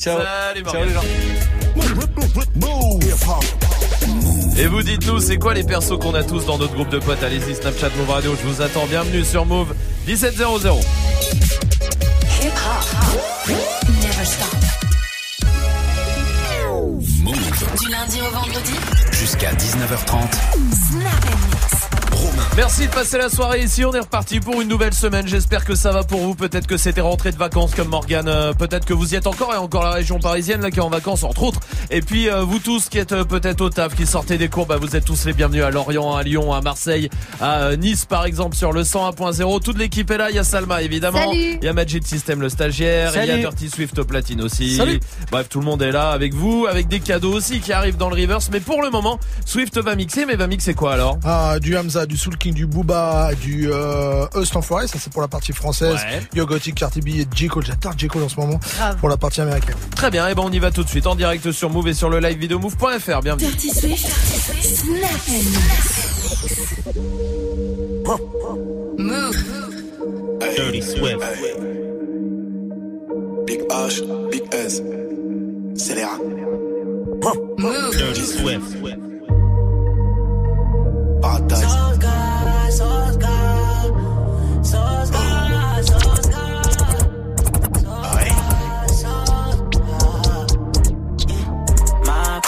Ciao. Salut, Ciao les gens. Et vous dites-nous, c'est quoi les persos qu'on a tous dans notre groupe de potes? Allez-y, Snapchat Move Radio, je vous attends. Bienvenue sur Move 1700. Hip hop. Never stop. Du lundi au vendredi. Jusqu'à 19h30. Snap Merci de passer la soirée ici. On est reparti pour une nouvelle semaine. J'espère que ça va pour vous. Peut-être que c'était rentrée de vacances comme Morgane. Euh, peut-être que vous y êtes encore et encore la région parisienne là qui est en vacances entre autres. Et puis euh, vous tous qui êtes euh, peut-être au taf, qui sortez des cours, bah, vous êtes tous les bienvenus à Lorient, à Lyon, à Marseille, à Nice par exemple sur le 101.0. Toute l'équipe est là. Il y a Salma évidemment. Salut. Il y a Magic System le stagiaire. Il y a Salut. Dirty Swift au platine aussi. Salut. Bref, tout le monde est là avec vous, avec des cadeaux aussi qui arrivent dans le reverse. Mais pour le moment, Swift va mixer. Mais va mixer quoi alors? Ah, du Hamza, du Soul King, du Booba, du euh, Eust Enfoiré, ça c'est pour la partie française. Ouais. Yo Gothic, Carti B et J. Cole, j'adore J. Cole en ce moment, Grave. pour la partie américaine. Très bien, et ben on y va tout de suite en direct sur Move et sur le live vidéo move.fr. Bienvenue. Dirty Swift. Snap and mix. Move. Dirty Swift. Big H, Big S. Scélérat. Move. Dirty Swift. Paradise.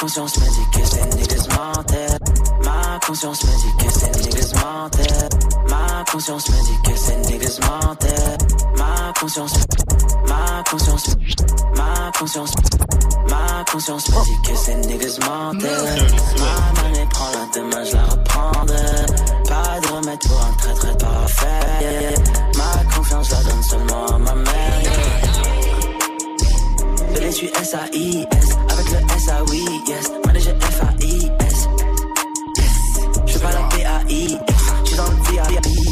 Conscience me dit que ces niggas mentaient. Ma conscience me dit que ces niggas mentaient. Ma conscience me dit que ces niggas mentaient. Ma conscience, ma conscience, ma conscience, ma conscience me dit que ces niggas mentaient. Ma monnaie prend la demain, je la reprendrai. Pas de remède pour un très parfait. Ma confiance la donne seulement à ma mère. Je suis S-A-I-S Avec le S-A-Oui, yes. Manager F-A-I-S Je fais pas la P-A-I Je suis dans le VIP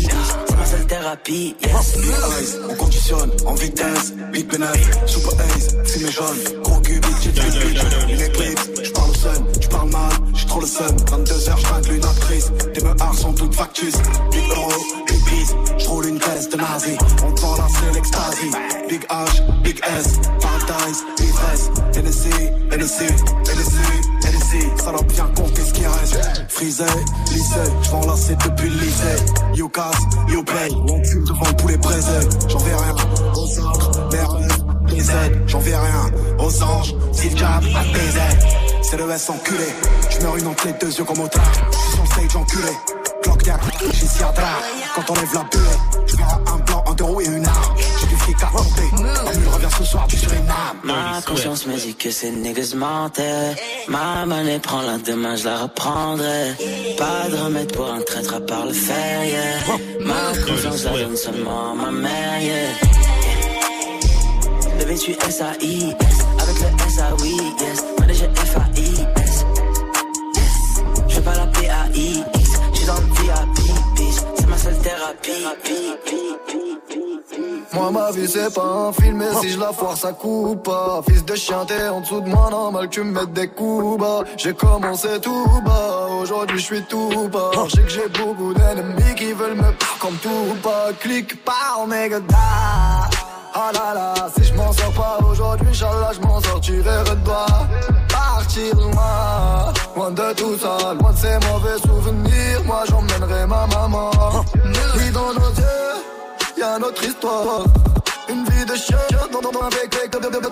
seule thérapie, yes Big Eyes, on conditionne en vitesse. Big Benef, Super Ace, fumée jaune. Gros cube, j'ai du bitch. Une éclipse, j'parle au sun, j'parle mal, j'ai trop le sun. 22h, j'flingue une actrice. Tes meurs sont toutes factus. Big Euro, Big Beast, j'roule une caisse de nazi. On te vend l'extasie. Big H, Big S, Paradise, ivresse. NSC, NSC, NSC, NSC. Salope, viens compter ce qui reste. Frisé, lycée, j'vends depuis le lycée. You casse, you pay. On fume devant le poulet braisé. J'en vais rien aux mes rêves, des aides. J'en vais rien aux anges, si le diable a des. C'est le S enculé. J'meurs une entrée, deux yeux comme au train. Sur le stage enculé. Glock derrière, Siadra. Quand on lève la bulle, j'verrai un blanc, un deux roues et une arme. Revient ce soir. Ma conscience me dit que ces niggas mentaient Ma monnaie prend la demain, je la reprendrai. Pas de remède pour un traître à part le fer, yeah. Ma confiance la donne seulement à ma mère, yeah. Bébé, tu S-A-I-S Avec le S-A-Oui, yes. Manager F-A-I-S Je fais pas la P-A-I-X Je suis dans le VIP, C'est ma seule thérapie Moi ma vie c'est pas un film et si je la foire ça coupe pas. Fils de chien t'es en dessous de moi normal que tu me mettes des coups bas. J'ai commencé tout bas, aujourd'hui je suis tout bas. Je sais que j'ai beaucoup d'ennemis qui veulent me comme tout pas Clique pas méga Ah là là, si je m'en sors pas aujourd'hui, Inch'Allah je m'en sortirai de toi Partir loin, loin de tout ça, loin de ces mauvais souvenirs. Moi j'emmènerai ma maman. Dans nos yeux y'a notre histoire. Une vie de chien dans, dans, avec avec de de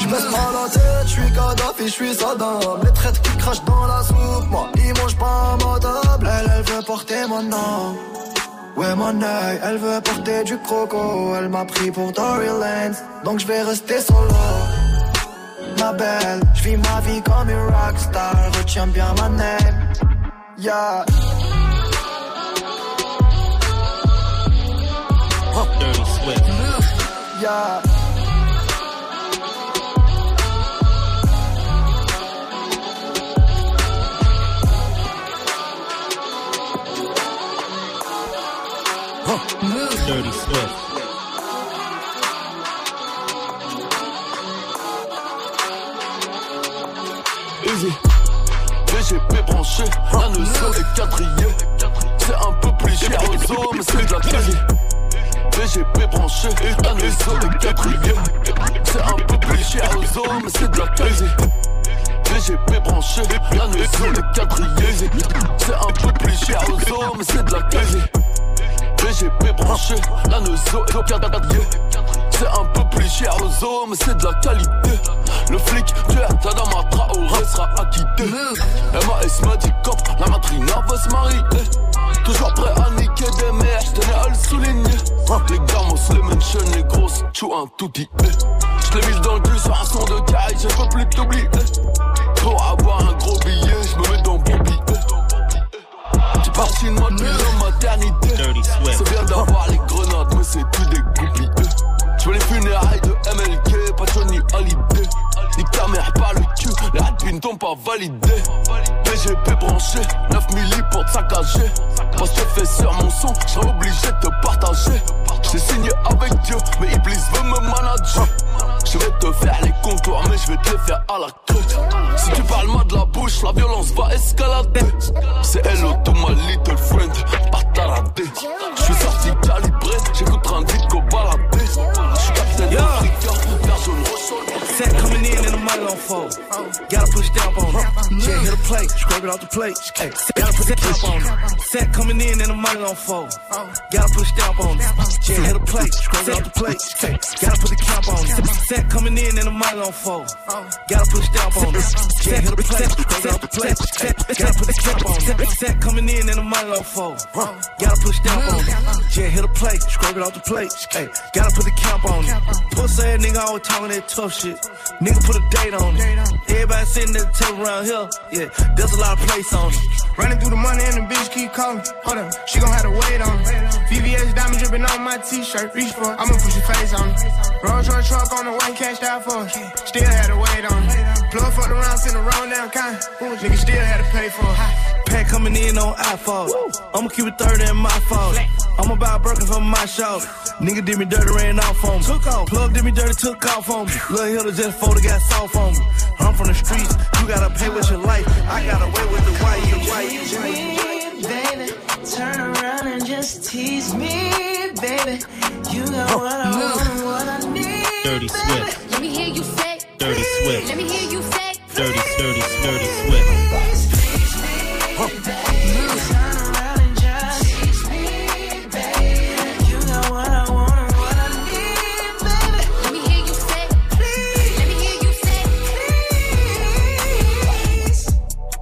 Je baisse pas la tête, je suis Kadhafi, je suis Saddam. Les traites qui crachent dans la soupe, moi ils mangent pas à ma table. Elle, elle veut porter mon nom. Ouais mon œil, elle veut porter du croco. Elle m'a pris pour Dory Lance, donc je vais rester solo. Ma belle, je vis ma vie comme une rockstar. Retiens bien ma name. Yeah. Yeah. Dirty Swift. Branché, la notion est. C'est un peu plus cher aux hommes, c'est de la quasi. VGP branché, la maison de quatrième. C'est un peu plus cher aux hommes, mais c'est de la quasi. VGP branché, la maison de quatrième. C'est un peu plus cher aux hommes, mais c'est de la quasi. VGP branché, la maison de quatrième. C'est un peu plus cher aux hommes, c'est de la qualité. Le flic, tu es Tadama Traoré sera acquitté. MAS m'a dit cop, la matrina va se marier. Toujours prêt à niquer des mères, j'tenais à le souligner. Les gamos, les mentions, les grosses, tu un tout dit. J'l'ai mis dans le cul sur un son de caille, je peux plus t'oublier. Pour avoir un gros billet, j'me mets dans bon billet. Tu parti de moi depuis la maternité. C'est bien d'avoir les grenades, mais c'est tout des goupilles. Je veux les funérailles de MLK, pas Johnny Hallyday. Nique ta mère pas le cul, les rapines t'ont pas validé. BGP branché, 9 milli pour te saccager. Parce que fais sur mon son, j'serais obligé de te partager. J'ai signé avec Dieu, mais Iblis veut me manager. Je vais te faire les contours, mais je vais te les faire à la queue. Si tu parles mal de la bouche, la violence va escalader. C'est hello to my little friend, pas taradé. Je suis sorti calibré, j'écoute un disco baladé. Je suis capitaine d'Africa, personne ressort. Set coming in and the money on fold. Gotta push down on it. Yeah, hit a plate, scrape it off the plate. Hey, gotta put the cap on it. Set coming in and the money on fold. Gotta push down on it. Yeah, hit a plate, scrape it off the plate. Hey, gotta put the cap on it. Set coming in and the money on fold. Gotta push down on it. A it off the plate. Gotta put the cap on it. Set coming in and the money on fold. Gotta push down on it. Yeah, hit a plate, scrape it off the plate. Hey, gotta put the cap on it. Pussy ass nigga always talking that tough shit. Nigga put a date on it. Everybody sitting at the table around here. Yeah, there's a lot of place on it. Running through the money and the bitch keep calling. Hold up, she gon' have to wait on it. VVS diamond dripping on my t-shirt. Reach for it, I'ma push your face on it. Rolls Royce truck on the way, cashed out for it. Still had to wait on it. Plug fucked around, sent a roll down kind. Nigga still had to pay for it. Pack coming in on iPhone. I'ma keep it 30 in my phone. I'ma buy a Birkin for my show. Nigga did me dirty, ran off on me. Took off. Plug did me dirty, took off on me. Lil' Hilda just folded, got soft on me. I'm from the streets, you gotta pay with your life. I got away with the white, you white, you white. baby. Turn around and just tease me, baby. You got oh, what I want and what I need. Dirty Swift. Let me hear you say. Dirty Swift. Let me hear you say. Dirty, dirty, dirty Swift. Turn around and just tease me, baby. You got what I want and what I need, baby. Let me hear you say. Let me hear you say.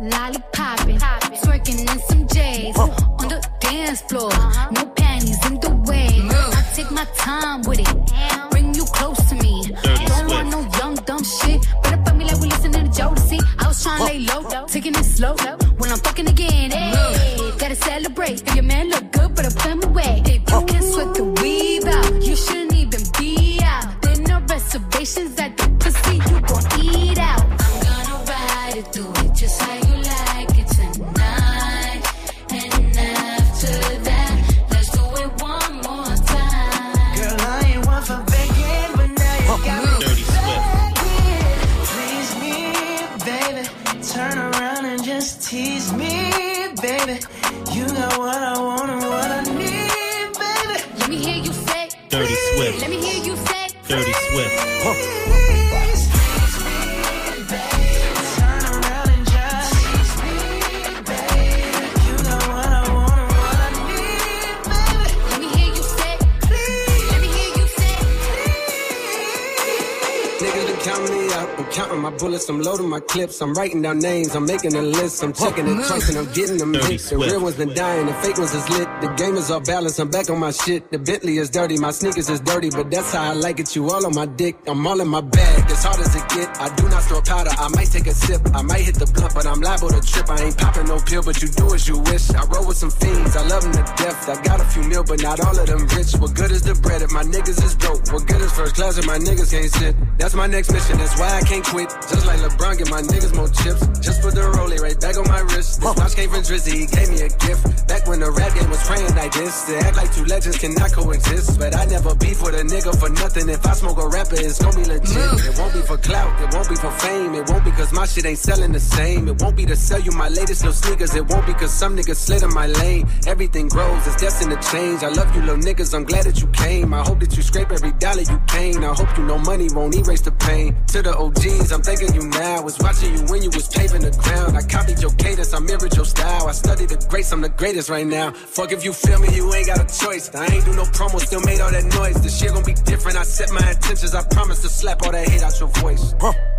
Lollipopping, twerking in some J's on the dance floor. No panties in the way. I take my time with it. Lay low, taking it slow. When I'm fucking again, eh. hey, gotta celebrate. Your man look good, but I put him away. If you oh. can sweat the weave out, you shouldn't even be out. There no reservations at the pussy, you gon' eat out. I'm gonna ride it, do it just like tease me, baby. You got what I want and what I need, baby. Let me hear you say. Dirty Swift. Let me hear you say. Dirty Swift. Please, I'm counting my bullets. I'm loading my clips. I'm writing down names. I'm making a list. I'm checking the trunks and I'm getting them Dirty hit. The real ones been dying. The fake ones is lit. The game is off balance. I'm back on my shit. The Bentley is dirty. My sneakers is dirty, but that's how I like it. You all on my dick. I'm all in my bag. As hard as it get. I do not store powder. I might take a sip. I might hit the blunt, but I'm liable to trip. I ain't popping no pill, but you do as you wish. I roll with some fiends. I love them to death. I got a few mil, but not all of them rich. What good is the bread if my niggas is broke? What good is first class if my niggas can't sit? That's my next mission. That's why I can't quit. Just like LeBron, get my niggas more chips. Just put the rollie right back on my wrist. This watch came from Drizzy, he gave me a gift. Back when the rap game was praying like this. They act like two legends cannot coexist. But I never beef with a nigga for nothing. If I smoke a rapper, it's gonna be legit. It won't be for clout, it won't be for fame. It won't be cause my shit ain't selling the same. It won't be to sell you my latest little sneakers. It won't be cause some niggas slid in my lane. Everything grows, it's destined to change. I love you little niggas, I'm glad that you came. I hope that you scrape every dollar you came. I hope you know money won't erase the pain. To the OGs, I'm thanking you now. Was watching you when you was paving the ground. I copied your cadence, I mirrored your style. I studied the greats, I'm the greatest right now. Fuck if you feel me, you ain't got a choice. I ain't do no promo, still made all that noise. This shit gon' be different. I set my intentions. I promise to slap all that hate out your voice.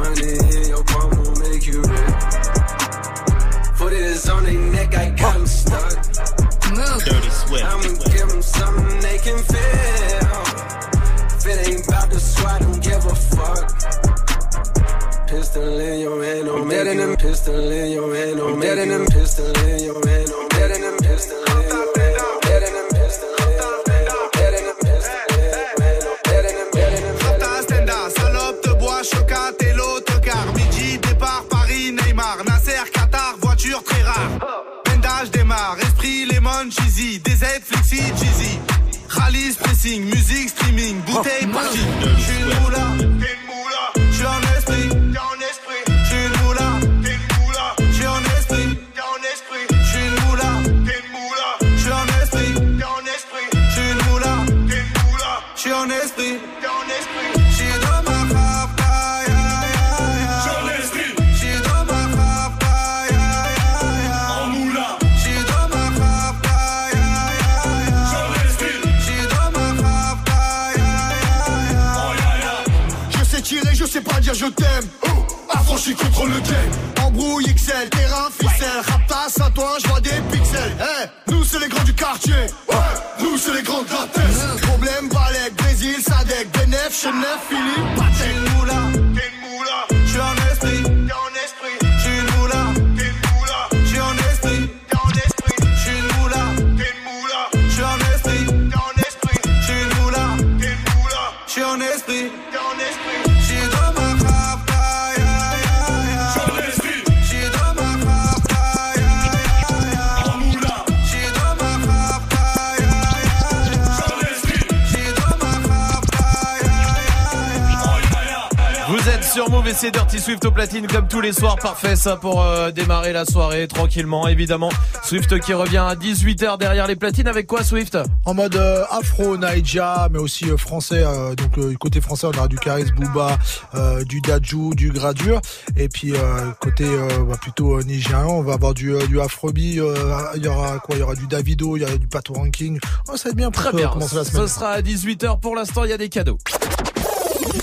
Money in your palm will make you rich. Foot is on their neck, I got 'em stuck. Dirty Swift. I'ma give 'em something they can feel. If it ain't about the squad, don't give a fuck. Pistol in your hand, no dead in them. Pistol in your hand, no dead in them. Pistol in your hand, no dead in them. Pistol Flexi, cheesy. Rallye, pressing, musique, streaming, bouteille, parking. J'suis une moula, t'es une moula. J'suis en esprit, t'es en esprit. J'suis une moula, t'es une moula. J'suis en esprit, t'es en esprit. J'suis une moula, t'es une moula. J'suis en esprit, t'es en esprit. J'suis une moula, t'es une moula. J'suis en esprit. Dire je t'aime. Oh, affranchi contre le game. Embrouille XL, terrain, ficelle. Raptas à toi, je vois des pixels. Eh, nous c'est les grands du quartier. Ouais, nous c'est les grands de la tête. Problème, Balek, Brésil, Sadek, Benef, Chenef, Philippe, Patek. une moula, t'es une moula. Esprit, t'es en esprit. Sur Move et c'est Dirty Swift au platine comme tous les soirs. Parfait ça pour euh, démarrer la soirée tranquillement évidemment. Swift qui revient à 18h derrière les platines avec quoi Swift? En mode euh, afro, Naija, mais aussi euh, français. donc côté français, on aura du Caris Booba, du Dajou, du Gradure. Et puis côté bah, plutôt nigérian, on va avoir du, du euh, Il y aura quoi? Il y aura du Davido, il y aura du Pato Ranking. Oh, ça va être bien pour Très bien. commencer la Ce semaine? sera à 18h pour l'instant, il y a des cadeaux.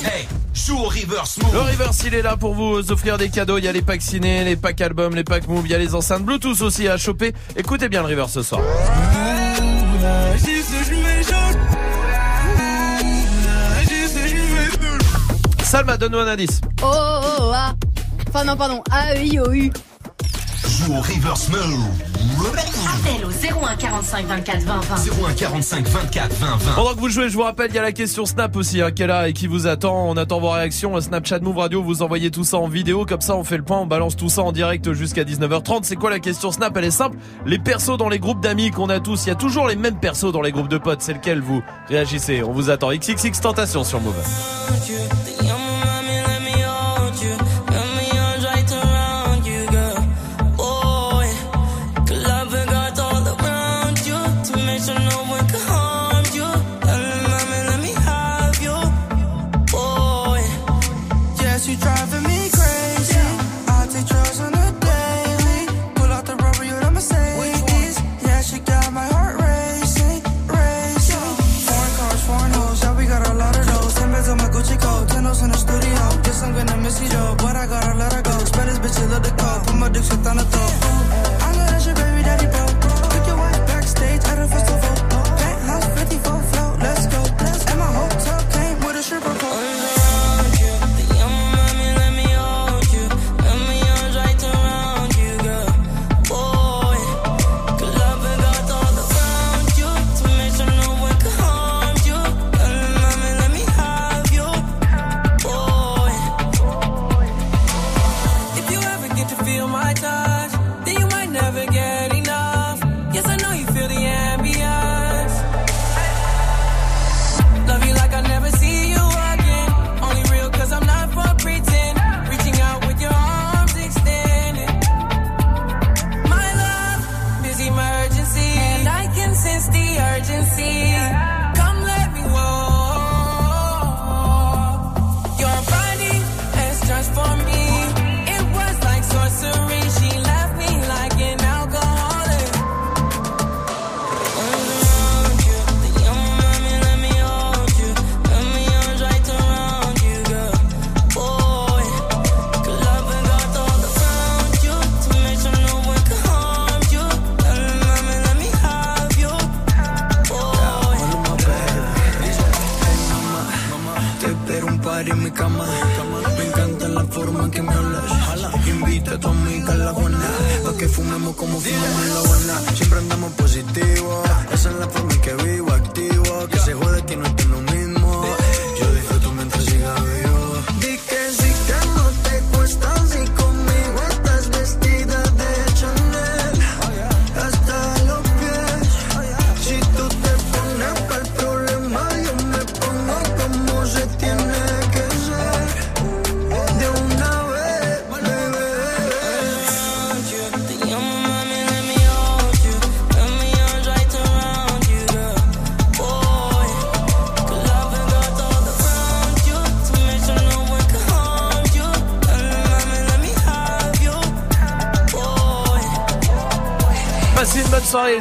Hey, joue au reverse move. Le reverse il est là pour vous offrir des cadeaux. Il y a les packs ciné, les packs albums, les packs move, il y a les enceintes Bluetooth aussi à choper. Écoutez bien le reverse ce soir. Salma, donne-nous un indice. Oh, oh, oh, ah. Enfin, non, pardon. A-E-I-O-U. Joue au reverse move. Appel au 01 45 24 20 20. 01 45 24 20 20. Pendant que vous jouez, je vous rappelle, il y a la question Snap aussi, hein, qui est là et qui vous attend. On attend vos réactions. Snapchat Move Radio, vous envoyez tout ça en vidéo. Comme ça, on fait le point, on balance tout ça en direct jusqu'à 19h30. C'est quoi la question Snap? Elle est simple. Les persos dans les groupes d'amis qu'on a tous, il y a toujours les mêmes persos dans les groupes de potes. C'est lequel vous réagissez? On vous attend. XXX Tentation sur Move.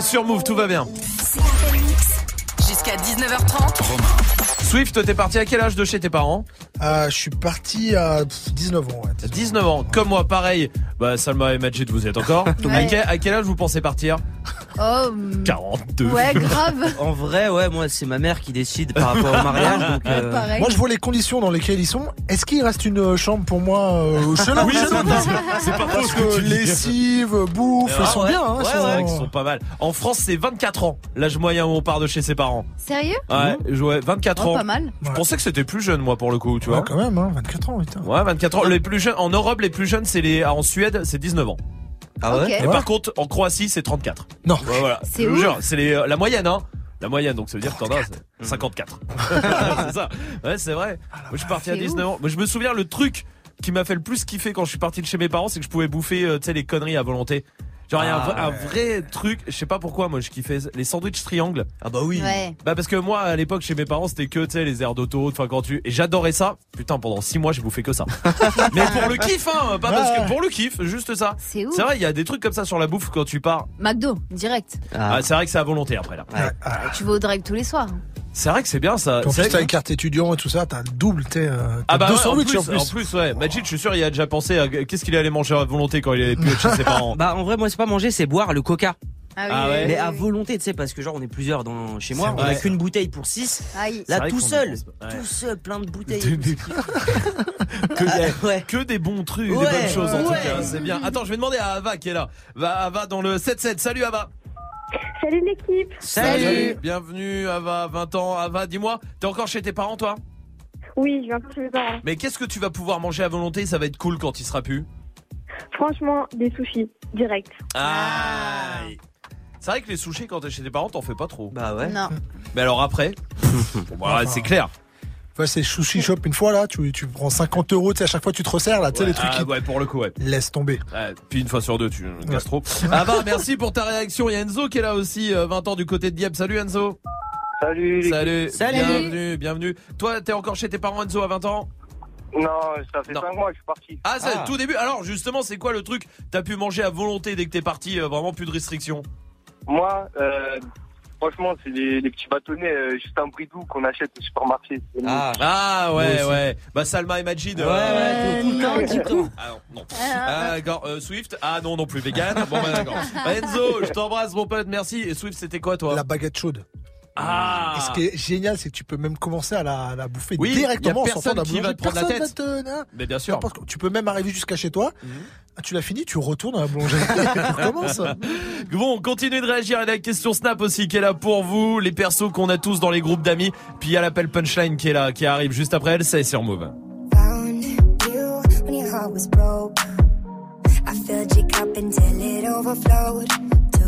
Sur Move, tout va bien. Jusqu'à 19h30. Swift, t'es parti à quel âge de chez tes parents Euh, je suis parti à pff, 19 ans. Ouais. 19 ans, comme moi, pareil. Bah, Salma et Majid, vous êtes encore. Ouais. à, quel, à quel âge vous pensez partir Oh, hum, 42. ouais, grave. En vrai, ouais, moi, c'est ma mère qui décide par rapport au mariage. donc, euh, Pareil. Moi, je vois les conditions dans lesquelles ils sont. Est-ce qu'il reste une euh, chambre pour moi euh, chez Oui, c'est pas- c'est pas faux Parce ce que que lessive, bouffe, Ah ils sont ouais, bien. Hein, ouais, sont- ouais, ils sont pas mal. En France, c'est 24 ans, l'âge moyen où on part de chez ses parents. Sérieux Ouais, je- ouais, 24 Oh, ans. pas mal. Je pensais que c'était plus jeune, moi, pour le coup, tu Ouais, vois. quand même, hein, 24 ans, putain. Ouais, 24 ans. Les plus jeunes, en Europe, les plus jeunes, c'est les, en Suède, c'est 19 ans. Ah ouais. Et par contre, en Croatie, c'est 34. Non. Ouais, voilà. C'est Je vous jure, c'est les, euh, la moyenne, hein. La moyenne, donc ça veut dire que t'en as c'est 54. c'est ça. Ouais, c'est vrai. Moi, je suis parti à C'est 19 ans. Moi, je me souviens, le truc qui m'a fait le plus kiffer quand je suis parti de chez mes parents, c'est que je pouvais bouffer, euh, tu sais, les conneries à volonté. Genre, il y a un, Ah, vrai- un vrai truc, je sais pas pourquoi, moi, je kiffais les sandwichs triangles. Ah bah oui. Ouais. Bah, parce que moi, à l'époque, chez mes parents, c'était que, tu sais, les airs d'auto, enfin, quand tu, et j'adorais ça. Putain, pendant 6 mois, j'ai bouffé que ça. Mais pour le kiff, hein, pas parce que, pour le kiff, juste ça. C'est ouf. C'est vrai, il y a des trucs comme ça sur la bouffe quand tu pars. McDo, direct. Ah, c'est vrai que c'est à volonté après, là. Tu vas au drive tous les soirs. C'est vrai que c'est bien ça. En plus, t'as que- les cartes étudiants et tout ça, t'as le double, t'es. Euh, Ah bah deux ouais, en, plus, en plus. en plus, ouais. Majid, je suis sûr, il a déjà pensé à qu'est-ce qu'il allait manger à volonté quand il avait pu être chez ses parents. Bah en vrai moi c'est pas manger c'est boire le coca. Ah oui, Ah ouais. Mais à volonté tu sais parce que genre on est plusieurs dans chez moi, C'est on a qu'une bouteille pour 6. Aïe. C'est Là tout seul. Ouais. tout seul plein de bouteilles. Des- des- que, Ah, ouais. que des bons trucs, des bonnes choses en tout cas, c'est bien. Attends, je vais demander à Ava qui est là. Va Ava dans le 7-7. Salut Ava. Salut l'équipe. Salut. Bienvenue Ava, 20 ans. Ava, dis-moi, t'es encore chez tes parents toi? Oui, je viens de chez mes parents. Mais qu'est-ce que tu vas pouvoir manger à volonté? Ça va être cool quand il sera plus. Franchement, des sushis, direct. Ah. C'est vrai que les sushis quand t'es chez tes parents, t'en fais pas trop. Bah ouais. Non. Mais alors après, bon, bah, c'est clair. C'est sushi shop une fois là, tu, tu prends 50 euros, tu sais, à chaque fois tu te resserres là, tu sais, Ouais, les trucs ah, qui ouais, pour le coup, ouais. laissent tomber. Ouais, puis une fois sur deux, tu gastro. Ava, merci pour ta réaction. Il y a Enzo qui est là aussi, euh, 20 ans du côté de Dieppe. Salut Enzo. Salut. Salut. Salut. Bienvenue, bienvenue. Toi, t'es encore chez tes parents Enzo à 20 ans? Non, ça fait Non. 5 mois que je suis parti. Ah, c'est Ah. le tout début. Alors, justement, c'est quoi le truc T'as pu manger à volonté dès que t'es parti, euh, vraiment plus de restrictions? Moi, euh, Franchement, c'est les, les petits bâtonnets, euh, juste un bridou qu'on achète au supermarché. Bon. Ah Moi ouais ouais. Bah Salma et Majid Ouais, euh, ouais, tout- tout le temps, ah non, non. Ah, d'accord euh, Swift? Ah non non plus. Vegan? Bon bah d'accord. Enzo je t'embrasse mon pote. Merci. Et Swift c'était quoi toi? La baguette chaude. Ah Et ce qui est génial, c'est que tu peux même commencer à la, à la bouffer Oui, directement y a en sortant personne d'un qui va boulangerie. te prendre la Personne tête. va te- hein. mais bien sûr Mhm. Tu peux même arriver jusqu'à chez toi. Ah, Tu l'as fini, tu retournes à la boulangerie. tu recommences. Bon, continuez de réagir à la question Snap aussi qui est là pour vous, les persos qu'on a tous dans les groupes d'amis. Puis il y a l'appel punchline qui est là, qui arrive juste après elle, c'est sur Move.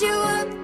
You up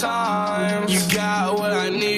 times. You got what I need,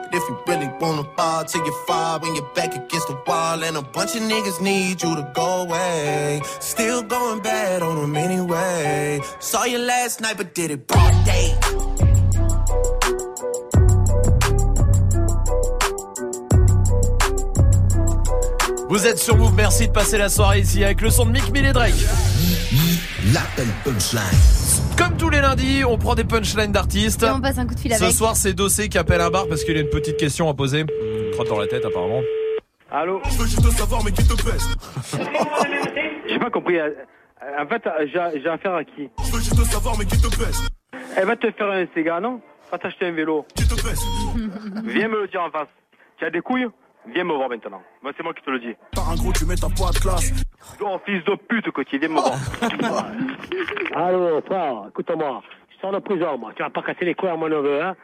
If you really wanna fall till you fall when you're back against the wall. And a bunch of niggas need you to go away. Still going bad on them anyway. Saw you last night, but did it broad day. Vous êtes sur Move, merci de passer la soirée ici avec le son de Mick Mill et Drake. L'appel punchline. Comme tous les lundis, on prend des punchlines d'artistes. Et on passe un coup de fil Ce avec. soir, c'est Dossé qui appelle un bar parce qu'il a une petite question à poser. Trotte dans la tête, apparemment. Allô Je veux juste savoir, mais qui te pèse J'ai pas compris. En fait, j'ai j'ai affaire à qui Je veux juste savoir, mais qui te pèse Elle va te faire un Sega, non? Va t'acheter un vélo. Qui te pèse Viens me le dire en face. Tu as des couilles? Viens me voir maintenant. Moi, c'est moi qui te le dis. T'as un gros, tu mets ta poids de classe. Oh, fils de pute tu es, viens me voir. Allô, toi, écoute-moi. Je sors de prison, moi. Tu vas pas casser les couilles à mon neveu, hein?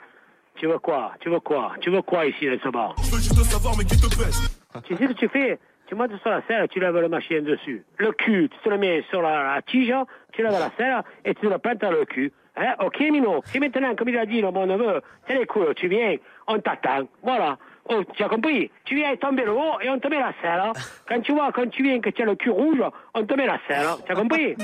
Tu veux quoi? Tu veux quoi? Tu veux quoi ici, dans ce bar? Je veux juste savoir, mais qui te pèse Tu sais ce que tu fais? Tu montes sur la selle, tu lèves le machin dessus. Le cul, tu te le mets sur la, la tige, tu lèves la selle et tu le plantes dans le cul. Hein? Ok, Mino Si maintenant, comme il a dit, le mon neveu, c'est les couilles, tu viens, on t'attend. Voilà. Oh, tu as compris Tu viens tomber le haut et on te met la selle. Quand tu vois, quand tu viens que tu as le cul rouge, on te met la selle. Tu as compris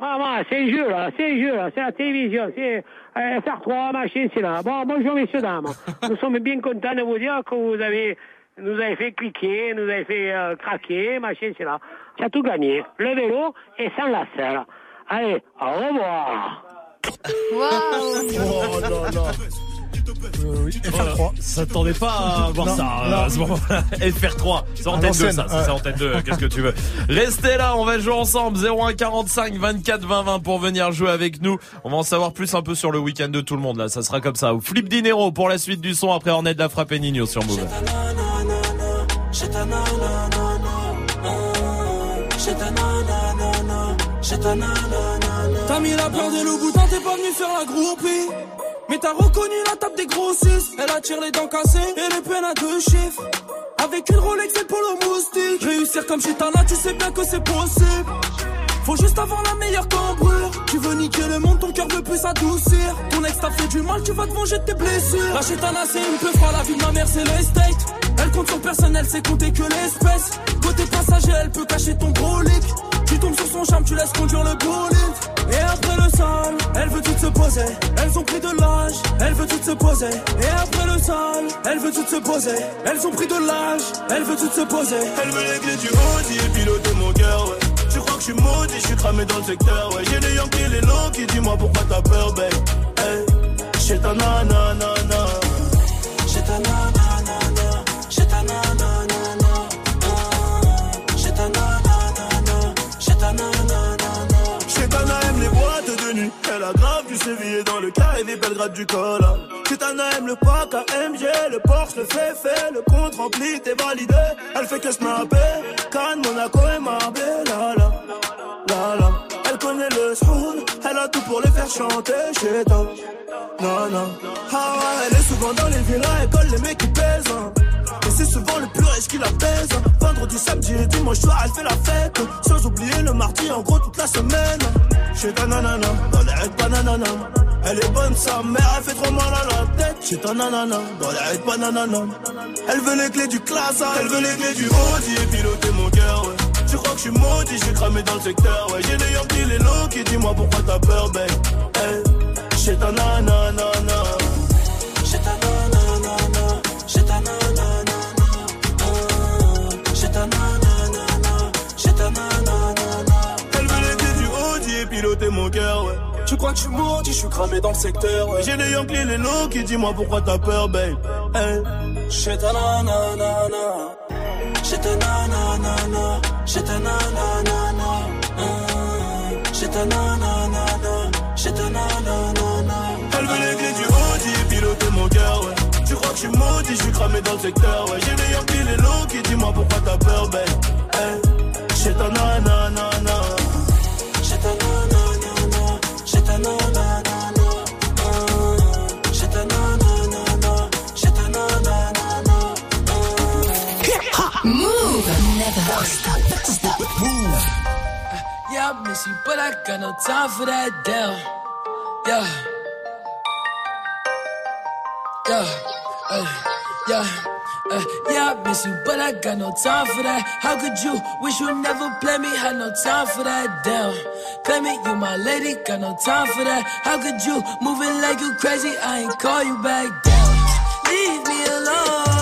Maman, c'est un jeu là, c'est un jeu là, c'est la télévision, c'est euh, FR3, machin, c'est là. Bon, bonjour messieurs, dames. Nous sommes bien contents de vous dire que vous avez, nous avez fait cliquer, nous avez fait euh, craquer, machin, c'est là. Tu as tout gagné. Le vélo et sans la selle. Allez, au revoir. Oh. Euh, oui, FR3. S'attendait pas à voir Non, ça non. euh, à ce moment-là. FR3, c'est À antenne 2 l'ancienne, ça, c'est antenne 2, qu'est-ce que tu veux. Restez là, on va jouer ensemble 01 45 24 20 20 pour venir jouer avec nous. On va en savoir plus un peu sur le week-end de tout le monde là, ça sera comme ça. Ou Flip Dinero pour la suite du son après Ornette de la frappe et Nino sur Move. T'as mis la peur de loup boutin, t'es pas venu faire la groupie. Mais t'as reconnu la table des grossistes. Elle attire les dents cassées et les peines à deux chiffres. Avec une Rolex et le polo moustique. Réussir comme chez Tana, tu sais bien que c'est possible. Faut juste avoir la meilleure cambrure. Tu veux niquer le monde, ton cœur veut plus s'adoucir. Ton ex t'a fait du mal, tu vas te venger de tes blessures. La chétana, c'est une peu froid, la vie de ma mère, c'est l'estate. Elle compte sur personne, elle sait compter que l'espèce. Côté passager, elle peut cacher ton brolic. Tu tombes sur son charme, tu laisses conduire le bolide. Et après le sol, elle veut tout se poser. Elles ont pris de l'âge, elle veut tout se poser. Et après le sol, elle veut tout se poser. Elles ont pris de l'âge, elle veut tout se poser. Elle veut les clés du Audi et piloter mon cœur, ouais. Tu crois que je suis maudit, je suis cramé dans le secteur, ouais. J'ai les Yankees, les low qui dis-moi pourquoi t'as peur, babe? Hey, j'ai ta nanana. J'ai ta nanana, dans le carré Belgrade du col. Chetana aime le pack AMG, le Porsche, le fait fait, le compte rempli, t'es validé. Elle fait que snapper, Cannes, Monaco et Marbella. La, la, la. Elle connaît le soul, elle a tout pour les faire chanter chez toi. Non, non. Ah elle est souvent dans les villas, elle colle les mecs qui pèsent. Souvent le plus riche qui la baise. Vendredi, samedi et dimanche soir, elle fait la fête. Sans oublier le mardi, en gros, toute la semaine. Chez ta nanana, dans les règles bananana. Elle est bonne, sa mère, elle fait trop mal à la tête. Chez ta nanana, dans les règles bananana. Elle veut les clés du classe, elle veut les clés du Audi et piloter mon cœur, ouais. Tu crois que je suis maudit, j'ai cramé dans le secteur, ouais. J'ai des Yankees, les low qui dis-moi pourquoi t'as peur, babe. Hey, chez ta nanana. Ouais. Tu crois que je suis maudit, je suis cramé dans le secteur, ouais. J'ai des Yankees, les low qui dis-moi pourquoi t'as peur, babe. Hey, chez ta nanana. Chez ta nanana, chez ta nanana. Chez ta nanana, chez ta nanana. Elle veut les clés du Audi piloter mon cœur, ouais. Tu crois que je suis maudit, je suis cramé dans le secteur, ouais. J'ai des Yankees, les low qui dis-moi pourquoi t'as peur, babe. Hey, chez ta nanana. You, but I got no time for that damn. Yeah. Yeah. Uh, yeah. Uh, yeah, I miss you, but I got no time for that. How could you wish you never play me? Had no time for that. Damn, play me, you my lady, got no time for that. How could you moving like you crazy? I ain't call you back. Damn, leave me alone.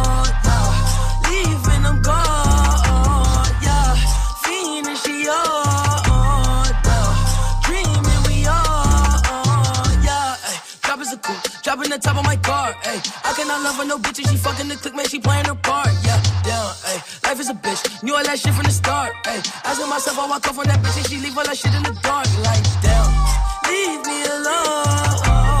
The top of my car. Ay, I cannot love her no bitch, and she fucking the click, man, she playing her part. Yeah, down, ay, life is a bitch, knew all that shit from the start. Ay, asking myself, I walk off on that bitch, and she leave all that shit in the dark. Like, damn, leave me alone.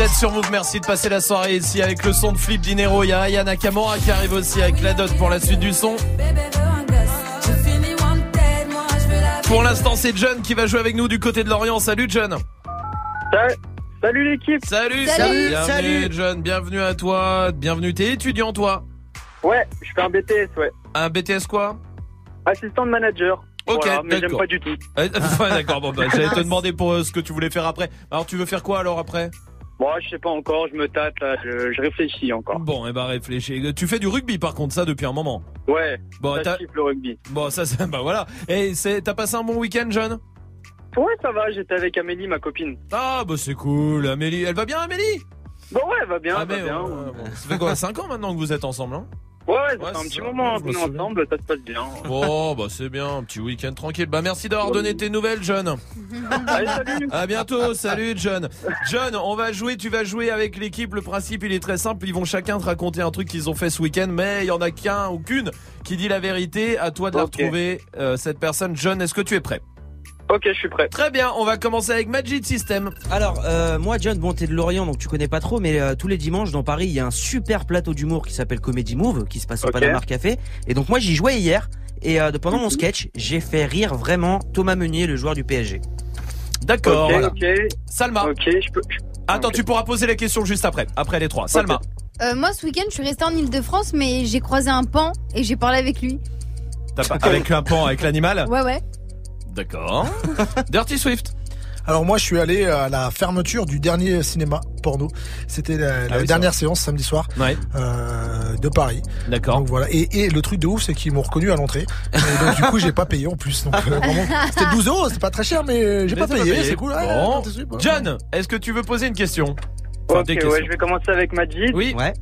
Vous êtes sur Move, merci de passer la soirée ici avec le son de Flip Dinero. Il y a Aya Nakamura qui arrive aussi avec la dot pour la suite du son. Pour l'instant, c'est John qui va jouer avec nous du côté de Lorient. Salut John. Salut l'équipe. Salut, Salut, bienvenue salut. John, bienvenue à toi. Bienvenue, t'es étudiant toi? Ouais, je fais un BTS, ouais. Un BTS quoi? Assistant de manager. Ok, Voilà, mais j'aime pas du tout. Ouais, d'accord, bon, bah, j'allais te demander pour euh, ce que tu voulais faire après. Alors, tu veux faire quoi alors après? Moi, je sais pas encore, je me tâte, là, je, je réfléchis encore. Bon, et bah réfléchis. Tu fais du rugby par contre, ça depuis un moment. Ouais, Bon, ça le rugby. Bon, ça, c'est- bah voilà. Et c'est, t'as passé un bon week-end, John? Ouais, ça va, j'étais avec Amélie, ma copine. Ah bah c'est cool, Amélie. Elle va bien Amélie? Bon, ouais, elle va bien, Ah elle va bien. bon. Ça fait quoi 5 ans maintenant que vous êtes ensemble hein? Ouais, ouais, fait un petit ça, moment qu'on est ensemble, ça se passe bien. Bon bah c'est bien, un petit week-end tranquille. Bah merci d'avoir donné tes nouvelles John. Allez, salut À bientôt, salut John. John, on va jouer, tu vas jouer avec l'équipe. Le principe il est très simple, ils vont chacun te raconter un truc qu'ils ont fait ce week-end, mais il y en a qu'un ou qu'une qui dit la vérité. À toi de la retrouver, euh, cette personne. John, est-ce que tu es prêt? Ok, je suis prêt. Très bien, on va commencer avec Magic System. Alors, euh, moi, John, bon, t'es de Lorient, donc tu connais pas trop, mais euh, tous les dimanches dans Paris, il y a un super plateau d'humour qui s'appelle Comedy Move, qui se passe au Ok. Panama Café. Et donc, moi, j'y jouais hier. Et euh, pendant mon sketch, j'ai fait rire vraiment Thomas Meunier, le joueur du PSG. D'accord. Ok, voilà. ok. Salma. Ok, je peux. Attends, tu pourras poser la question juste après, après les trois. Salma. Euh, moi, ce week-end, je suis restée en Ile-de-France, mais j'ai croisé un pan et j'ai parlé avec lui. T'as pas avec un pan, avec l'animal? Ouais, ouais. D'accord. Dirty Swift. Alors moi je suis allé à la fermeture du dernier cinéma porno. C'était la, la Ah oui, dernière séance samedi soir Ouais. euh, de Paris. D'accord. Donc voilà. Et, et le truc de ouf c'est qu'ils m'ont reconnu à l'entrée. Et donc du coup j'ai pas payé en plus. Donc euh, vraiment c'était 12 euros, c'était pas très cher mais j'ai pas payé. C'est cool. Bon. John, est-ce que tu veux poser une question? Enfin, Ok, des ouais, je vais commencer avec Majid. Oui. Ouais.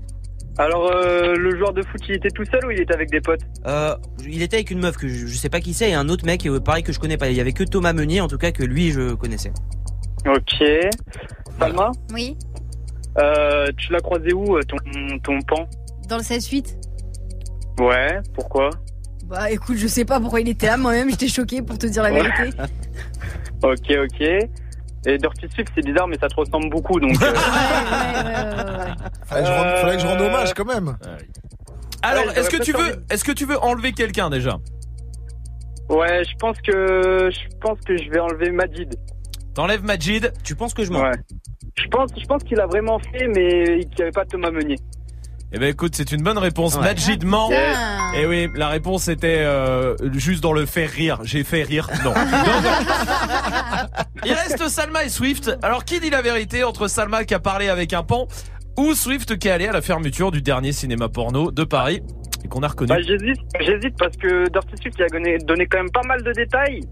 Alors, euh, le joueur de foot, il était tout seul ou il était avec des potes Euh, il était avec une meuf que je, je sais pas qui c'est et un autre mec, euh, pareil, que je connais pas. Il y avait que Thomas Meunier, en tout cas, que lui, je connaissais. Ok. Salma Oui. euh, Tu l'as croisé où, euh, ton, ton pan? Dans le 7-8. Ouais, pourquoi? Bah écoute, je sais pas pourquoi il était là, moi-même j'étais choquée pour te dire la vérité. Ok, ok. Et Dirty Swift, c'est bizarre, mais ça te ressemble beaucoup, donc. euh, Fallait que je rende, fallait que je rende hommage quand même. Alors, Ouais, est-ce que j'aurais tu veux, est-ce que tu veux enlever quelqu'un déjà? Ouais, je pense que je pense que je vais enlever Majid. T'enlèves Majid. Tu penses que je mens? Ouais. Je pense, je pense qu'il a vraiment fait, mais qu'il n'y avait pas Thomas Meunier. Eh ben écoute, c'est une bonne réponse. Ouais. Majid ment. Putain. Et oui, la réponse était euh, juste dans le faire rire. J'ai fait rire. Non. Il reste Salma et Swift. Alors qui dit la vérité entre Salma qui a parlé avec un pan ou Swift qui est allé à la fermeture du dernier cinéma porno de Paris et qu'on a reconnu Bah, j'hésite, j'hésite parce que Dirty Swift il a donné, donné quand même pas mal de détails.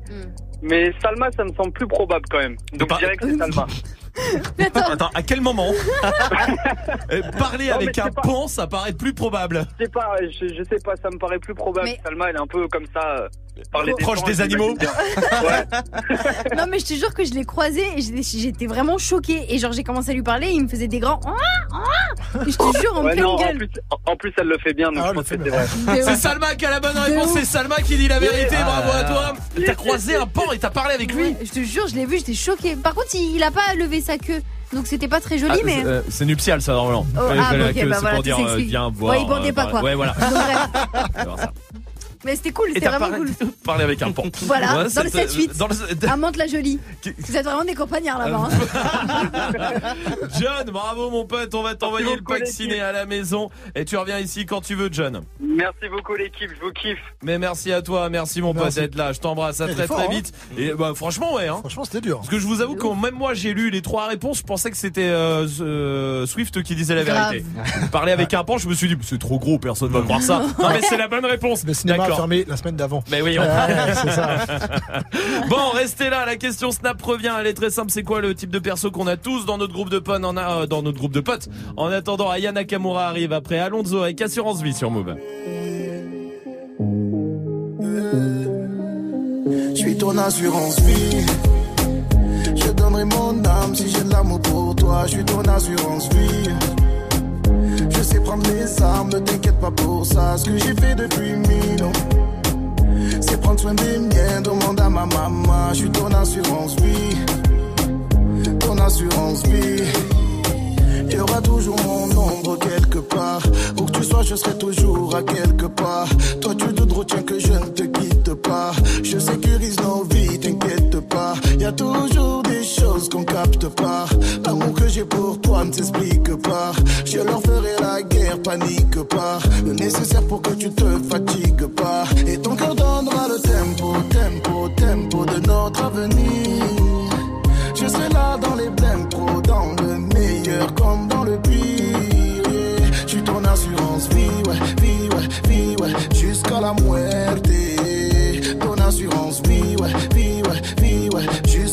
Mais Salma, ça me semble plus probable quand même. Donc je dirais que c'est Salma. Attends, à quel moment Euh, Parler Non, avec un pas- pan, ça paraît plus probable. Je sais pas, je, je sais pas, ça me paraît plus probable. Mais- Salma, elle est un peu comme ça. Parler des Proche gens, des animaux. bien. non mais je te jure que je l'ai croisé et j'étais- vraiment choquée. Et genre j'ai commencé à lui parler et il me faisait des grands... Ah, ah Et je te jure en Ouais, pleine non, en gueule. plus, en- en plus, elle le fait bien, que c'est Salma qui a la bonne réponse, c'est Salma qui dit la vérité, Ah bravo à toi. T'as croisé un pan et t'as parlé avec lui. Ouais, je te jure, je l'ai vu, j'étais choquée. Par contre, il, il a pas levé sa queue. Donc c'était pas très joli, Ah, mais... c'est, euh, c'est nuptial ça normalement. Oh, Ouais, ah, la ok, queue, bah c'est voilà, pour dire euh, viens Ouais, voir. il bandait euh, pas, quoi. Ouais voilà. Donc, Mais c'était cool, c'était vraiment cool. parlé avec un pan. Voilà, Ouais, dans le c'est- 7-8. Dans le... À Mantes-la-Jolie. Vous êtes vraiment des compagnards là-bas. hein. John, bravo mon pote, on va t'envoyer le pack ciné à la maison et tu reviens ici quand tu veux John. Merci beaucoup l'équipe, je vous kiffe. Mais merci à toi, merci mon pote d'être là, je t'embrasse est très fort, très hein. vite. Et bah franchement ouais hein. Franchement c'était dur. Parce que je vous avoue que même moi j'ai lu les trois réponses, je pensais que c'était euh, euh, Swift qui disait la vérité. Parler avec un pan, je me suis dit c'est trop gros, personne va croire ça. Non mais c'est la bonne réponse. D'accord. Fermé la semaine d'avant. Mais oui, on- Ouais, c'est ça. bon, restez là. La question Snap revient. Elle est très simple. C'est quoi le type de perso qu'on a tous dans notre groupe de potes en a, euh, dans notre groupe de potes En attendant, Aya Nakamura arrive après Alonso avec Assurance Vie sur Move. Je suis ton assurance vie. Je donnerai mon âme si j'ai de l'amour pour toi. Je suis ton assurance vie. Prendre les armes, ne t'inquiète pas pour ça. Ce que j'ai fait depuis mille ans, c'est prendre soin des miens. Demande à ma maman. Je suis ton assurance vie. Ton assurance vie. Il y aura toujours mon ombre quelque part. Où que tu sois, je serai toujours à quelque part. Toi, tu te retiens que je ne te quitte pas. Je sécurise nos vies, t'inquiète pas. Y a toujours choses qu'on capte pas. L'amour que j'ai pour toi ne s'explique pas. Je leur ferai la guerre, panique pas. Le nécessaire pour que tu te fatigues pas. Et ton cœur donnera le tempo, tempo, tempo de notre avenir. Je serai là dans les blèmes pro, dans le meilleur comme dans le pire. yeah. Je suis ton assurance vie, ouais, vie, ouais, vie, ouais, jusqu'à la muerte. Ton assurance vie, ouais,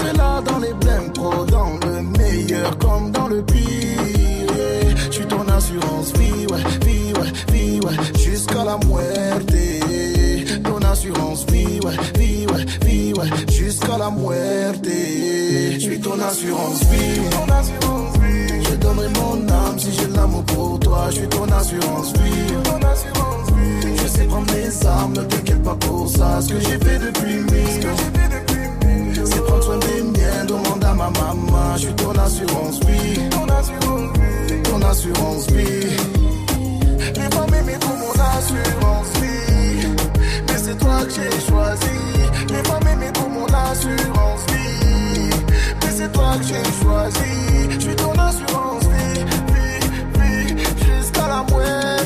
Serai là dans les blèmes pro, dans le meilleur comme dans le pire. yeah. Je suis ton assurance vie, ouais, vie, ouais, vie, ouais, jusqu'à la muerte. Ton assurance vie, ouais, vie, ouais, vie, ouais, jusqu'à la muerte. Je suis ton assurance vie, Je donnerai mon âme si j'ai l'amour pour toi. Je suis ton assurance vie. Je sais prendre les armes, ne t'inquiète pas pour ça. Ce que j'ai fait depuis mille. C'est ma maman. Je suis ton assurance vie. Ton assurance vie. Les femmes pour mon assurance vie. Mais c'est toi que j'ai choisi. Les femmes aimées pour mon assurance vie. Mais c'est toi que j'ai choisi. Je suis ton assurance vie. Vie, vie, jusqu'à la muerte.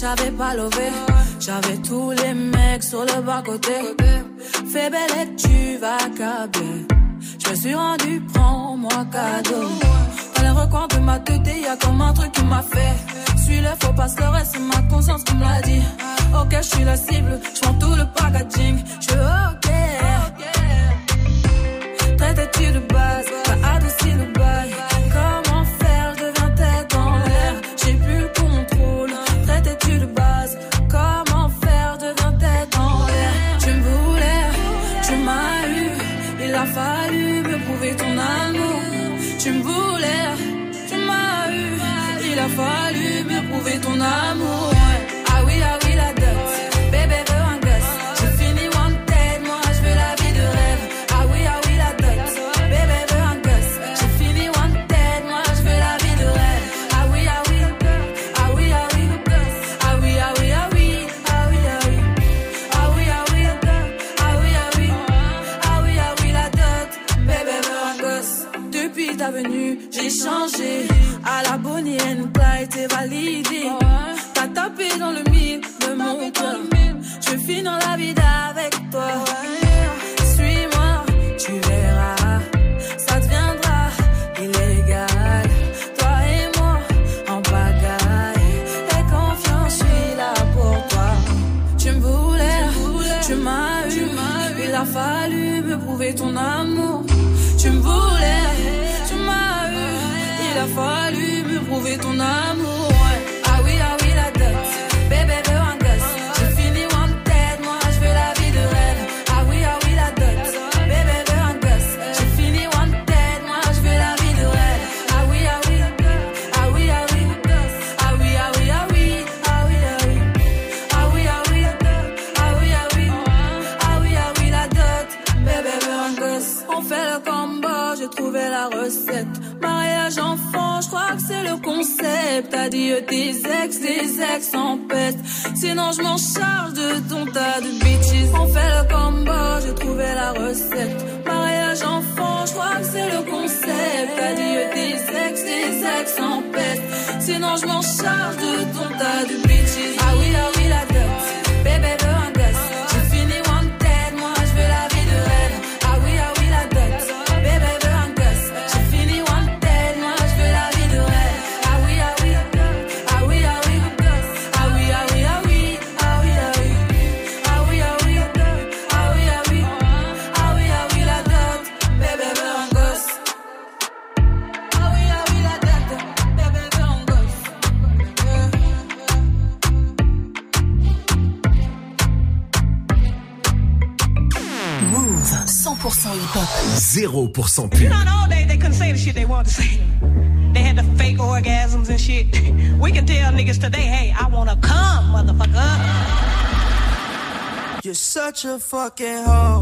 J'avais pas levé. J'avais tous les mecs sur le bas côté. Fais belle et tu vas câbler. Je suis rendu, prends-moi cadeau. Dans les recoins de ma tête, y a comme un truc qui m'a fait. Suis le faux passe le reste, c'est ma conscience qui me l'a dit. Ok, je suis la cible, je prends tout le packaging. Je ok. Traite-tu de base, t'as adouci le such a fucking hoe.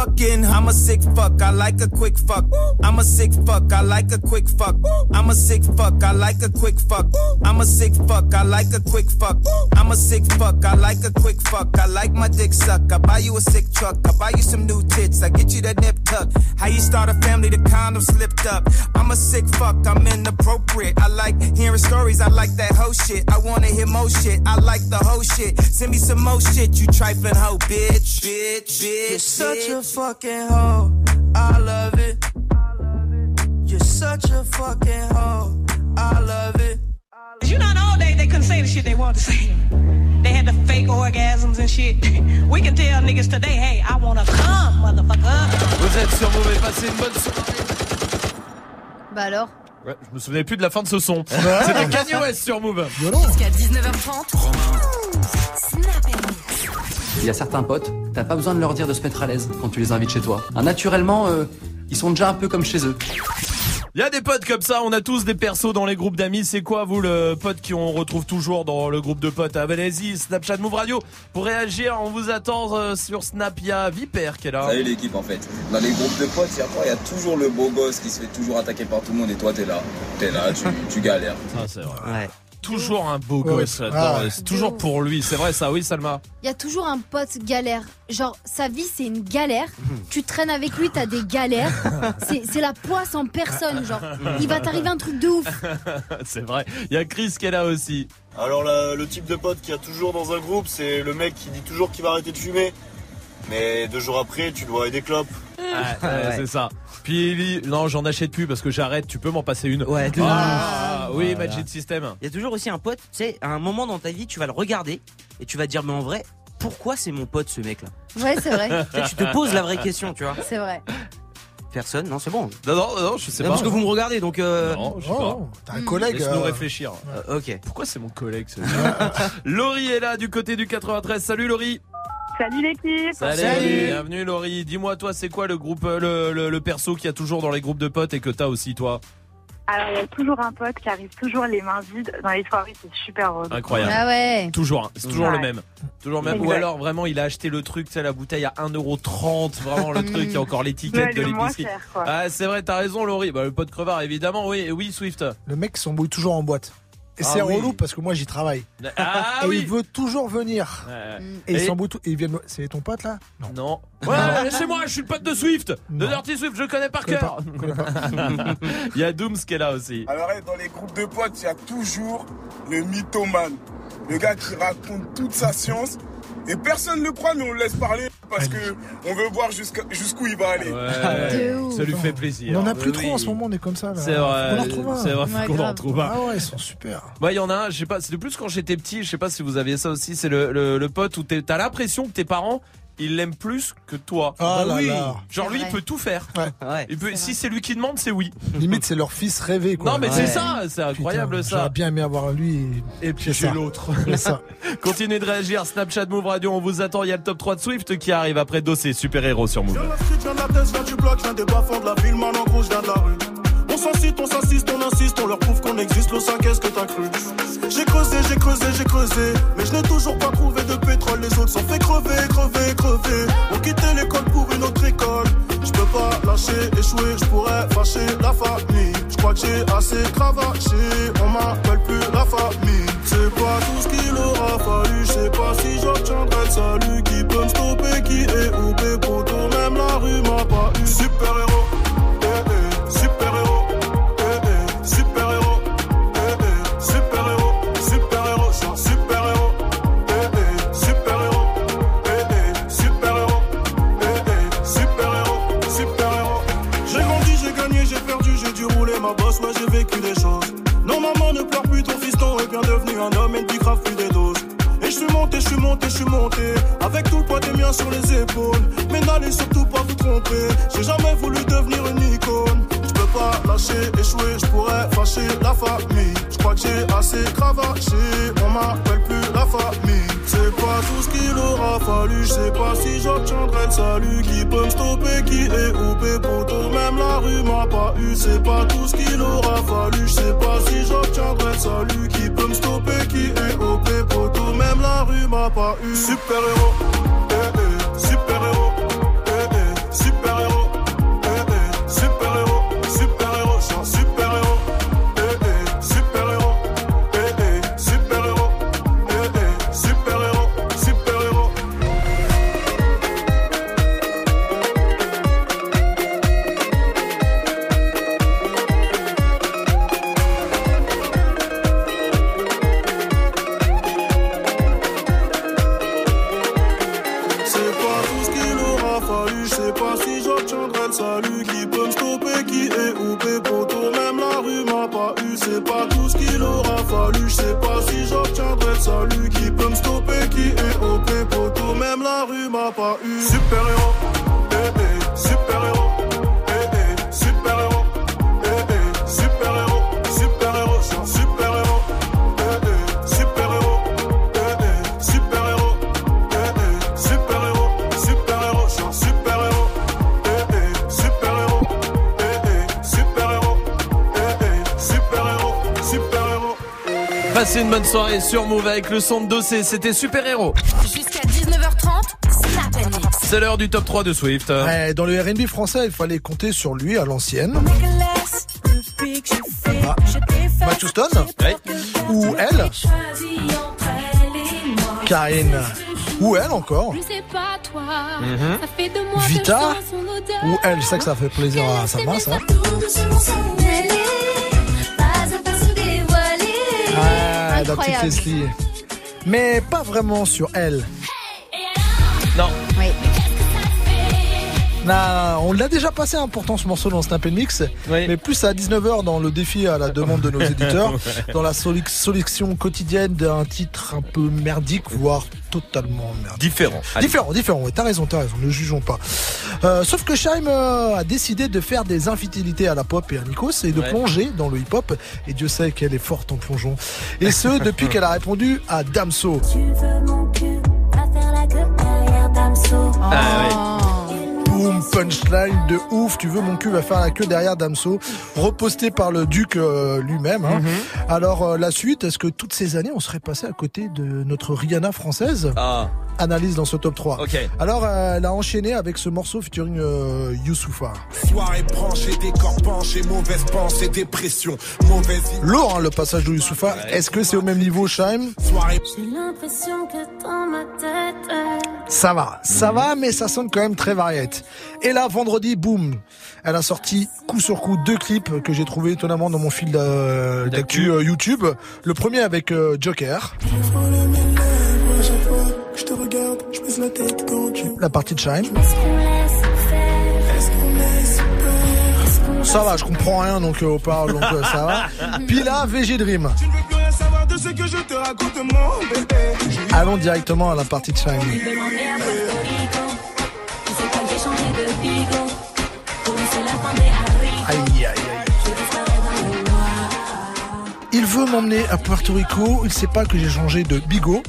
Fucking, I'm a sick fuck, I like a quick fuck. I'm a sick fuck, I like a quick fuck. I'm a sick fuck, I like a quick fuck. I'm a sick fuck, I like a quick fuck. I'm a sick fuck, I like a quick fuck. I like my dick suck, I buy you a sick truck. I buy you some new tits, I get you that nip tuck. How you start a family, the condom slipped up. I'm a sick fuck, I'm inappropriate. I like hearing stories, I like that whole shit. I wanna hear more shit, I like the whole shit. Send me some more shit, you trifling hoe, bitch. Bitch, bitch. You're such a fucking hoe. I love it. You're such a fucking hoe. I love it. You know, in the old days, they couldn't say the shit they wanted to say. And shit. We can tell niggas today, hey, I wanna come, motherfucker. Vous êtes sur Mauvais, passez une bonne soirée. Bah alors Ouais, je me souvenais plus de la fin de ce son. C'était Kanye West sur Move. Jusqu'à 19h30. Il y a certains potes, t'as pas besoin de leur dire de se mettre à l'aise quand tu les invites chez toi. Hein, naturellement, euh, ils sont déjà un peu comme chez eux. Il y a des potes comme ça, on a tous des persos dans les groupes d'amis. C'est quoi, vous, le pote qu'on retrouve toujours dans le groupe de potes Ah, ben, allez-y, Snapchat Move Radio. Pour réagir, on vous attend euh, sur Snap. Il y a Viper qui est là. Salut l'équipe en fait. Dans les groupes de potes, il y a quoi Il y a toujours le beau gosse qui se fait toujours attaquer par tout le monde et toi t'es là. T'es là, tu, tu galères. Ça c'est vrai. Toujours un beau Ouais. gosse. là-dedans. Ah ouais. C'est toujours pour lui. C'est vrai ça, oui, Salma. Il y a toujours un pote galère. Genre, sa vie, c'est une galère. Tu traînes avec lui, t'as des galères. C'est c'est la poisse en personne, genre. Il va t'arriver un truc de ouf. c'est vrai. Il y a Chris qui est là aussi. Alors la- le type de pote qu'il y a toujours dans un groupe, c'est le mec qui dit toujours qu'il va arrêter de fumer. Mais deux jours après, tu dois des clopes. Ouais, ouais, C'est ça. Puis il dit, non, j'en achète plus parce que j'arrête. Tu peux m'en passer une. Ouais, de Ah, ouf. oui, Voilà. Magic System. Il y a toujours aussi un pote, tu sais, à un moment dans ta vie, tu vas le regarder et tu vas te dire, mais en vrai, pourquoi c'est mon pote ce mec-là? Ouais, c'est vrai. Tu sais, Tu te poses la vraie question, tu vois. C'est vrai. Personne, non, c'est bon. Non, non, non, je sais Non, pas. Parce que vous me regardez, donc. Euh... Non, je sais Oh, pas. T'as un collègue. Laisse-nous euh, réfléchir. Euh, ok. Pourquoi c'est mon collègue ce Laurie est là du côté du 93. Salut Laurie. Salut l'équipe Salut. Bienvenue Laurie. Dis-moi toi c'est quoi le groupe euh, le, le, le perso qu'il y a toujours dans les groupes de potes et que t'as aussi toi? Alors il y a toujours un pote qui arrive toujours les mains vides dans les soirées, c'est super drôle. Incroyable. Ah ouais. Toujours, hein. c'est toujours Ouais. le même. Toujours le même. Ou alors vraiment il a acheté le truc, tu sais la bouteille à 1,30€, vraiment le truc, il y a encore l'étiquette de l'épicerie. Ah c'est vrai, t'as raison Laurie. Bah, le pote crevard évidemment, oui, et oui Swift. Le mec s'embrouille toujours en boîte. Et Ah c'est oui. relou parce que moi j'y travaille. Ah et oui. il veut toujours venir. Ouais. Et, il Et- s'embrouille tout. Et me- C'est ton pote là? Non. Non. Ouais, laissez-moi, je suis le pote de Swift, de. Dirty Swift, je le connais par cœur. Il y a Dooms qui est là aussi. Alors dans les groupes de potes, il y a toujours le mythomane. Le gars qui raconte toute sa science. Et personne ne le croit, mais on le laisse parler parce que on veut voir jusqu'où il va aller. Ouais, ça lui fait plaisir. On en a plus Oui. trop en ce moment, on est comme ça. là. C'est vrai, qu'on en retrouve un. c'est vrai, faut Ouais, qu'on en retrouve un. Ah ouais, ils sont super. Moi, il y en a un, je sais pas, c'est de plus quand j'étais petit, je sais pas si vous aviez ça aussi, c'est le, le, le pote où t'as l'impression que tes parents, ils l'aiment plus que toi. Ah là oui. là. Genre lui, il peut tout faire. Ouais. Il peut, si c'est lui qui demande, c'est oui. Limite, c'est leur fils rêvé quoi. Non, mais c'est ça, c'est incroyable Putain, ça. J'aurais bien aimé avoir lui. Et puis chez l'autre. C'est ça. Continuez de réagir, Snapchat Move Radio, on vous attend. Il y a le top 3 de Swift qui arrive après Dossé, super héros sur Move. Viens de la street, viens de la tête, viens du bloc, viens des bas-fonds de la ville, man en gros, je viens de la rue. On s'incite, on s'assiste, on insiste, on leur prouve qu'on existe. Le 5, qu'est-ce que t'as cru? J'ai creusé, j'ai creusé, j'ai creusé. Mais je n'ai toujours pas trouvé de pétrole. Les autres s'en fait crever, crever, crever. On quittait l'école pour une autre école. Je peux pas lâcher, échouer, je pourrais fâcher la famille. Je crois que j'ai assez cravaché, on m'appelle plus la famille. C'est pas tout ce qu'il aura fallu, je sais pas si j'obtiendrai le salut. Qui peut me stopper, qui est ou poto, même la rue m'a pas eu. Super devenu un homme et ne grave plus des doses. Et je suis monté, je suis monté, je suis monté. Avec tout le poids des miens sur les épaules. Mais n'allez surtout pas vous tromper. J'ai jamais voulu devenir une icône pas lâcher, échouer, je pourrais fâcher la famille. Je crois que j'ai assez cravaché On m'appelle plus la famille. C'est pas tout ce qu'il aura fallu Je sais pas si j'obtiendrai le salut. Qui peut me stopper, qui est ou poto Même la rue m'a pas eu C'est pas tout ce qu'il aura fallu. Je sais pas si j'obtiendrai le salut. Qui peut me stopper, qui est OP poto Même la rue m'a pas eu. Super héros, soirée sur Move avec le son de dossier, c'était Super Héros. Jusqu'à 19h30, Snap and Mix. C'est l'heure du top 3 de Swift. Ouais, dans le RB français, il fallait compter sur lui à l'ancienne. Ah. Matt Houston Ou elle Karine Ou elle encore Mhm. Vita Ou elle, je sais que ça fait plaisir à sa main, ça. La petite Incroyable. Leslie. Mais pas vraiment sur elle. Non. Oui. Non, on l'a déjà passé hein, pourtant ce morceau dans Snap Mix, mais plus à 19h dans le défi à la demande de nos éditeurs, Ouais. dans la sélection quotidienne d'un titre un peu merdique, voire totalement merdique. Différent. Allez. Différent, différent, ouais, t'as raison, t'as raison, ne jugeons pas. Euh, sauf que Shaim euh, a décidé de faire des infidélités à la pop et à Nikos et de Ouais. plonger dans le hip-hop, et Dieu sait qu'elle est forte en plongeon. Et ce, depuis qu'elle a répondu à Damso. Ah Boom, punchline de ouf, tu veux mon cul va faire la queue derrière Damso, reposté par le duc euh, lui-même. hein. Alors euh, la suite, est-ce que toutes ces années on serait passé à côté de notre Rihanna française? Ah. Analyse dans ce top 3. Ok. Alors euh, elle a enchaîné avec ce morceau featuring euh, Youssoufa. Soirée branchée, décor penché, mauvaise pensée, dépression, mauvaise Lourd hein, le passage de Youssoufa. Est-ce que c'est au même niveau Shaim? Soirée. J'ai l'impression que dans ma tête, Ça va, ça va, mais ça sonne quand même très variette. Et là, vendredi, boum, elle a sorti coup sur coup deux clips que j'ai trouvé étonnamment dans mon fil euh, d'actu euh, YouTube. Le premier avec euh, Joker, la partie de Shine. est-ce qu'on laisse faire Est-ce qu'on laisse faire Est-ce qu'on Ça va, je comprends rien donc euh, au parle, donc euh, ça va. Puis là, VG Dream. Tu ne veux plus rien savoir de ce que je te raconte, mon bébé. J'ai Allons directement à la partie de Shine. Aïe, aïe, aïe. Il veut m'emmener à Puerto Rico. Il sait pas que j'ai changé de bigot.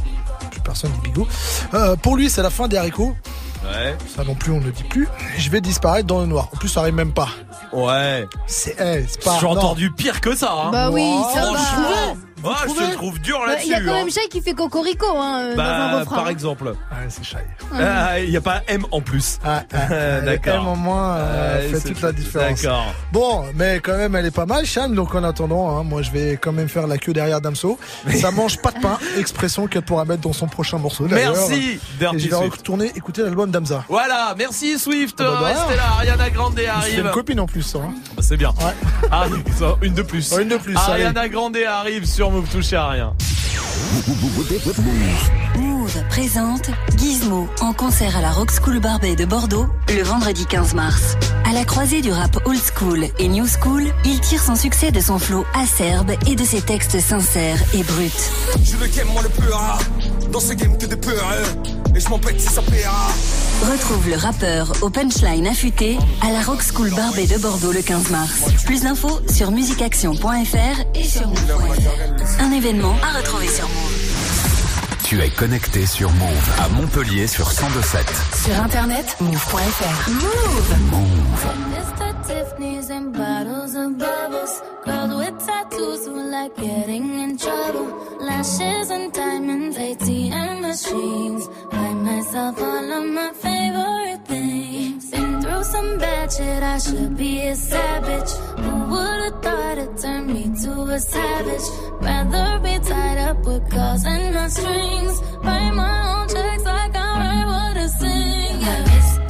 Plus personne dit bigot. Euh, pour lui, c'est la fin des haricots. Ouais. Ça non plus, on ne dit plus. Je vais disparaître dans le noir. En plus, ça arrive même pas. Ouais. C'est, eh, c'est pas. J'ai entendu pire que ça. Hein. Bah oui, ça va. Ouais, je te trouve dur Ouais, là-dessus. Il y a quand hein. même Shai qui fait cocorico hein, euh, dans un Bah, refrain. par exemple. Ouais, c'est shy. Ah, Il n'y a pas M en plus. Ah, ah, ah, D'accord. M en moins euh, Ouais, fait c'est- toute la différence. D'accord. Bon, mais quand même, elle est pas mal, Cham. Donc en attendant, hein, moi je vais quand même faire la queue derrière Damso. Ça mange pas de pain. Expression qu'elle pourra mettre dans son prochain morceau. Merci, Dirty Et je vais Swift. retourner écouter l'album d'Amza. Voilà, merci Swift. Ah bah, Restez rien. là, Ariana Grande C'est arrive. une copine en plus, ça. hein. Bah, C'est bien. Ah, ça, une de plus. Ouais, une de plus, allez. Ariana Grande arrive sur Move Touché à rien. Présente Gizmo en concert à la Rock School Barbet de Bordeaux le vendredi 15 mars. À la croisée du rap old school et new school, il tire son succès de son flow acerbe et de ses textes sincères et bruts. Je suis le game, moi le rare. Dans ce game que hein. Et je m'en pète si ça paiera. Retrouve le rappeur au punchline affûté à la Rock School Barbet de Bordeaux le 15 mars. Plus d'infos sur musicaction.fr et sur. Un événement à retrouver sur Move. Tu es connecté sur Move à Montpellier sur 102.7. Sur internet, move.fr. Move. Mr. Tiffany's and bottles of bubbles. Girls with tattoos who like getting in trouble. Lashes and diamonds, ATM machines. Buy myself all of my favorite things. Been through some bad shit, I should be a savage. Would've thought it turned me to a savage? Rather be tied up with calls and not strings. Write my own checks like I write what I sing. My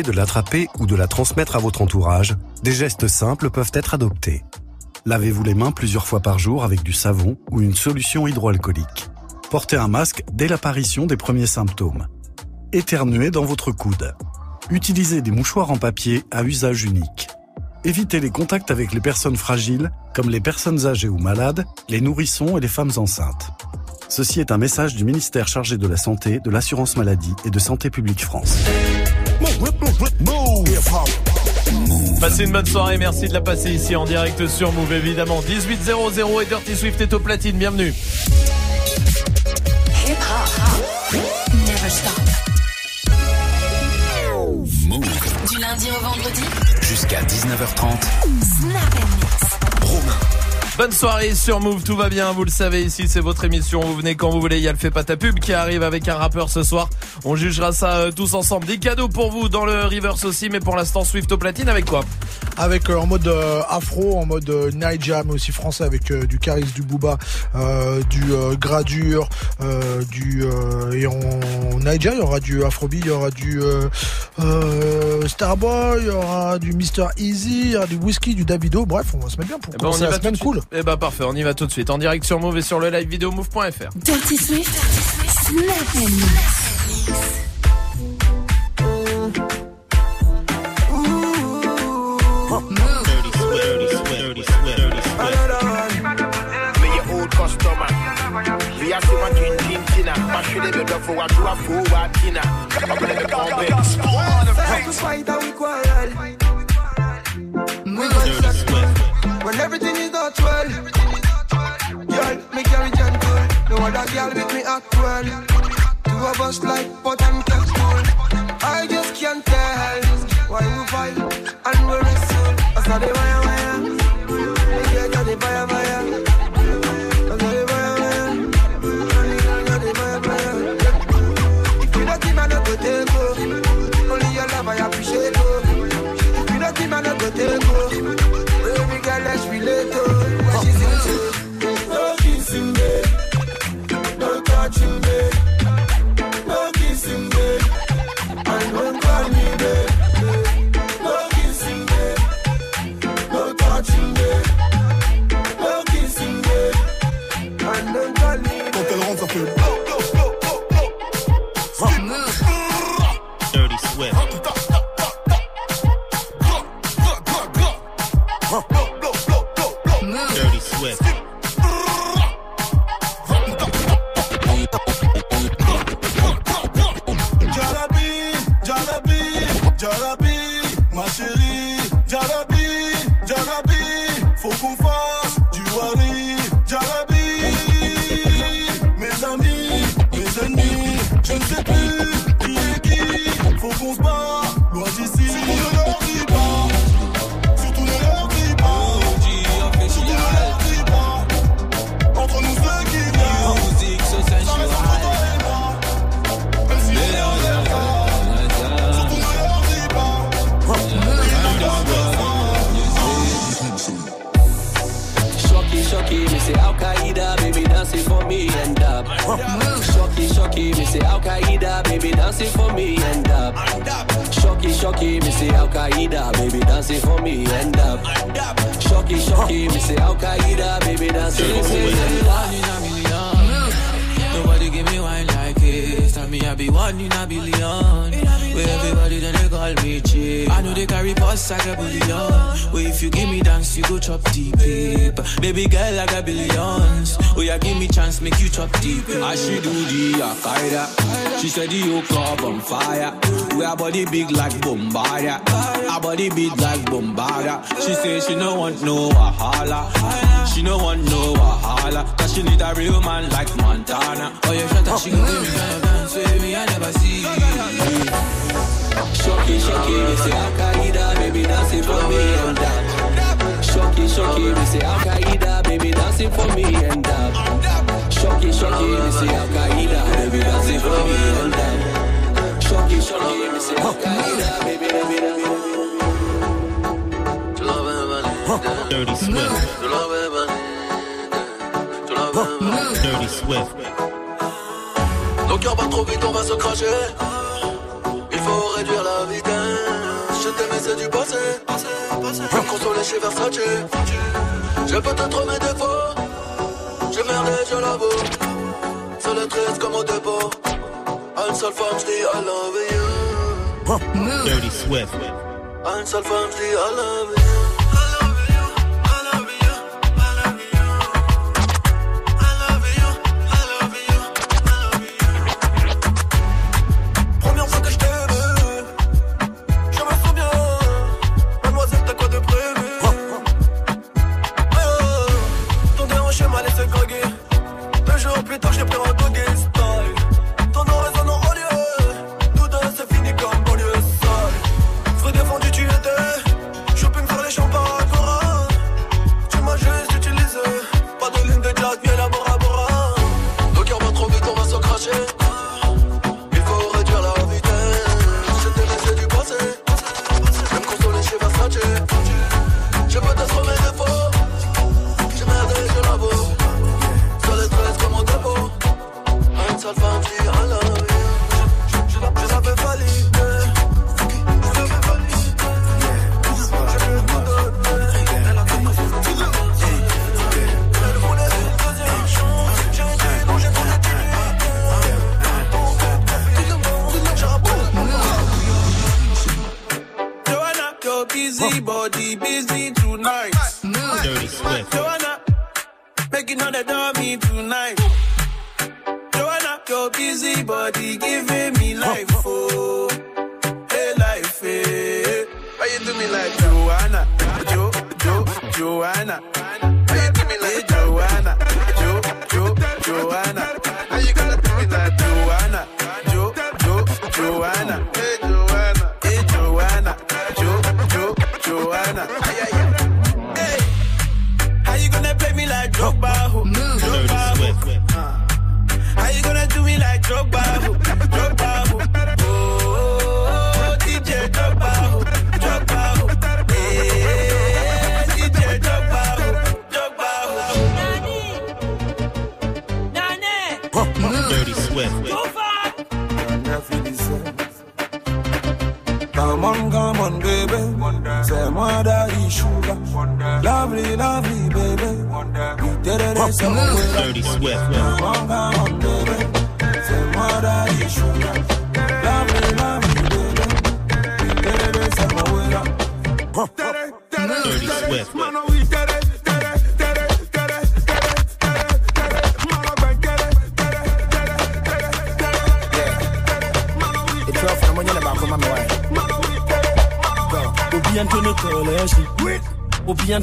de l'attraper ou de la transmettre à votre entourage, des gestes simples peuvent être adoptés. Lavez-vous les mains plusieurs fois par jour avec du savon ou une solution hydroalcoolique. Portez un masque dès l'apparition des premiers symptômes. Éternuez dans votre coude. Utilisez des mouchoirs en papier à usage unique. Évitez les contacts avec les personnes fragiles, comme les personnes âgées ou malades, les nourrissons et les femmes enceintes. Ceci est un message du ministère chargé de la Santé, de l'Assurance Maladie et de Santé Publique France. Passez une bonne soirée, merci de la passer ici en direct sur Move évidemment. 1800 et Dirty Swift est au platine, bienvenue. Hip hop. Never stop. Move Du lundi au vendredi. jusqu'à 19h30. Snap and mix. Romain. Bonne soirée sur Move, tout va bien, vous le savez ici, c'est votre émission, vous venez quand vous voulez, il y a le fait pas ta pub qui arrive avec un rappeur ce soir. On jugera ça euh, tous ensemble. Des cadeaux pour vous dans le reverse aussi, mais pour l'instant Swift au platine avec quoi? avec euh, en mode euh, afro, en mode euh, mais aussi français avec euh, du charisme, du booba, du gradure, du et en Naija il y aura du afrobeat, il y aura du Starboy, il y aura du Mr Easy, il y aura du whisky, du Davido. Bref, on va se mettre bien pour eh ben, on y va semaine cool. Et eh bah ben, parfait, on y va tout de suite en direct sur Move et sur le live vidéo move.fr. the middle for a true forward dinner. I'm gonna on back. Fight we quarrel. We When everything is not well. Girl, me carry gentle. No other girl with me act well. Two of us like pot and casserole. I just can't tell why we fight and we wrestle. I saw the way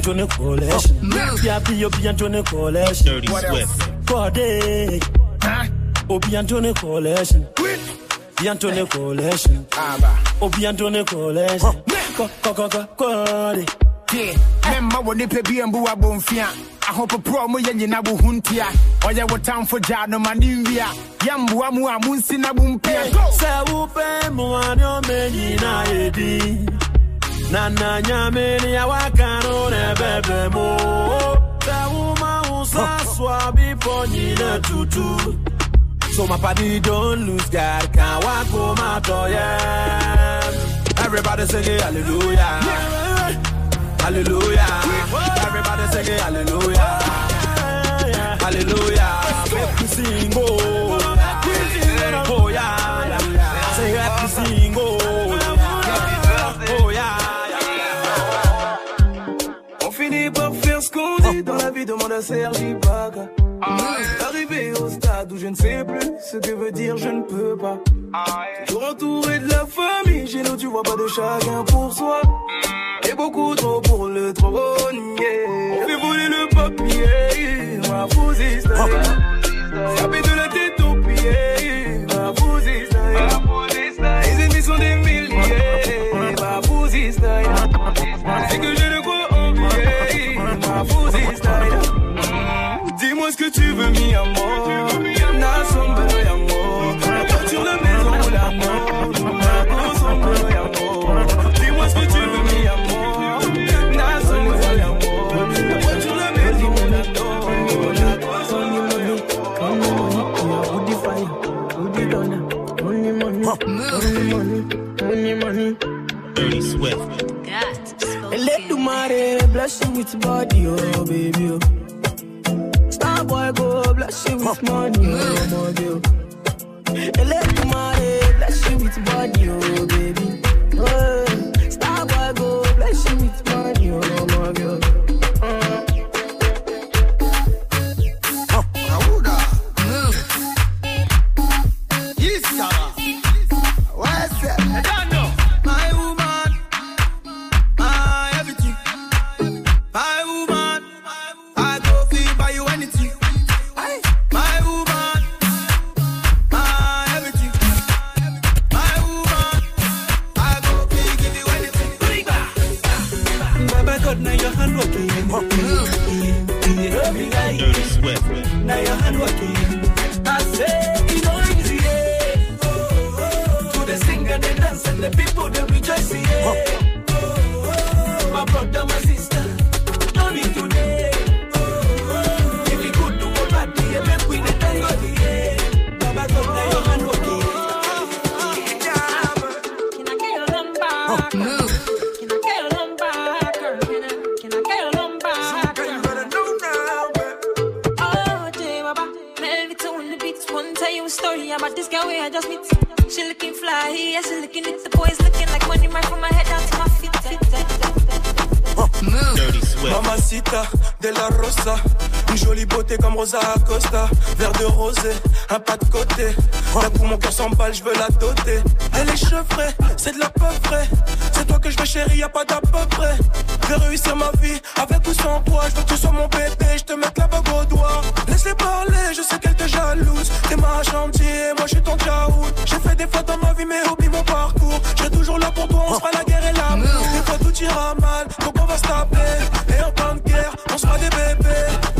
and Tony Coalition. Yeah, be Obi and Tony Coalition. Dirty Swift. For day. Obi and Tony Coalition. Quit. Obi and Tony Coalition. Obi and Tony Coalition. Corday. Yeah, remember when they pay BMB Abonfia. ahopoprɔ mo yɛ nyina bo ho ntia ɔyɛ wo tamfo gyaa no ma ne nwia yɛmboa mu a na bo mpia sɛ wopɛ mmoa ne ɔmɛ nyinaa na na nyamini ya wakano nebebe mo. Teuma usa swabi ponyine tutu. So my body don't lose God Can wako Yeah, Everybody sing singing hallelujah. Hallelujah. Everybody sing singing hallelujah. Hallelujah. Make me sing oh. À. Arrivé au stade où je ne sais plus ce que veut dire je ne peux pas. Toujours entouré de la famille, chez nous tu vois pas de chacun pour soi. Et beaucoup trop pour le trône, yeah. On fait voler le papier, ma fousie style. Saper de la tête aux pieds, Dis-moi ce que tu veux, mi amor. Na y amor. La voiture, la maison ou l'amour. Na sombra y amor. Dis-moi ce que tu veux, mi amor. Na y amor. La voiture, la maison ou l'amour. Na sombra y amor. Dirty Swift. Let the money bless you with body, oh baby. Oh. Star boy go bless you with money, oh my girl. And let the money bless you with body, oh baby. Oh, star boy go bless you with money, oh Mamacita de la Rosa, une jolie beauté comme Rosa Acosta, verre de rosé, un pas de côté. D'un coup mon cœur s'emballe, je veux la doter. Elle est chevrée, c'est de la peu près. C'est toi que je veux chérie, y a pas d'à peu près. Je vais réussir ma vie avec ou sans toi. Je veux que tu sois mon bébé, je te mette la bague au doigt. Laisse-les parler, je sais qu'elle te jalouse. T'es ma chantier, moi je suis ton tchaout. J'ai fait des fois dans ma vie, mais oublie mon parcours. Je serai toujours là pour toi, on sera la guerre et l'amour. Des fois tout ira mal, donc on va se taper. Et en temps de guerre, on sera des bébés.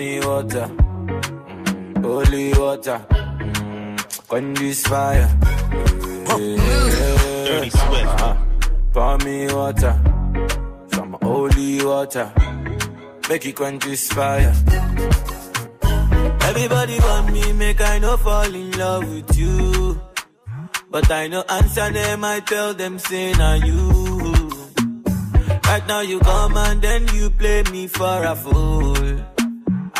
Me water, holy water, quench this fire. Dirty Swift. Uh-huh. Pour me water, some holy water, make it quench this fire. Everybody want me, make I no fall in love with you. But I no answer them, I tell them, say na you. Right now you come and then you play me for a fool.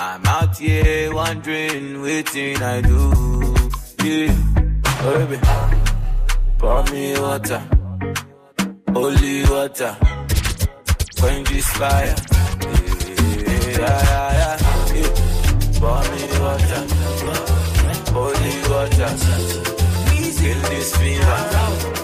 I'm out here wondering, waiting I do. Yeah, oh, baby, pour me water, holy water, quench this fire. Yeah, yeah, yeah, yeah. Pour me water, holy water, kill this fever.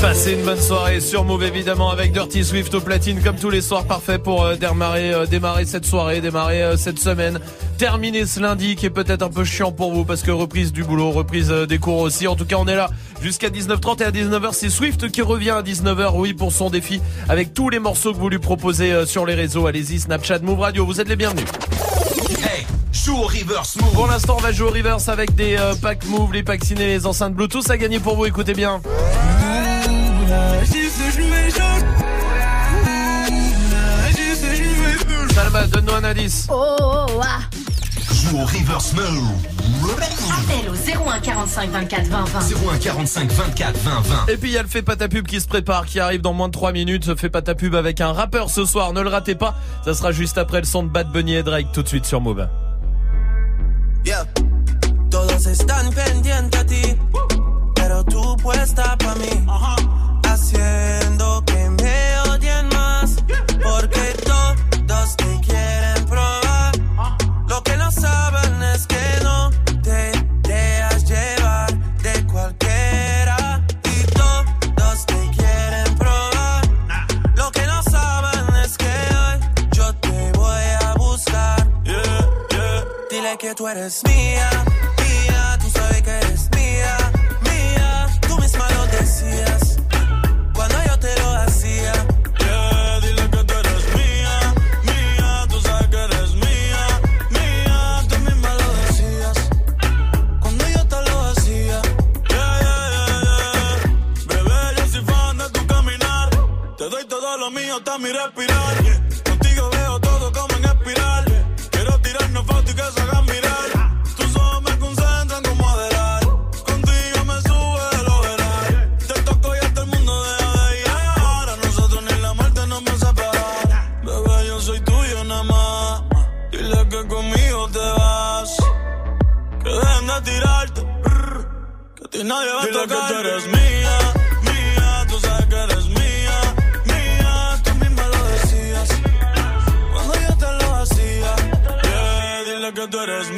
Passez une bonne soirée sur Move évidemment avec Dirty Swift au platine comme tous les soirs parfait pour euh, démarrer, euh, démarrer cette soirée, démarrer euh, cette semaine, terminer ce lundi qui est peut-être un peu chiant pour vous parce que reprise du boulot, reprise euh, des cours aussi. En tout cas on est là jusqu'à 19h30 et à 19h c'est Swift qui revient à 19h oui pour son défi avec tous les morceaux que vous lui proposez euh, sur les réseaux. Allez-y Snapchat Move Radio, vous êtes les bienvenus. Hey, joue au reverse move. Pour l'instant, on va jouer au reverse avec des euh, packs Move, les packs ciné, les enceintes Bluetooth à gagner pour vous. Écoutez bien. Salma, donne-nous un indice. Oh, oh, oh, ah. Joue au reverse move. Appel au 01 45 24 20 20. 01 45 24 20 20. Et puis il y a le fait pas ta pub qui se prépare, qui arrive dans moins de 3 minutes. Fait pas ta pub avec un rappeur ce soir, ne le ratez pas. Ça sera juste après le son de Bad Bunny et Drake tout de suite sur Move. Yeah. Todos están pendientes a ti, pero tú puesta pa' mí. Haciendo que tú eres mía, mía, Te doy todo lo mío hasta mi respirar. Contigo veo todo como en espiral. Quiero tirarnos fotos y que se hagan mirar. Tus ojos me concentran como adelar. Contigo me sube el overall. Te toco y hasta el mundo deja de ir. Ahora nosotros ni la muerte nos va a separar. Bebé, yo soy tuyo nada más. Dile que conmigo te vas. Que dejen de tirarte. Que a ti nadie va a tocar. que tú eres mío. Dile que tú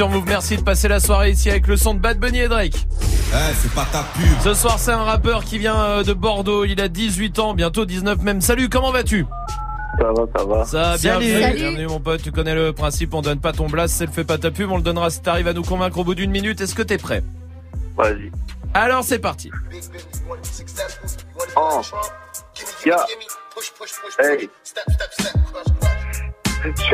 sur Move, merci de passer la soirée ici avec le son de Bad Bunny et Drake. Eh, c'est pas ta pub. Ce soir, c'est un rappeur qui vient euh, de Bordeaux. Il a 18 ans, bientôt 19 même. Salut, comment vas-tu? Ça va, ça va. Ça, bienvenue, Salut. bienvenue mon pote. Tu connais le principe, on donne pas ton blast, c'est le fait pas ta pub, on le donnera si t'arrives à nous convaincre au bout d'une minute. Est-ce que t'es prêt? Vas-y. Alors c'est parti. Oh. Yeah. Hey.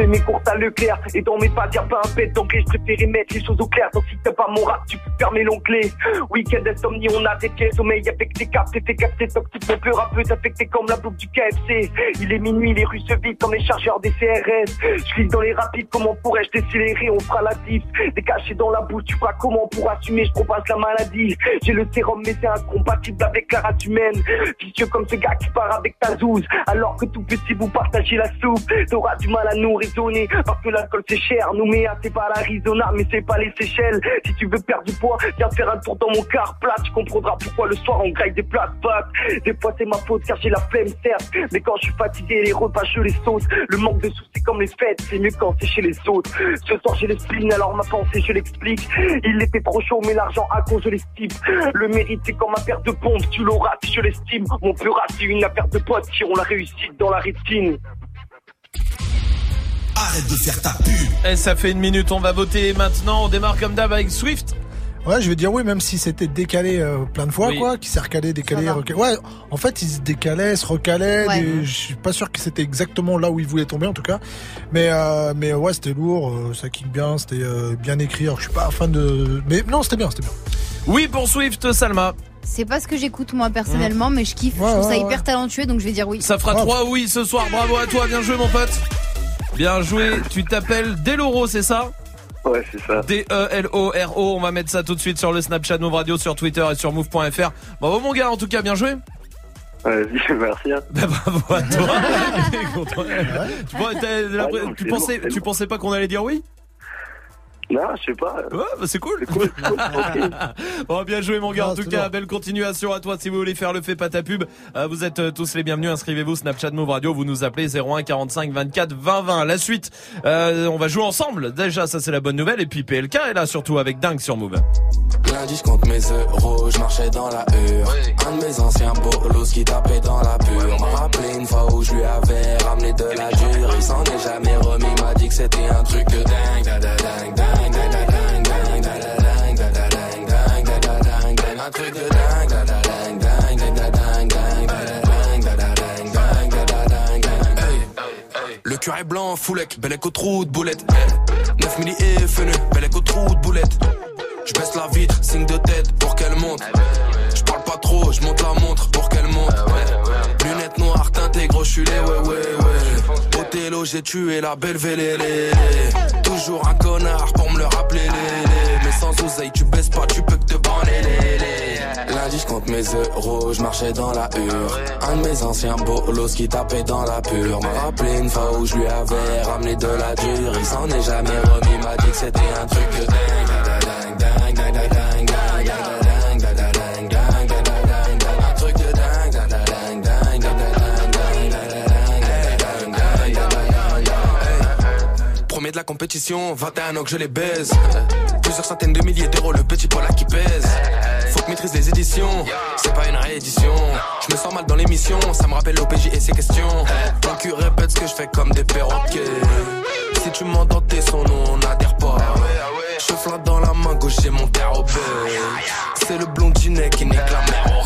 Fais mes courses à Leclerc et dans mes pas, y'a pas un pet d'anglais. Je préférais mettre les choses au clair. Donc si t'as pas mon rap, tu peux fermer l'onglet. Week-end insomnie, on a des pieds sommeil avec des cartes. T'es capté toxique, mon peu rappeuse affecté comme la boucle du KFC. Il est minuit, les rues se vident comme les chargeurs des CRS. Je vis dans les rapides, comment pourrais-je décélérer On fera la diff. Décaché dans la bouche, tu feras comment pour assumer? Je la maladie. J'ai le sérum, mais c'est incompatible avec la race humaine. Vicieux comme ce gars qui part avec ta zouze. Alors que tout petit, vous partagez la soupe. T'auras du mal à nous Parce que l'alcool c'est cher. Nouméa, c'est pas l'Arizona, mais c'est pas les Seychelles. Si tu veux perdre du poids, viens faire un tour dans mon car plat. Tu comprendras pourquoi le soir on graille des places basses. Des fois c'est ma faute car j'ai la flemme, certes. Mais quand je suis fatigué, les repas je les saute. Le manque de sous, c'est comme les fêtes. C'est mieux quand c'est chez les autres. Ce soir j'ai le spleen, alors ma pensée, je l'explique. Il était trop chaud, mais l'argent à cause je l'estime. Le mérite, c'est comme ma paire de pompes. Tu l'auras si je l'estime. Mon peur c'est une affaire de potes. Si on la réussit dans la rétine. Arrête de faire ta pub. Et ça fait une minute, on va voter maintenant. On démarre comme d'hab avec Swift. Ouais, je vais dire oui, même si c'était décalé euh, plein de fois, Oui. quoi, qui s'est recalé, décalé, recalé. Ouais, en fait, il se décalait, se recalait. Ouais. des- Je suis pas sûr que c'était exactement là où il voulait tomber, en tout cas. Mais, euh, mais ouais, c'était lourd, euh, ça kick bien, c'était euh, bien écrit. Alors, je suis pas fan de. Mais non, c'était bien, c'était bien. Oui pour Swift, Salma. C'est pas ce que j'écoute moi personnellement, mais je kiffe. je Ouais, trouve ça ouais, hyper talentueux, donc je vais dire oui. Ça fera trois oui ce soir. Bravo à toi, bien joué mon pote. Bien joué. Tu t'appelles Deloro, c'est ça Ouais, c'est ça. D-E-L-O-R-O. On va mettre ça tout de suite sur le Snapchat Move Radio, sur Twitter et sur Move.fr. Bravo mon gars, en tout cas, bien joué. Vas-y, merci. hein. Bravo à toi. Tu, pensais- tu pensais pas qu'on allait dire oui Non, je sais pas. Ouais, bah c'est cool. bon, bien joué mon gars. En tout cas, belle continuation à toi. Si vous voulez faire le fait pas ta pub, euh, vous êtes euh, tous les bienvenus. Inscrivez-vous Snapchat Move Radio. Vous nous appelez 01 45 24 20 20. La suite, euh, on va jouer ensemble. Déjà, ça c'est la bonne nouvelle. Et puis PLK est là surtout avec Dingue sur Move. Lundi, je compte mes euros, je marchais dans la hure. Un de mes anciens bolos qui tapait dans la pure. M'a rappelé une fois où je lui avais ramené de la dure. Il s'en est jamais remis, m'a dit que c'était un truc de dingue. da, da, dingue, dingue, dingue, Un truc de dingue, Le blanc, foulec, bel écho trou de boulette. 9 milli et fenu, bel écho trou de boulette. Je baisse la vitre, signe de tête pour qu'elle monte. Je parle pas trop, je monte la montre pour qu'elle monte. Gros, je suis les ouais ouais ouais. Othello, j'ai tué la belle vélélé. Toujours un connard pour me le rappeler. lé, lé. Mais sans oseille, tu baisses pas, tu peux que te branler. lé, lé. Lundi, je compte mes euros, je marchais dans la hure. Un de mes anciens bolos qui tapait dans la pure m'a rappelé une fois où je lui avais ramené de la dure. Il s'en est jamais remis, m'a dit que c'était un truc de dingue, dingue, dingue, dingue, dingue, dingue, la compétition, 21 ans que je les baise. Plusieurs centaines de milliers d'euros, le petit pola qui pèse. Faut que maîtrise les éditions, c'est pas une réédition. Je me sens mal dans l'émission, ça me rappelle l'OPJ et ses questions. Ton cul répète ce que je fais comme des perroquets. Si tu m'entends tes sons, nous on n'adhère pas. Je flatte dans la main gauche, j'ai mon terre C'est le blondinet qui nique la mer.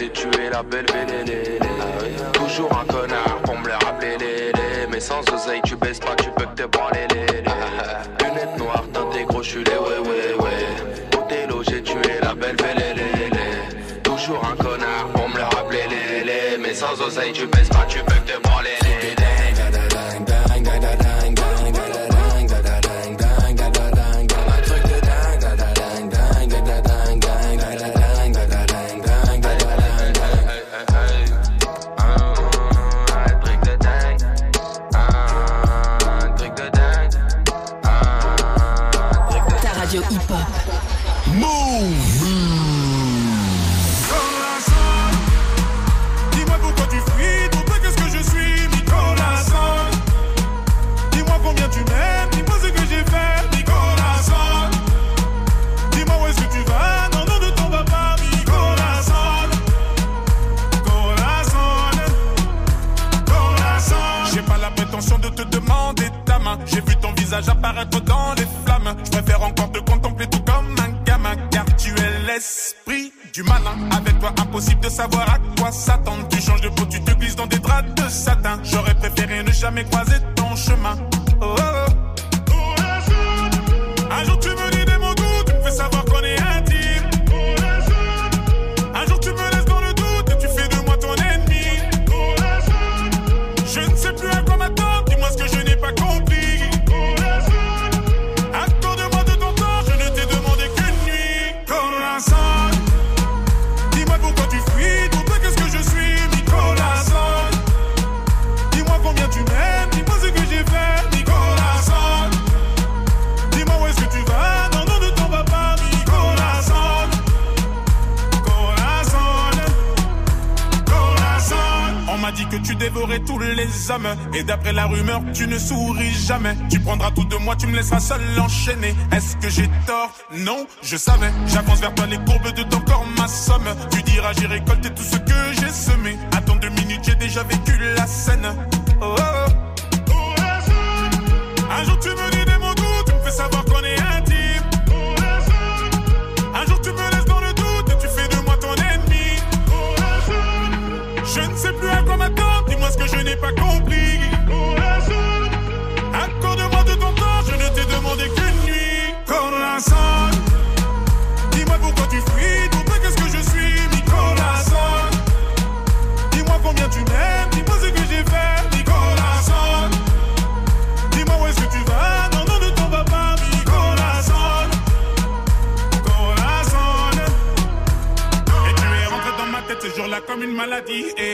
j'ai tué la belle belle Toujours un connard pour me le rappeler, les, les. Mais sans oseille, tu baisses pas, tu peux que te branler, les, les. Lunettes noires, teintées crochulées, ouais, ouais, ouais. Othello, j'ai tué la belle les, les. Toujours un connard pour me le rappeler, les, les. Mais sans oseille, tu baisses l'esprit du malin. Avec toi, impossible de savoir à quoi s'attendre. Tu changes de peau, tu te glisses dans des draps de satin. J'aurais préféré ne jamais croiser ton chemin. Oh, oh, oh. Un jour tu me dis des mots doux, tu me savoir m'a dévorais tous les hommes. Et d'après la rumeur tu ne souris jamais. Tu prendras tout de moi, tu me laisseras seul enchaîner. Est-ce que j'ai tort? Non, je savais. J'avance vers toi, les courbes de ton corps m'assomment. Tu diras j'ai récolté tout ce que j'ai semé. Attends deux minutes, j'ai déjà vécu la scène. Oh, oh, oh. Un jour tu me dis des mots doux, tu me fais savoir qu'on est n'ai pas compris.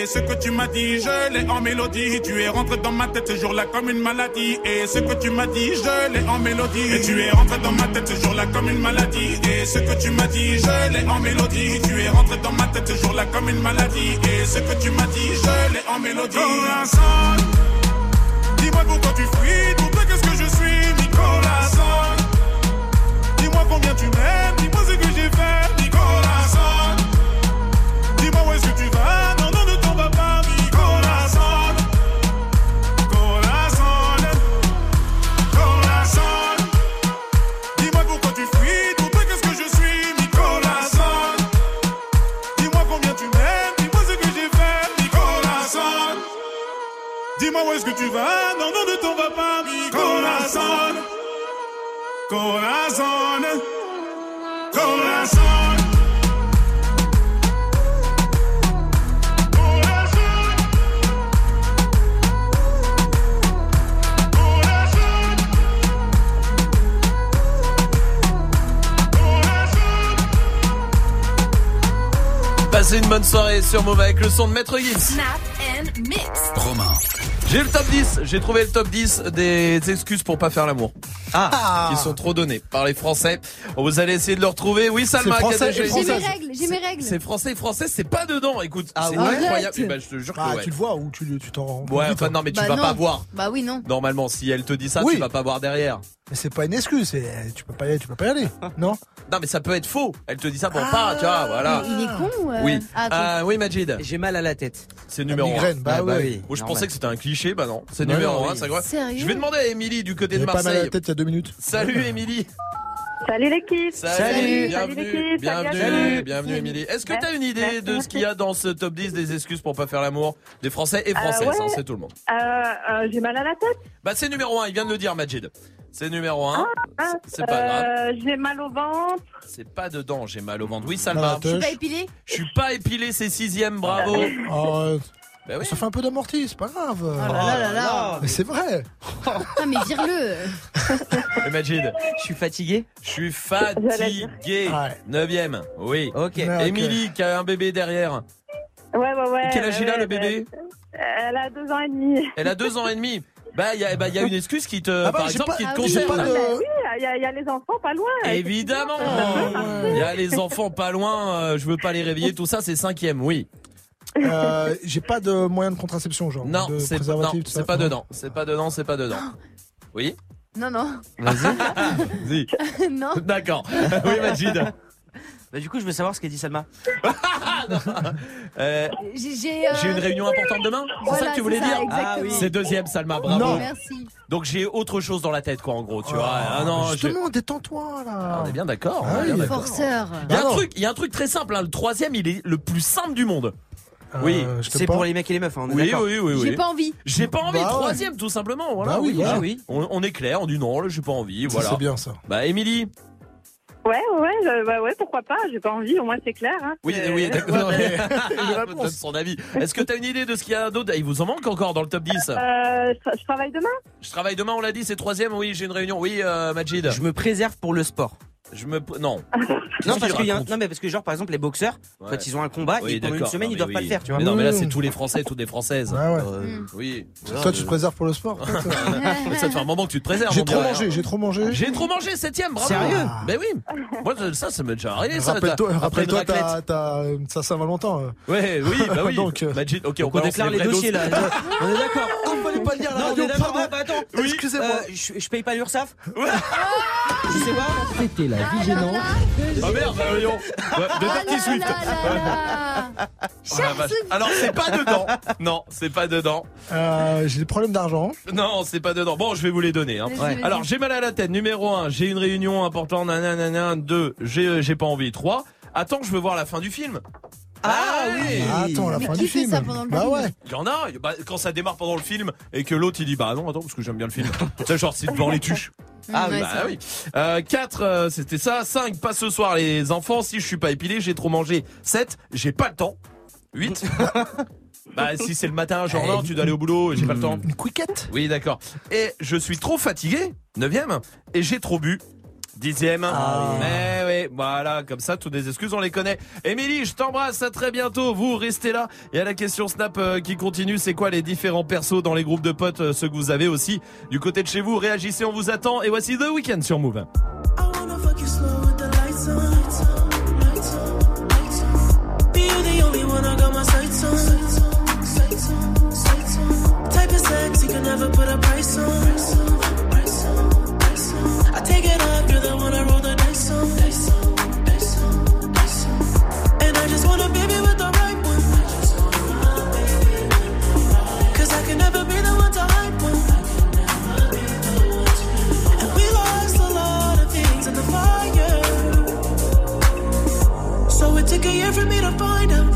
Et ce que tu m'as dit, je l'ai en mélodie. Tu es rentré dans ma tête ce jour-là comme une maladie. Et ce que tu m'as dit, je l'ai en mélodie. Et tu es rentré dans ma tête ce jour-là comme une maladie. Et ce que tu m'as dit, je l'ai en mélodie. Tu es rentré dans ma tête ce jour-là comme une maladie. Et ce que tu m'as dit, je l'ai en mélodie. Corazon, dis-moi pourquoi tu fuis. Toi, qu'est-ce que je suis, Nicolas. Dis-moi combien tu m'aimes. Corazón, corazón. Passez une bonne soirée sur Move avec le son de Maître Gims. Snap and mix. Romain. J'ai le top 10, j'ai trouvé le top 10 des excuses pour pas faire l'amour. Ah. Qui sont trop données par les Français. Vous allez essayer de le retrouver. Oui, Salma, J'ai mes règles, j'ai mes règles. C'est français et français, c'est pas dedans. Écoute, Ah c'est ouais incroyable. Ben, je te jure Ah, que ouais. tu le vois ou tu tu t'en rends compte Ouais, enfin non, mais tu Bah vas non. pas voir. Bah oui, non. Normalement, si elle te dit ça, Oui. tu vas pas voir derrière. Mais c'est pas une excuse, c'est tu peux pas y aller, tu peux pas y aller. Non? Non, mais ça peut être faux. Elle te dit ça pour pas, tu vois, voilà. Mais il est con ou euh, Oui. Ah. Ah oui, Majid. J'ai mal à la tête. C'est numéro 1. migraine, bah oui. Je normal. pensais que c'était un cliché, bah non. C'est Bah numéro non, 1, oui. c'est incroyable. Sérieux? Je vais demander à Émilie du côté de J'avais pas mal à la Marseille. tête il y a deux minutes. Salut Émilie. Salut l'équipe. Salut, Salut bienvenue, bienvenue, Salut. bienvenue Émilie. Est-ce que tu as une idée merci, de ce qu'il y a dans ce top 10 des excuses pour pas faire l'amour? Des Français et Françaises, ouais. hein, c'est tout le monde. Euh, euh, J'ai mal à la tête. Bah c'est numéro 1, il vient de le dire Majid. C'est numéro 1. Ah, c'est pas grave. euh, J'ai mal au ventre. C'est pas dedans, j'ai mal au ventre. Oui, Salma. Je suis pas épilé Je suis pas épilé, c'est sixième, bravo. Oh, Bah oui. Ça fait un peu d'amorti, c'est pas grave. Oh là là là là. Mais c'est vrai. Ah, mais vire-le. Et Majid, Je suis fatigué. je suis fatigué. Ouais. Neuvième, oui. Ok. Émilie qui a un bébé derrière. Ouais, ouais, ouais. Quel âge il a le bébé Elle a deux ans et demi. Elle a deux ans et demi. Bah il y, a- bah, il y a une excuse qui te, Ah bah, par exemple, pas- qui te ah oui, concerne. pas Ah de- bah oui, il y, y a les enfants pas loin. Évidemment. Il y a les enfants pas loin. euh, je veux pas les réveiller. Tout ça, c'est cinquième. Oui. Euh, J'ai pas de moyen de contraception, genre. Non, c'est pas Non. dedans. C'est pas dedans. C'est pas dedans. Oui? Non, non. Vas-y. non. D'accord. Oui, Majid. Bah, du coup, je veux savoir ce qu'a dit Salma. Euh, J'ai j'ai, euh, une réunion importante demain? C'est voilà, ça que tu voulais ça, dire? Exactement. C'est deuxième, Salma. Bravo. Non. Merci. Donc j'ai autre chose dans la tête, quoi, en gros. Tu Oh, vois. Ah non. Justement, détends-toi là. On est bien d'accord. Ah on est bien oui. d'accord. Forceur. Il y a un truc, il y a un truc très simple. hein. Le troisième, il est le plus simple du monde. Oui. Euh, t'aime C'est pour les mecs et les meufs, hein, on est Oui, d'accord. oui, oui, J'ai oui. pas envie. J'ai pas envie. Bah ouais. Troisième, tout simplement. Voilà. Bah oui, oui, voilà. oui. On, on est clair. On dit non, là, j'ai pas envie. Voilà. C'est bien ça. Bah, Émilie? Ouais, ouais, je- bah ouais, pourquoi pas. J'ai pas envie, au moins c'est clair. Hein. Oui, Euh, oui, d'accord. mais- Elle donne son avis. Est-ce que t'as une idée de ce qu'il y a d'autre? Il vous en manque encore dans le top 10 Euh, je je travaille demain? Je travaille demain, on l'a dit, c'est troisième. Oui, j'ai une réunion. Oui, euh, Majid. Je me préserve pour le sport. Je me. Non. Non, parce qu'il qu'il y a un- raconte non, mais parce que genre, par exemple, les boxeurs, Ouais. quand ils ont un combat, Oui, ils, pendant une semaine, Non, ils doivent oui. pas le faire, tu vois. Mais non, mais là, Mmh. c'est tous les Français, toutes les Françaises. Ouais, ouais. Euh, Oui. Toi, tu te préserves pour le sport. toi, toi Mais ça te fait un moment que tu te préserves. J'ai on trop mangé, j'ai trop mangé. J'ai trop mangé, septième, bravo. Sérieux Ben oui. Moi, ça, ça m'est déjà arrivé, ça. Rappelle-toi, une rappelle-toi ta, ta, ta Saint-Valentin. euh. Ouais, oui, bah oui. Donc, euh, ok, on, On déclare les dossiers, là. On est d'accord. Ah, fallait pas le dire la Non, on radio. Ah, bah attends. Excusez-moi. Euh, je, paye pas l'URSAF Ouais. Je sais pas. C'était la vie gênante. Ah merde, bah voyons. Ouais, De Dirty Swift. là Oh. Alors, c'est pas dedans. Non, c'est pas dedans. Euh, j'ai des problèmes d'argent. Non, c'est pas dedans. Bon, je vais vous les donner. Hein. Ouais. Alors, j'ai mal à la tête. Numéro 1, j'ai une réunion importante. Nanana. 2, j'ai j'ai pas envie. 3, attends, je veux voir la fin du film. Ah oui. Ah, attends, la Mais fin qui du fait film. ça pendant le bah film ouais. Il y en a, bah, quand ça démarre pendant le film et que l'autre il dit bah non, attends, parce que j'aime bien le film. tu sais, genre, c'est devant les tuches. Ah bah oui. Euh, 4, c'était ça. 5, pas ce soir les enfants. Si je suis pas épilé, j'ai trop mangé. 7, j'ai pas le temps. 8, bah si c'est le matin, genre non, tu dois aller au boulot et j'ai pas le temps. Une quiquette. Oui, d'accord. Et je suis trop fatigué, 9 et j'ai trop bu. Dixième. Mais oui, voilà, comme ça, toutes les excuses, on les connaît. Émilie, je t'embrasse, à très bientôt. Vous, restez là. Il y a la question Snap euh, qui continue. C'est quoi les différents persos dans les groupes de potes, euh, ceux que vous avez aussi Du côté de chez vous, réagissez, on vous attend. Et voici The Weeknd sur Move. Never put a price on. The one I roll the dice on. And I just want baby with the right one. Cause I can never be the one to hype one. And we lost a lot of things in the fire. So it took a year for me to. Find out,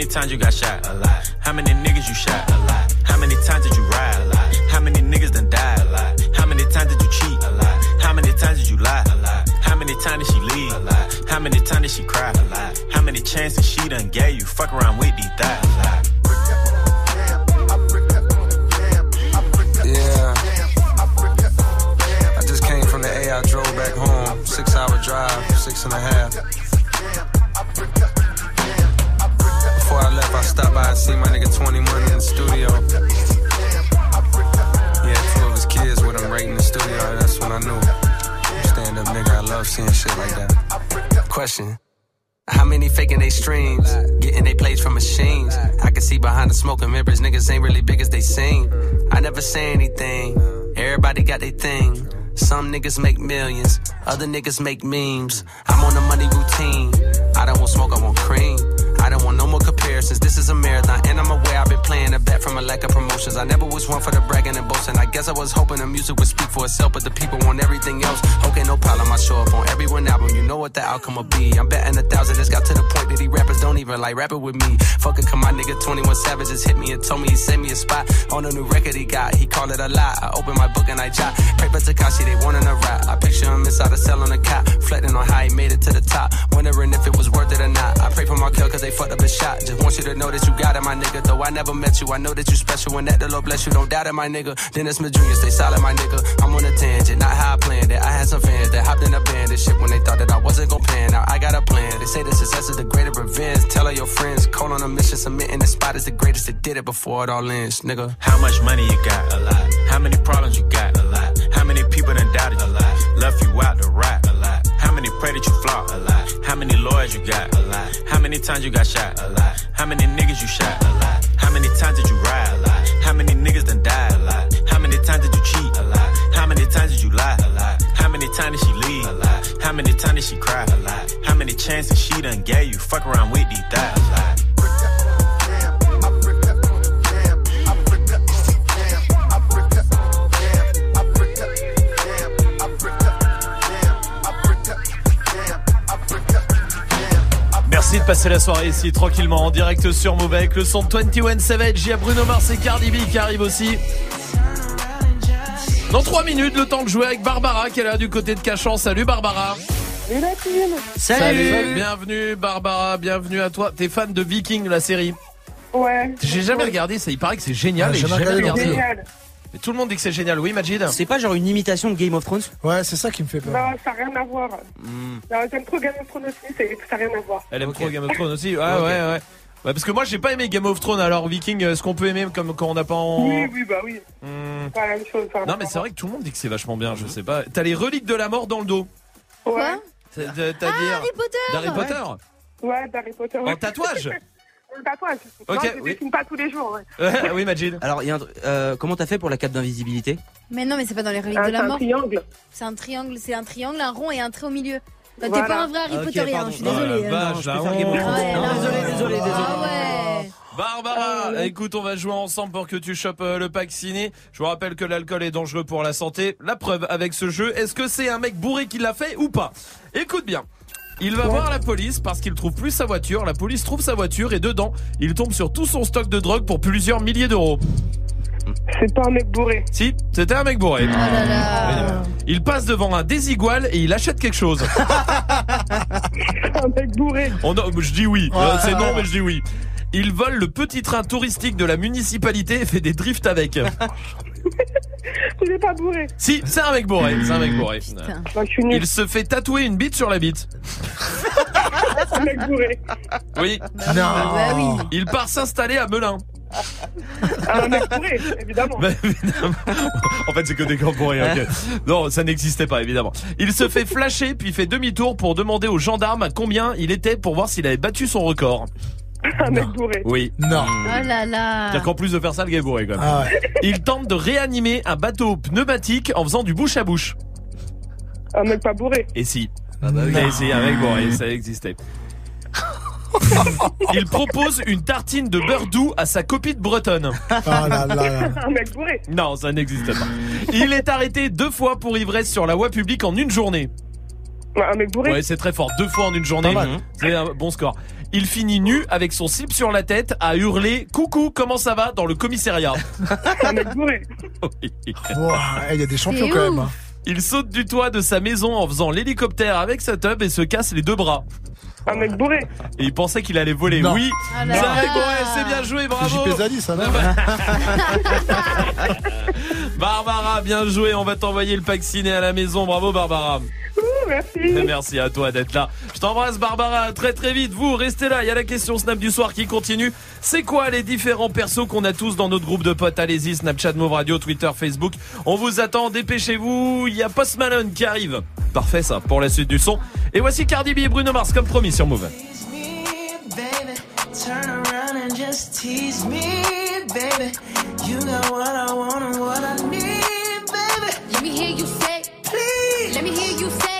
Many times you got shot? A lot. How many niggas you shot? A lot. How many times did you ride? A lot. How many niggas done died? A lot. How many times did you cheat? A lot. How many times did you lie? A lot. How many times did she leave? A lot. How many times did she cry? A lot. How many chances she done gave you? Fuck around with these thighs. A lot. Yeah. I just came from the A. I drove back home. Six hour drive, six and a half. The smoke mirrors, niggas ain't really big as they seem. I never say anything. Everybody got their thing. Some niggas make millions, other niggas make memes. I'm on the money routine. I don't want smoke, I want cream. I don't want no more comparisons. This is a marathon, and I'm aware I've been playing a bet from a lack of promotions. I never was one for the bragging and boasting. I guess I was hoping the music would speak for itself, but the people want everything else. Okay, no problem. I show up on every one album. You know what the outcome will be. I'm betting a thousand. It's got to the point that these rappers don't even like rapping with me. Fuck it, come my nigga 21 Savage just hit me and told me he sent me a spot on a new record he got. He called it a lie. I opened my book and I jot. Paper Takashi, they wanting a rap. I picture him inside a cell on a cot, reflecting on how he made it to the top. Wondering if it was worth it or not. I pray for Markel cause they fucked up his shot. Just want you to know that you got it, my nigga. Though I never met you, I know that you special and that the Lord bless you. Don't doubt it, my nigga. Dennis Jr., stay solid, my nigga. I'm on a tangent, not how I planned it. I had some fans that hopped in a band and shit when they thought that I wasn't gon' pan. Now I got a plan. They say the success is the greater revenge. Tell all your friends, call on a mission, submitting the spot is the greatest that did it before it all ends, nigga. How much money you got? A lot. How many problems you got? A lot. How many people done doubted. A lot. Left you out to rap. How many pray that you flop? How many lawyers you got? How many times you got shot? How many niggas you shot? How many times did you ride? How many niggas done died? How many times did you cheat? How many times did you lie? How many times did she leave? How many times did she cry? How many chances she done gave you? Fuck around with these thighs. Merci de passer la soirée ici tranquillement en direct sur Move avec le son de 21 Savage. Il y a Bruno Mars et Cardi B qui arrivent aussi. Dans 3 minutes, le temps de jouer avec Barbara qui est là du côté de Cachan. Salut Barbara. Salut la team. Salut. Bienvenue Barbara, bienvenue à toi. T'es fan de Viking la série? Ouais. J'ai jamais regardé ça, il paraît que c'est génial Ouais, et jamais jamais regardé regardé. Génial. Mais tout le monde dit que c'est génial, oui Majid C'est pas genre une imitation de Game of Thrones Ouais, c'est ça qui me fait peur. Non, ça n'a rien à voir. Hmm. Non, J'aime trop Game of Thrones aussi, c'est- ça n'a rien à voir. Elle aime trop Game of Thrones aussi. Ouais, Ok. ouais, ouais. Ouais, parce que moi j'ai pas aimé Game of Thrones. Alors Viking, est-ce qu'on peut aimer comme quand on n'a pas en. Oui, oui, bah oui. Hmm. Pas la même chose. ça n'a Non mais c'est vrai que tout le monde dit que c'est vachement bien. Je sais pas. T'as les reliques de la mort dans le dos. Ouais. C'est-à-dire Ah, Harry Potter d'Harry Potter. Ouais, d'Harry Potter. En tatouage En tatouage. Ok, non, je oui. dessine pas tous les jours. Ouais. Ouais, oui Majid. Alors, il y a un tr- euh, comment t'as fait pour la cape d'invisibilité? Mais non, mais c'est pas dans les reliques Ah, de c'est la un mort. triangle. C'est un triangle, c'est un triangle, un rond et un trait au milieu. Bah, T'es Voilà. pas un vrai Harry Ok, Potterien, pardon. je suis Oh la désolée. vache, Non, je la préfère Game of honte. Thrones. Ouais, Non, non. désolé, désolé, désolé. Ah ouais. Barbara, écoute, on va jouer ensemble pour que tu chopes euh, le pack ciné. Je vous rappelle que l'alcool est dangereux pour la santé. La preuve avec ce jeu, est-ce que c'est un mec bourré qui l'a fait ou pas? Écoute bien. Il va voir la police parce qu'il trouve plus sa voiture. La police trouve sa voiture et dedans, il tombe sur tout son stock de drogue pour plusieurs milliers d'euros. C'est pas un mec bourré. Si, c'était un mec bourré. Oh là là. Il passe devant un désigual et il achète quelque chose. un mec bourré. On a- je dis oui. Ouais. C'est non, mais je dis oui. Il vole le petit train touristique de la municipalité et fait des drifts avec. Il est pas bourré. si, c'est un mec bourré. C'est un mec bourré. Putain. Bah, je suis nul. Il se fait tatouer une bite sur la bite. Un mec bourré. Oui. Non. Bah. Il part s'installer à Melun. Un mec bourré, évidemment. Bah, évidemment. En fait, c'est que des grands bourrés. ok. Non, ça n'existait pas, évidemment. Il se fait flasher, puis fait demi-tour pour demander aux gendarmes à combien il était pour voir s'il avait battu son record. Un mec bourré. Oui. Non. Oh là là. C'est-à-dire qu'en plus de faire ça, le gars est bourré, quand même. Ah ouais. Il tente de réanimer un bateau pneumatique en faisant du bouche à bouche. Un mec pas bourré. Et si. Ah bah oui. Mais si, avec bourré, ça existait. Il propose une tartine de beurre doux à sa copine bretonne. Ah là là là. Un mec bourré. Non, ça n'existe pas. Il est arrêté deux fois pour ivresse sur la voie publique en une journée. Un mec bourré. Ouais, c'est très fort. Deux fois en une journée. C'est un bon score. Il finit nu avec son slip sur la tête à hurler Coucou, comment ça va? dans le commissariat. Un mec bourré. Oui. Wow, eh, Il y a des champions quand même. hein. Il saute du toit de sa maison en faisant l'hélicoptère avec sa tub et se casse les deux bras. Un mec bourré. Et il pensait qu'il allait voler. Non. Oui, Ah c'est là. vrai, ouais, c'est bien joué, C'est bravo. Zali, ça, non Barbara, bien joué. On va t'envoyer le pack ciné à la maison. Bravo, Barbara. Merci. Merci à toi d'être là. Je t'embrasse, Barbara. Très très vite. Vous, restez là. Il y a la question Snap du soir qui continue. C'est quoi les différents persos qu'on a tous dans notre groupe de potes? Allez-y, Snapchat, Move Radio, Twitter, Facebook. On vous attend. Dépêchez-vous. Il y a Post Malone qui arrive. Parfait, ça, pour la suite du son. Et voici Cardi B et Bruno Mars, comme promis sur Move. Let me hear you say,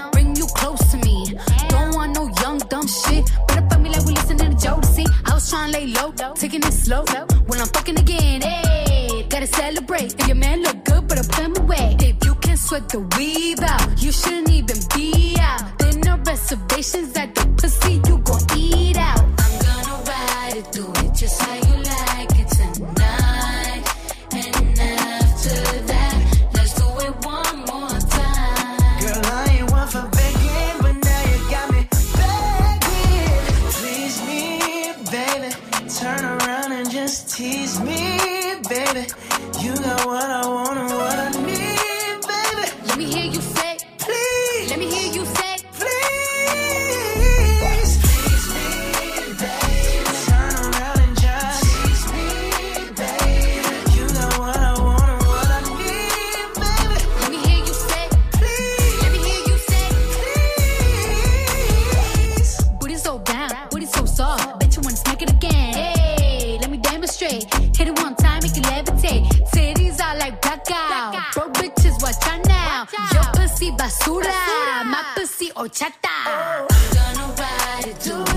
To lay low, taking it slow. When I'm fucking again, hey, gotta celebrate. If your man look good, but I put him away. If you can sweat the weave out, you shouldn't even be out. There no reservations at the pussy, you Tease me, baby. You got what I wanna. si basura, basura. mappa si horchata. Oh.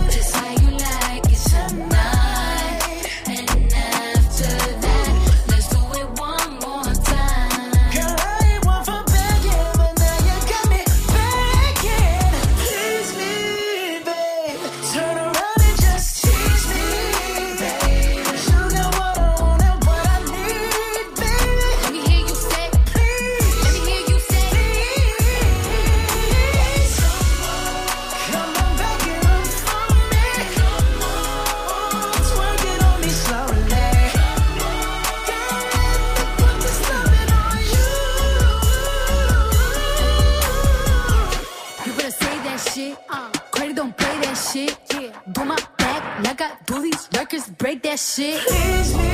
That shit.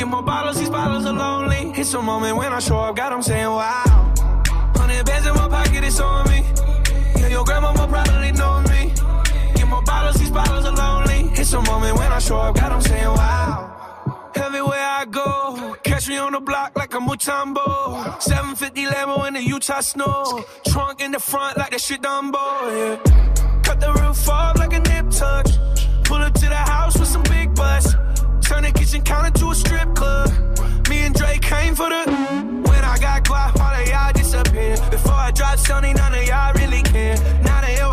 Get more bottles, these bottles are lonely. It's a moment when I show up, God, I'm saying wow. Hundred bands in my pocket, it's on me. Yeah, your grandma will probably know me. Get more bottles, these bottles are lonely. It's a moment when I show up, God, I'm saying wow. Everywhere I go, catch me on the block like a Mutombo. 750 Lambo in the Utah snow. Trunk in the front like that shit Dumbo, yeah. Cut the roof off like a nip tuck. Pull up to the house with some big butts. Turn the kitchen counter to a strip club. Me and Drake came for the. When I got guap, all of y'all disappear. Before I drop Sony, none of y'all really care. Now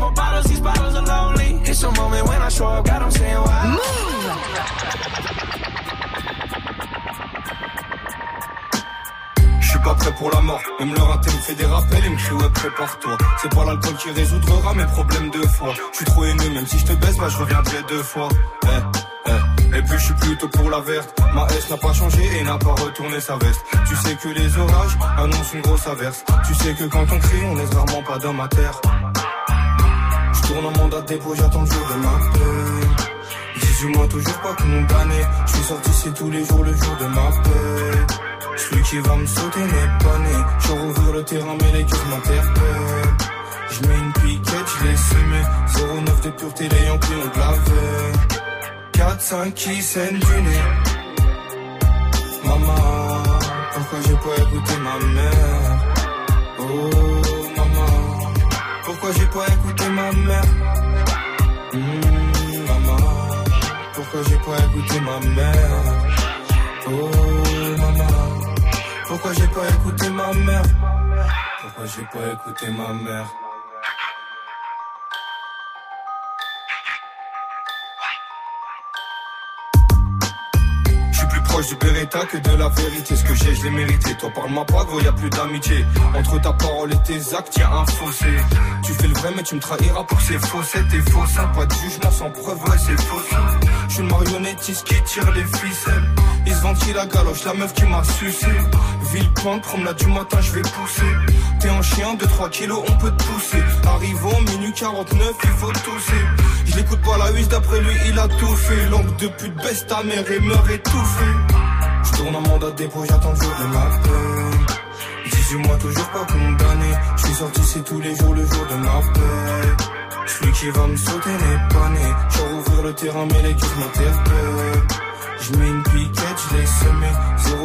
More bottles, pas prêt pour la mort, même leur intel me fait des rappels et me crie ouais prépare-toi. C'est pas l'alcool qui résoudra mes problèmes de foi. Je suis trop aimé, même si je te baisse, bah je reviendrai deux fois. Eh, eh. Et puis je suis plutôt pour la verte. Ma S n'a pas changé et n'a pas retourné sa veste. Tu sais que les orages annoncent une grosse averse. Tu sais que quand on crie, on laisse rarement pas d'homme à terre tourne en mandat dépôt, j'attends le jour de ma paix 18 mois toujours pas condamné Je suis sorti c'est tous les jours le jour de ma paix celui qui va me sauter n'est pas né. Je rouvre le terrain, mais les cœurs m'interpellent. Je mets une piquette, je l'ai semé. 09 de pureté, les Yankees ont de la veille. 4-5 qui saignent du nez. Maman, pourquoi j'ai pas écouté ma mère? Oh, maman, pourquoi j'ai pas écouté Hmm, maman, pourquoi j'ai pas écouté ma mère? Oh, maman. Pourquoi j'ai pas écouté ma mère? Pourquoi j'ai pas écouté ma mère? Proche du Beretta que de la vérité. Ce que j'ai je l'ai mérité. Toi parle-moi pas gros y plus d'amitié. Entre ta parole et tes actes y a un fossé. Tu fais le vrai mais tu me trahiras pour ces faussettes et faux seins Pas de jugement sans preuve ouais c'est faux Je suis le marionnettiste qui tire les ficelles. Ils se ventilent la galoche, la meuf qui m'a sucé. Villepinte, promenade du matin, je vais pousser. T'es un chien de 3 kilos, on peut te pousser. Arrivons, minute 49, il faut tousser. Je l'écoute pas la huisse, d'après lui, il a tout fait. Langue de pute, baisse ta mère et meurt étouffé. Je tourne en mandat dépôt, j'attends le jour de ma peine. 18 mois, toujours pas condamné. Je suis sorti, c'est tous les jours, le jour de ma paix. Celui qui va me sauter n'est pas né. Genre ouvrir le terrain, mais les cuisses m'interpellent. Je mets une piquette, je l'ai semé.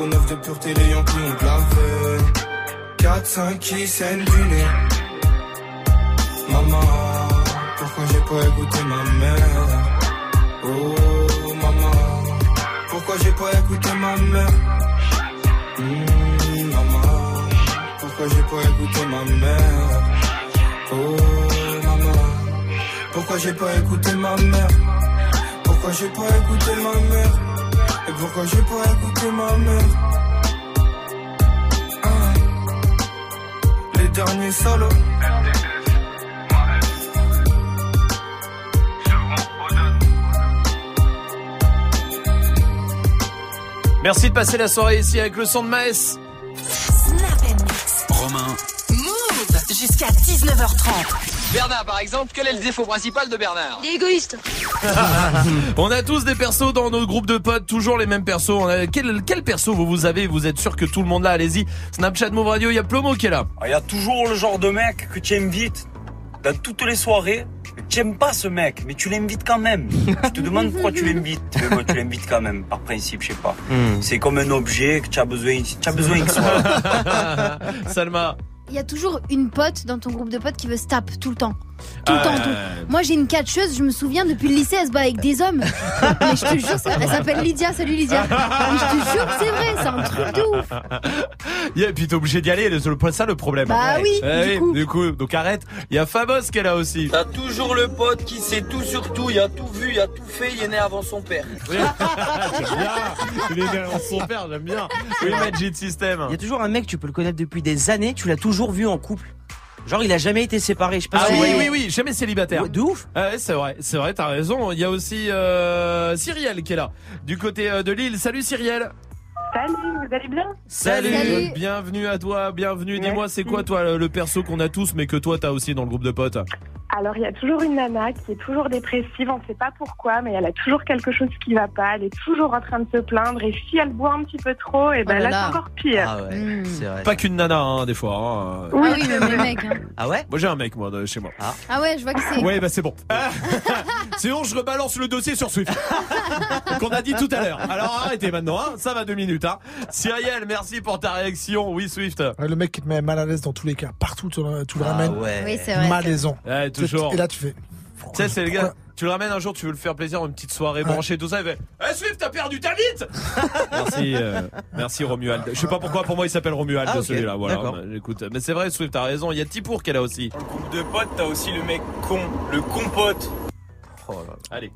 09 de pureté, les Yankees ont de la veine. 4-5 qui saignent du nez. Maman, pourquoi j'ai pas écouté ma mère? Oh, maman, pourquoi j'ai pas écouté ma mère? Hmm, maman, pourquoi j'ai pas écouté ma mère? Oh, pourquoi j'ai pas écouté ma mère? Pourquoi j'ai pas écouté ma mère? Et pourquoi j'ai pas écouté ma mère? Ah, les derniers solos. Merci de passer la soirée ici avec le son de Maes. Romain, Move jusqu'à 19h30. Bernard, par exemple, quel est le défaut principal de Bernard Il est égoïste. On a tous des persos dans nos groupes de potes, toujours les mêmes persos. On a- Quel, quel perso vous, vous avez Vous êtes sûr que tout le monde là Allez-y. Snapchat Move Radio, il y a Plomo qui est là. Il y a toujours le genre de mec que tu invites dans toutes les soirées. Tu aimes pas ce mec, mais tu l'invites quand même. tu te demandes pourquoi tu l'invites. Mais bon, tu l'invites quand même, par principe, je sais pas. Hmm. C'est comme un objet que tu as besoin, tu as besoin qu'il soit. Salma. Il y a toujours une pote dans ton groupe de potes qui veut se tape tout le temps. Tout le Ah, temps, tout. Moi j'ai une catcheuse, je me souviens depuis le lycée, elle se bat avec des hommes. Mais je te jure, elle s'appelle Lydia, salut Lydia. Mais je te jure que c'est vrai, c'est un truc de ouf. Yeah, et puis t'es obligé d'y aller, c'est le- ça le problème. Bah oui, Eh du coup. du coup, donc arrête. Il y a Fabos qui est là aussi. T'as toujours le pote qui sait tout sur tout, il a tout vu, il a tout fait, il est né avant son père. j'aime bien. Il est derrière son père, j'aime bien. Oui, Magic System. Il y a toujours un mec, tu peux le connaître depuis des années, tu l'as toujours vu en couple. Genre, il a jamais été séparé. Je sais pas Ah si- oui, oui, oui, jamais célibataire. De ouf. Ah ouais, c'est vrai, c'est vrai, t'as raison. Il y a aussi euh, Cyrielle qui est là, du côté euh, de Lille. Salut Cyrielle. Salut, vous allez bien? Salut. Bienvenue à toi, bienvenue. Dis-moi, c'est quoi toi le- le perso qu'on a tous, mais que toi t'as aussi dans le groupe de potes? Alors, il y a toujours une nana qui est toujours dépressive, on ne sait pas pourquoi, mais elle a toujours quelque chose qui va pas, elle est toujours en train de se plaindre, et si elle boit un petit peu trop, et ben Oh là là, là. c'est encore pire. Ah ouais, c'est vrai. Pas qu'une nana, hein, des fois. hein. Ah oui, même les mecs. hein. Ah ouais? Moi j'ai un mec moi de chez moi. Ah ouais, je vois que c'est. Ouais, bah c'est bon. Sinon, je rebalance le dossier sur Swift. Qu'on a dit tout à l'heure. Alors arrêtez maintenant, hein. ça va deux minutes. Hein. Cyrielle, merci pour ta réaction. Oui, Swift. Ouais, le mec qui te met mal à l'aise dans tous les cas, partout tu le, tu le Ah ramènes. ouais. Oui, c'est vrai. Malaisant. Toujours. Et là tu fais. Tu sais, c'est le gars. Tu le ramènes un jour, tu veux le faire plaisir, une petite soirée branchée, tout ça. Il fait Eh Swift, t'as perdu ta bite Merci, euh, merci Romuald. Je sais pas pourquoi, pour moi il s'appelle Romuald Ah, ok. celui-là. Voilà. D'accord. Mais, Écoute, mais c'est vrai, Swift, t'as raison. Il y a Tipour qui est là aussi. Groupe de potes, t'as aussi le mec con, le compote. Oh là là. Allez.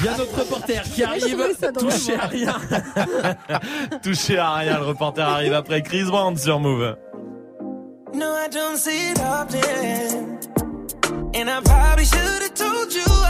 Il y a notre reporter qui arrive. Touché à rien. Touché à rien, le reporter arrive après Chris Brown sur Move. No, I don't see it often. And I probably should have told you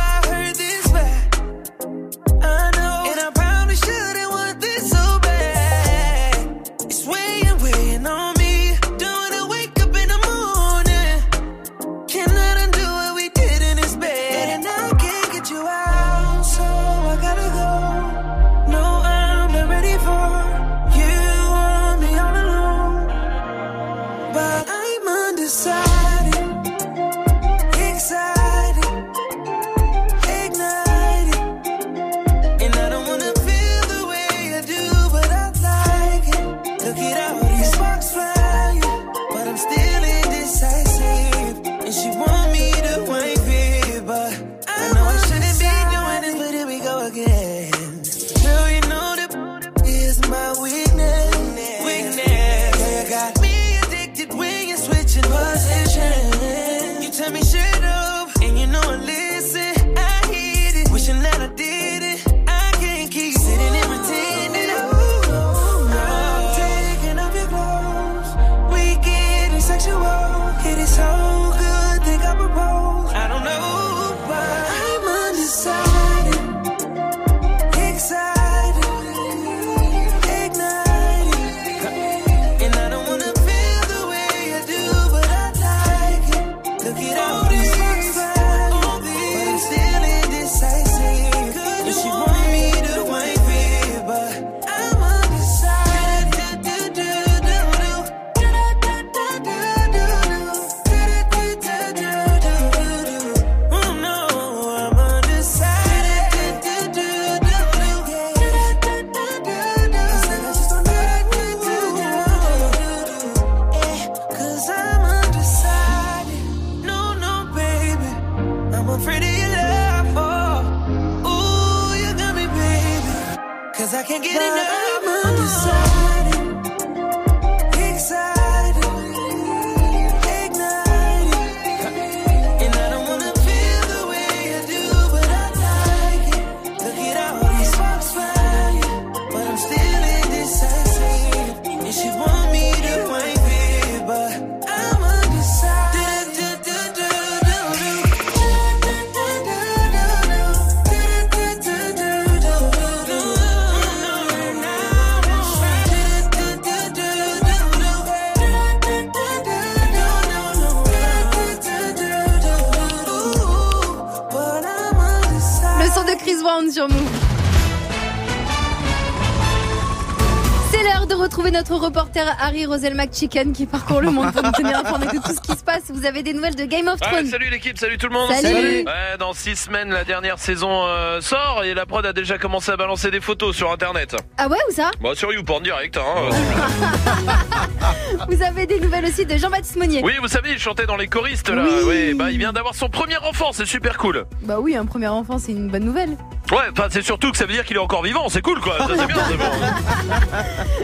Harry Rosel McChicken qui parcourt le monde pour nous tenir informés de tout ce qui se passe. Vous avez des nouvelles de Game of Ouais, Thrones salut l'équipe, salut tout le monde. Salut. Salut. Ouais, dans six semaines, la dernière saison euh, sort et la prod a déjà commencé à balancer des photos sur internet. Ah ouais, où ça? Bah sur YouPorn direct. Hein. Vous avez des nouvelles aussi de Jean-Baptiste Monnier Oui, vous savez, il chantait dans les choristes là. Oui. Ouais, bah il vient d'avoir son premier enfant, c'est super cool. Bah oui, un premier enfant, c'est une bonne nouvelle. Ouais, enfin c'est surtout que ça veut dire qu'il est encore vivant, c'est cool quoi. Ça c'est bien. c'est bon.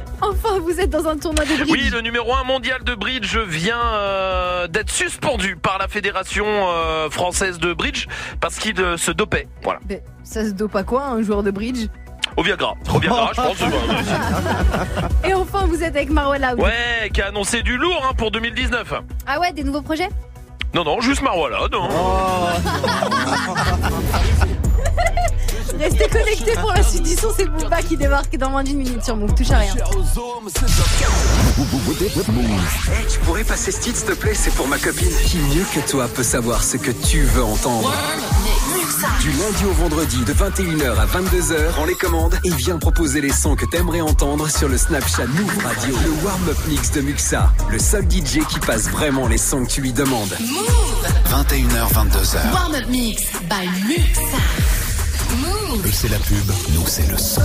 Vous êtes dans un tournoi de bridge. Oui, le numéro 1 mondial de bridge vient euh, d'être suspendu par la fédération euh, française de bridge parce qu'il euh, se dopait. Voilà. Mais ça se dope à quoi, un joueur de bridge? Au Viagra. Au Viagra, je pense. Et enfin, vous êtes avec Marwa Laoud. Ouais, qui a annoncé du lourd hein, pour 2019. Ah ouais, des nouveaux projets? Non, non, juste Marwala, non. Restez connectés pour la suite du son, c'est Booba qui débarque dans moins d'une minute sur Move. Touche à rien. Hey, tu pourrais passer ce titre, s'il te plaît C'est pour ma copine. Qui mieux que toi peut savoir ce que tu veux entendre? Du lundi au vendredi, de 21h à 22h, prends les commandes et viens proposer les sons que t'aimerais entendre sur le Snapchat Move Radio. Le warm-up mix de Muxa, le seul DJ qui passe vraiment les sons que tu lui demandes. 21h, 22h. Warm Up Mix by Muxa. Eux, c'est la pub, nous, c'est le son.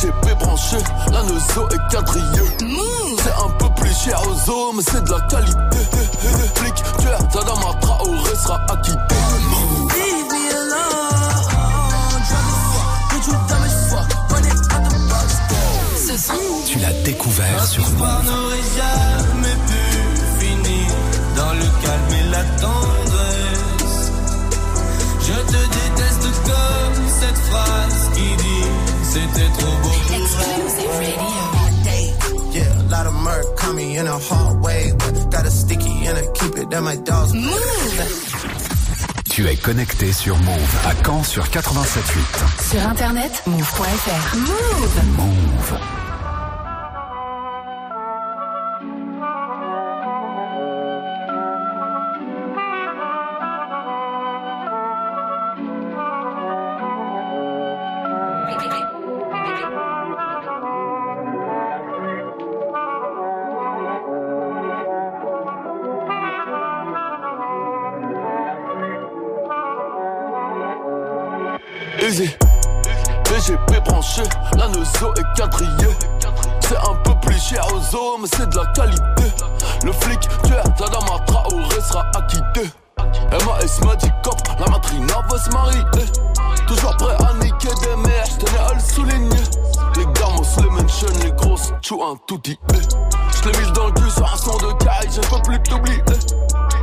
BGP branché, la nozo est quadrillée. C'est un peu plus cher aux hommes, mais c'est de la qualité. Flic, tueur, Tadama Traoré sera acquitté. Leave me alone. Tu l'as découvert sur. L'histoire n'aurait jamais pu finir dans le calme et la tendresse. Je te déteste comme cette phrase qui dit c'était trop beau pour vrai. Yeah, a lot of murk caught me in a hard way, but got a sticky and I keep it at my dog's Tu es connecté sur Move à Caen sur 87.8. Sur internet, move.fr. Move. Move. Est quadrillée. C'est un peu plus cher aux hommes, c'est de la qualité. Le flic, tueur, Tadama Traoré sera acquitté. MAS m'a dit la matrina va se marier. Toujours prêt à niquer des mères, j'tenais à le souligner. Les gamos, les mentions, les grosses, tchou un tout dit. J'l'ai mis dans le cul sur un son de caille, je peux plus t'oublier.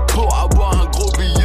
Pour avoir un gros billet,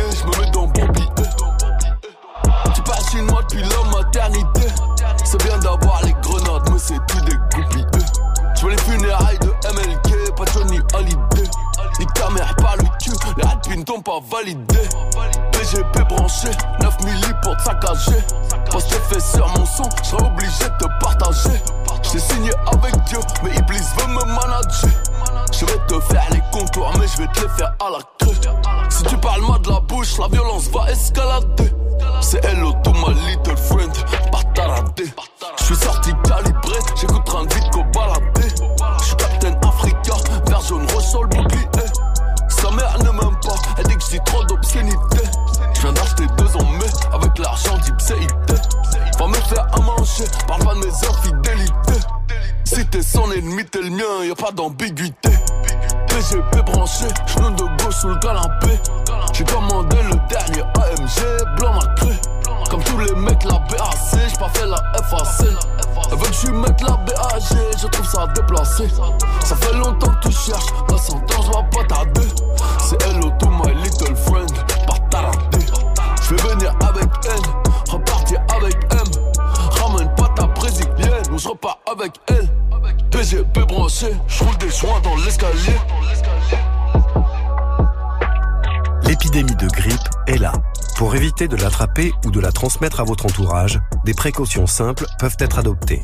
de l'attraper ou de la transmettre à votre entourage, des précautions simples peuvent être adoptées.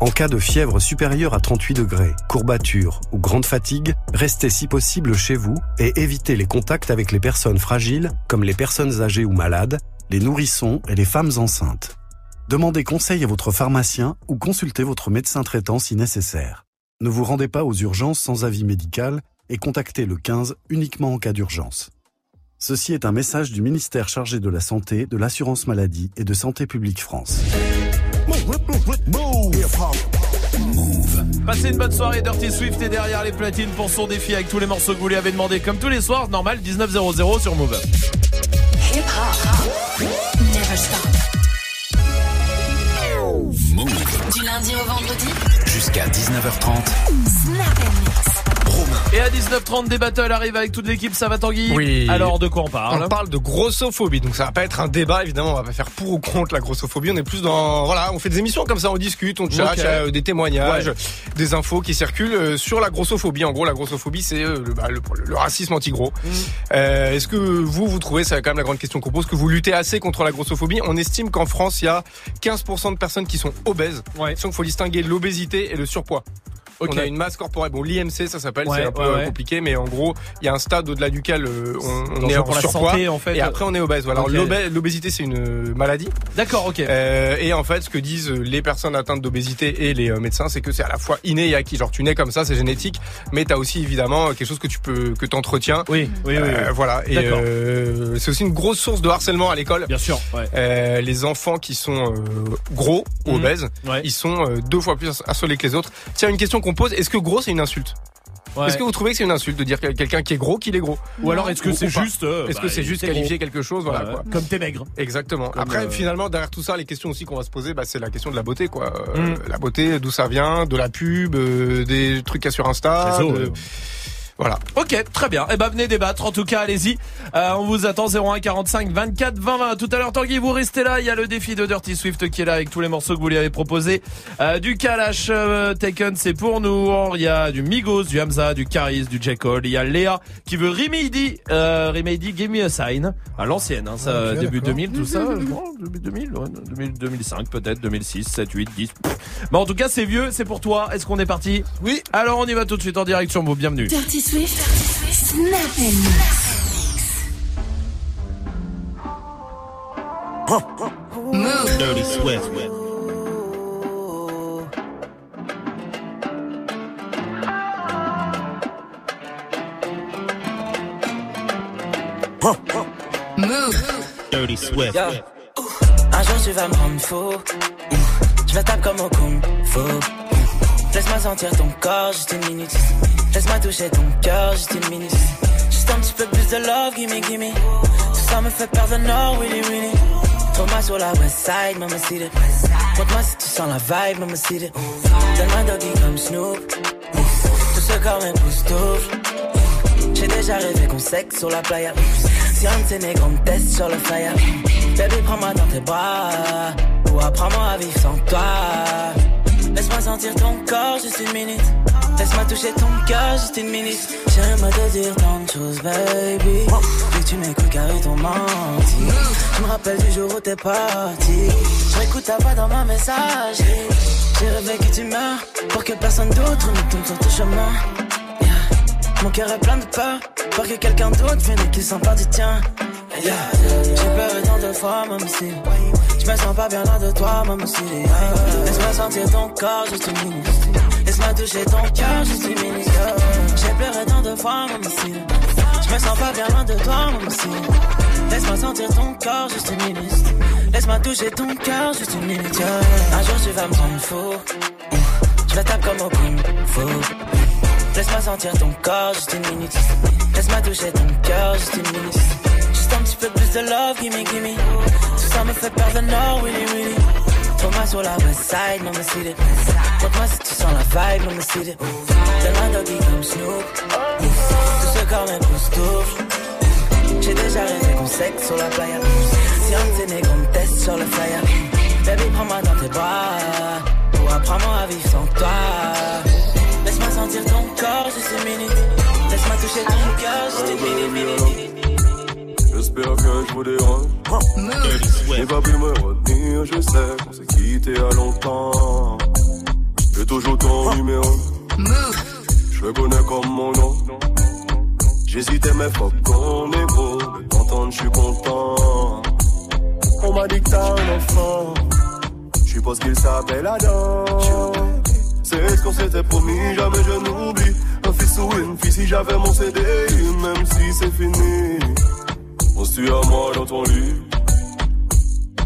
En cas de fièvre supérieure à 38 degrés, courbature ou grande fatigue, restez si possible chez vous et évitez les contacts avec les personnes fragiles comme les personnes âgées ou malades, les nourrissons et les femmes enceintes. Demandez conseil à votre pharmacien ou consultez votre médecin traitant si nécessaire. Ne vous rendez pas aux urgences sans avis médical et contactez le 15 uniquement en cas d'urgence. Ceci est un message du ministère chargé de la Santé, de l'Assurance Maladie et de Santé publique France. Passez une bonne soirée, Dirty Swift est derrière les platines pour son défi avec tous les morceaux que vous lui avez demandé comme tous les soirs, normal 19.00 sur Move. Hip hop. Never stop. Du lundi au vendredi. Jusqu'à 19h30. Snap Et à 19h30, des battles arrivent avec toute l'équipe, ça va Tanguy Oui. Alors de quoi on parle On parle de grossophobie, donc ça va pas être un débat évidemment, on va pas faire pour ou contre la grossophobie, on est plus dans voilà, on fait des émissions comme ça, on discute, on chat, Ok. il y a, euh, des témoignages, Ouais. des infos qui circulent euh, sur la grossophobie. En gros, la grossophobie c'est euh, le, bah, le, le racisme anti-gros. Mm. Euh, Est-ce que vous vous trouvez, c'est quand même la grande question qu'on pose, que vous luttez assez contre la grossophobie? On estime qu'en France il y a 15% de personnes qui sont obèses. Ouais. Donc faut distinguer l'obésité et le surpoids. Ok. On a une masse corporelle. Bon, l'IMC, ça s'appelle, Ouais, c'est un peu ouais, ouais. compliqué, mais en gros, il y a un stade au-delà duquel euh, on, est en surpoids. santé, en fait. Et après, on est obèse. Voilà. Alors, L'obésité, c'est une euh, maladie. D'accord, ok. Euh, et en fait, ce que disent euh, les personnes atteintes d'obésité et les médecins, c'est que c'est à la fois inné et acquis. Genre, tu nais comme ça, c'est génétique, mais t'as aussi évidemment quelque chose que tu peux, que t'entretiens. Oui, oui, oui, oui. Voilà. Et euh, c'est aussi une grosse source de harcèlement à l'école. Bien sûr. Ouais. Euh, les enfants qui sont euh, gros ou Mhm. obèses, ils sont deux fois plus harcelés que les autres. Tiens, une question qu'on pose est-ce que gros c'est une insulte Ouais. Est-ce que vous trouvez que c'est une insulte de dire que quelqu'un qui est gros qu'il est gros Ou alors est-ce que c'est juste, euh, Est-ce bah, que c'est juste qualifier gros. quelque chose voilà Ouais, quoi. Comme t'es maigre. Exactement. Comme, Après euh, finalement derrière tout ça les questions aussi qu'on va se poser bah, c'est la question de la beauté quoi. Euh, Mm. La beauté d'où ça vient, de la pub, des trucs qu'il y a sur Insta. Réseau, de- ouais. Voilà. Ok, très bien. Eh ben venez débattre. En tout cas, allez-y. Euh, on vous attend 01 45 24 20 20. Tout à l'heure, Tanguy, vous restez là. Il y a le défi de Dirty Swift qui est là avec tous les morceaux que vous lui avez proposés. Euh, du Kalash euh, Taken, c'est pour nous. Il y a du Migos, du Hamza, du Caris, du J. Cole. Il y a Léa qui veut Remedy. Euh, Remedy, Give Me a Sign. À l'ancienne, hein, ça, Ok, début d'accord. 2000, tout ça. Début 2000, ouais, 2000, 2005 peut-être, 2006, 7, 8, 10. Bon, en tout cas, c'est vieux, c'est pour toi. Est-ce qu'on est parti? Oui. Alors, on y va tout de suite en direct sur Move. Bienvenue. Dirty Swift. Snap and mix. Move. Dirty Swift. Move. Dirty Swift. Yo. Un jour tu vas me rendre fou. Je vais taper comme au kung fu. Laisse-moi sentir ton corps juste une minute. Laisse-moi toucher ton cœur juste une minute. Juste un petit peu plus de love, gimme, gimme. Tout ça me fait perdre le nord, willy, willy. Trouve-moi sur la west side, mama it. Montre-moi si tu sens la vibe, mama it. Donne-moi doggy comme Snoop. Tout ce corps m'époustoufle. J'ai déjà rêvé qu'on sexe sur la playa. Si un de ces négros me teste sur le fire. Baby, prends-moi dans tes bras. Ou apprends-moi à vivre sans toi. Laisse-moi sentir ton corps juste une minute. Laisse-moi toucher ton cœur juste une minute. J'aimerais te dire tant de choses, baby. Mais tu m'écoutes car ils t'ont menti. Je me rappelle du jour où t'es parti. Je réécoute ta voix dans ma messagerie. J'ai rêvé que tu meurs pour que personne d'autre ne tombe sur ton chemin. Mon cœur est plein de peur Pour que quelqu'un d'autre vienne et qu'il s'empare du tien Yeah. J'ai pleuré tant de fois, même si Je me sens pas bien loin de toi, même si. Laisse-moi sentir ton corps juste une minute Laisse-moi toucher ton cœur juste une minute. J'ai pleuré tant de fois, même si Je me sens pas bien loin de toi, même si Laisse-moi sentir ton corps juste une minute Laisse-moi toucher ton cœur juste une minute. Un jour tu vas me rendre fou Je la tape comme au kung. Laisse-moi sentir ton corps, juste une minute. Laisse-moi toucher ton cœur, juste une minute. Un petit peu plus de love, gimme, gimme. Tout ça me fait perdre le nord, really, really. Trouve-moi sur la west side, me city. Montre-moi si tu sens la vibe, me city. Donne-moi doggy comme Snoop. Tout ce corps m'époustoufle. J'ai déjà rêvé qu'on sexe sur la playa. Si on tenait qu'on me teste sur le flyer. Baby, prends-moi dans tes bras. Pour apprendre à vivre sans toi. Laisse-moi sentir ton corps, juste une minute. Laisse-moi toucher ton cœur, juste une minute, minute. J'espère que je vous dérange. J'ai pas pu me retenir, je sais qu'on s'est quitté à longtemps. J'ai toujours ton numéro. Je connais comme mon nom. J'hésitais, mais faut qu'on est beau. De t'entendre, je suis content. On m'a dit que t'as un enfant. Je suppose qu'il s'appelle Adam. C'est ce qu'on s'était promis, jamais je n'oublie. Un fils ou une fille, si j'avais mon CD, même si c'est fini. Penses-tu à moi dans ton lit?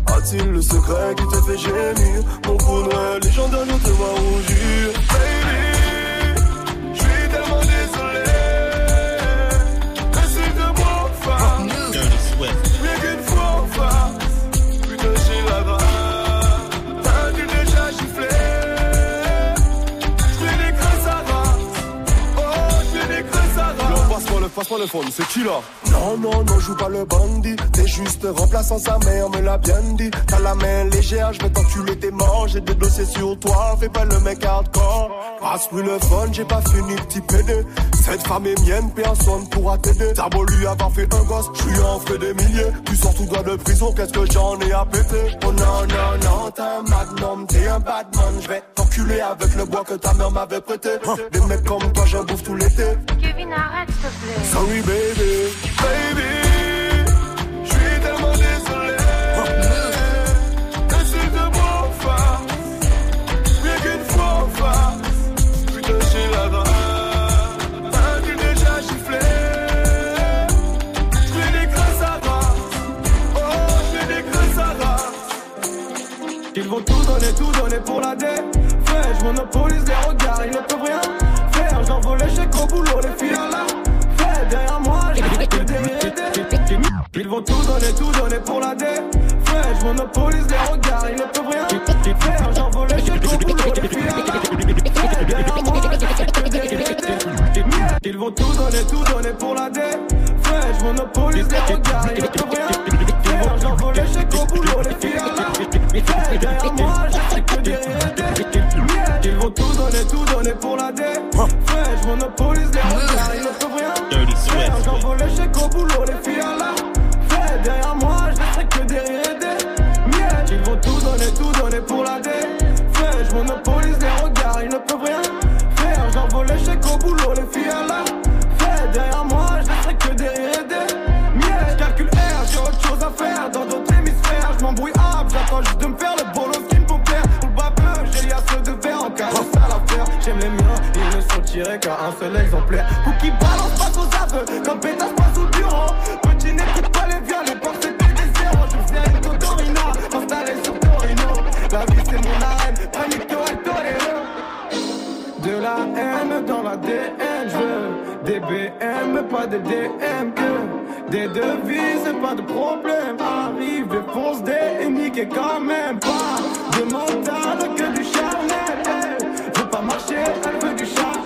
A-t-il le secret qui te fait gémir? Mon coup noir légendaire, je te vois rougir Passe-moi le, phone, c'est qui là? Non, non, non, joue pas le bandit. T'es juste remplaçant sa mère, me l'a bien dit. T'as la main légère, je vais t'enculer tes morts. J'ai des dossiers sur toi, fais pas le mec hardcore. Passe-lui le phone, j'ai pas fini, petit PD. Cette femme est mienne, personne pourra t'aider. T'as beau lui avoir fait un gosse, je suis en frais des milliers. Tu sors tout droit de prison, qu'est-ce que j'en ai à péter? Oh non, non, non, t'es un magnum, t'es un badman. Je vais t'enculer avec le bois que ta mère m'avait prêté. Des mecs comme toi, j'en bouffe tout l'été. Kevin, arrête, s'il te plaît. Sorry baby, baby, je suis tellement désolé. Essaye de m'en faire, rien qu'une fois en face. Putain, j'ai la grâce, t'as-tu déjà giflé? J'fais des creux à race, oh, j'fais des creux à race. Ils vont tout donner, tout donner pour la dé. Fais, je monopolise les regards, ils ne peuvent rien faire. J'envole les chèques au boulot, les filles en là. Ils vont tout donner, tout donner pour la dé. Je monopolise les regards, ils ne peuvent rien faire. J'envole les chèques au boulot, les filles. Ils vont tout donner, tout donner pour la dé. Je monopolise les regards, ils ne peuvent rien faire. J'envole les chèques au boulot, les filles derrière moi, j'ai que des. Ils vont tout donner, tout donner pour la dé. Je monopolise les regards, ils ne peuvent rien boulot, les filles en là. Tirés qu'à un seul exemplaire. Pour qui balance passe aux aveux, comme pétasse passe au bureau. Petit n'écoute pas les vieux, les portes c'était des zéros. Je viens de Totorina, installé sur Torino. La vie c'est mon arène, panico et torero. De la haine dans la DN, je veux des BM, pas des DM que des devises, pas de problème. Arrive, défonce des et niquer quand même pas de mental que du charnel. Elle veut pas marcher, elle veut du charnel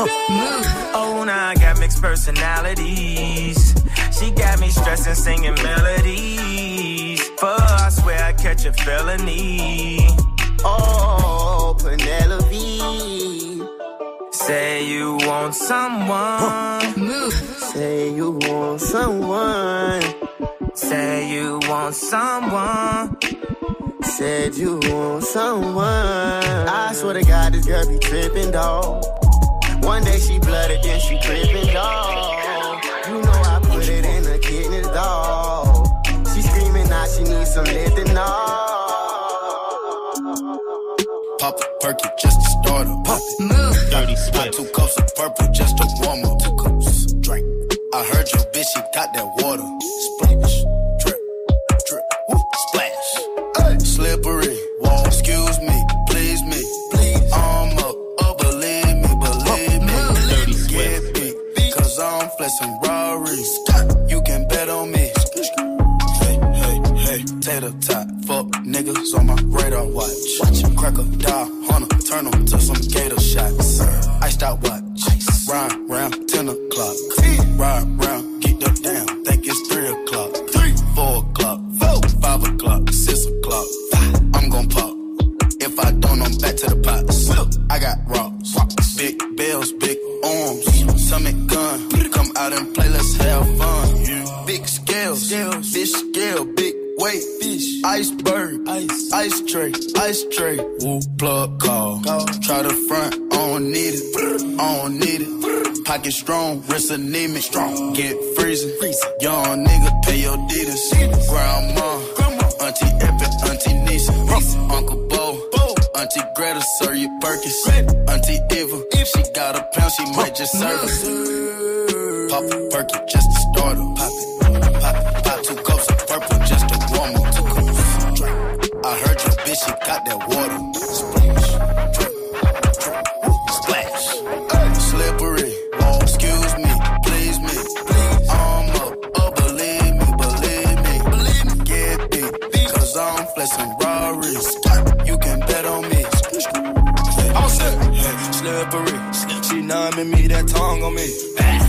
Oh, now I got mixed personalities. She got me stressing, singing melodies. Fuck, I swear I catch a felony. Oh, Penelope. Say you want someone. Say you want someone. Say you want someone. Said you want someone. I swear to God, this girl be tripping, dog. One day she blooded, then she tripping, dog. You know I put it in her kidneys, dog. She screaming now, she needs some lithanol. Pop a perky just to start her. Pop it. Move. Dirty sweat. Two cups of purple just to warm up. Two cups. Drink. I heard your bitch, she got that water. Splash. I'm flexing Rari's. You can bet on me. Hey, hey, hey, tater tot, fuck niggas on my radar watch. Watch him crack a die, hunter, turn 'em to some gator shots. Iced out watch, ride round 10 o'clock. Ride round, get up down, think it's 3 o'clock. 3, 4 o'clock, 4, 5 o'clock, 6 o'clock. I'm gon' pop. If I don't, I'm back to the pots. I got rocks, big bells, big arms, stomach gun. Out and play, let's have fun. Big scales, fish scale, big weight, fish, iceberg, ice, ice tray, ice tray. Woo, plug call. Try the front, I don't need it, I don't need it. Pocket strong, wrist anemic, strong. Get freezing, young nigga, pay your deeders. Grandma, auntie Epic, auntie Nisa, Uncle auntie Greta, serve you Perkins. Auntie Eva, if she got a pound, she might just serve it. Pop a perky just to start her. Pop it. Pop, pop two cups of purple just to warm up. Two cups. I heard your bitch, she got that water. Splash. Drip. Drip. Woo. Splash. Slippery. Oh, excuse me. Please me. I'm up. Oh, believe me. Believe me. Believe me. Get big. Cause I'm flexing Rari's. Slippery. She numbing me, that tongue on me.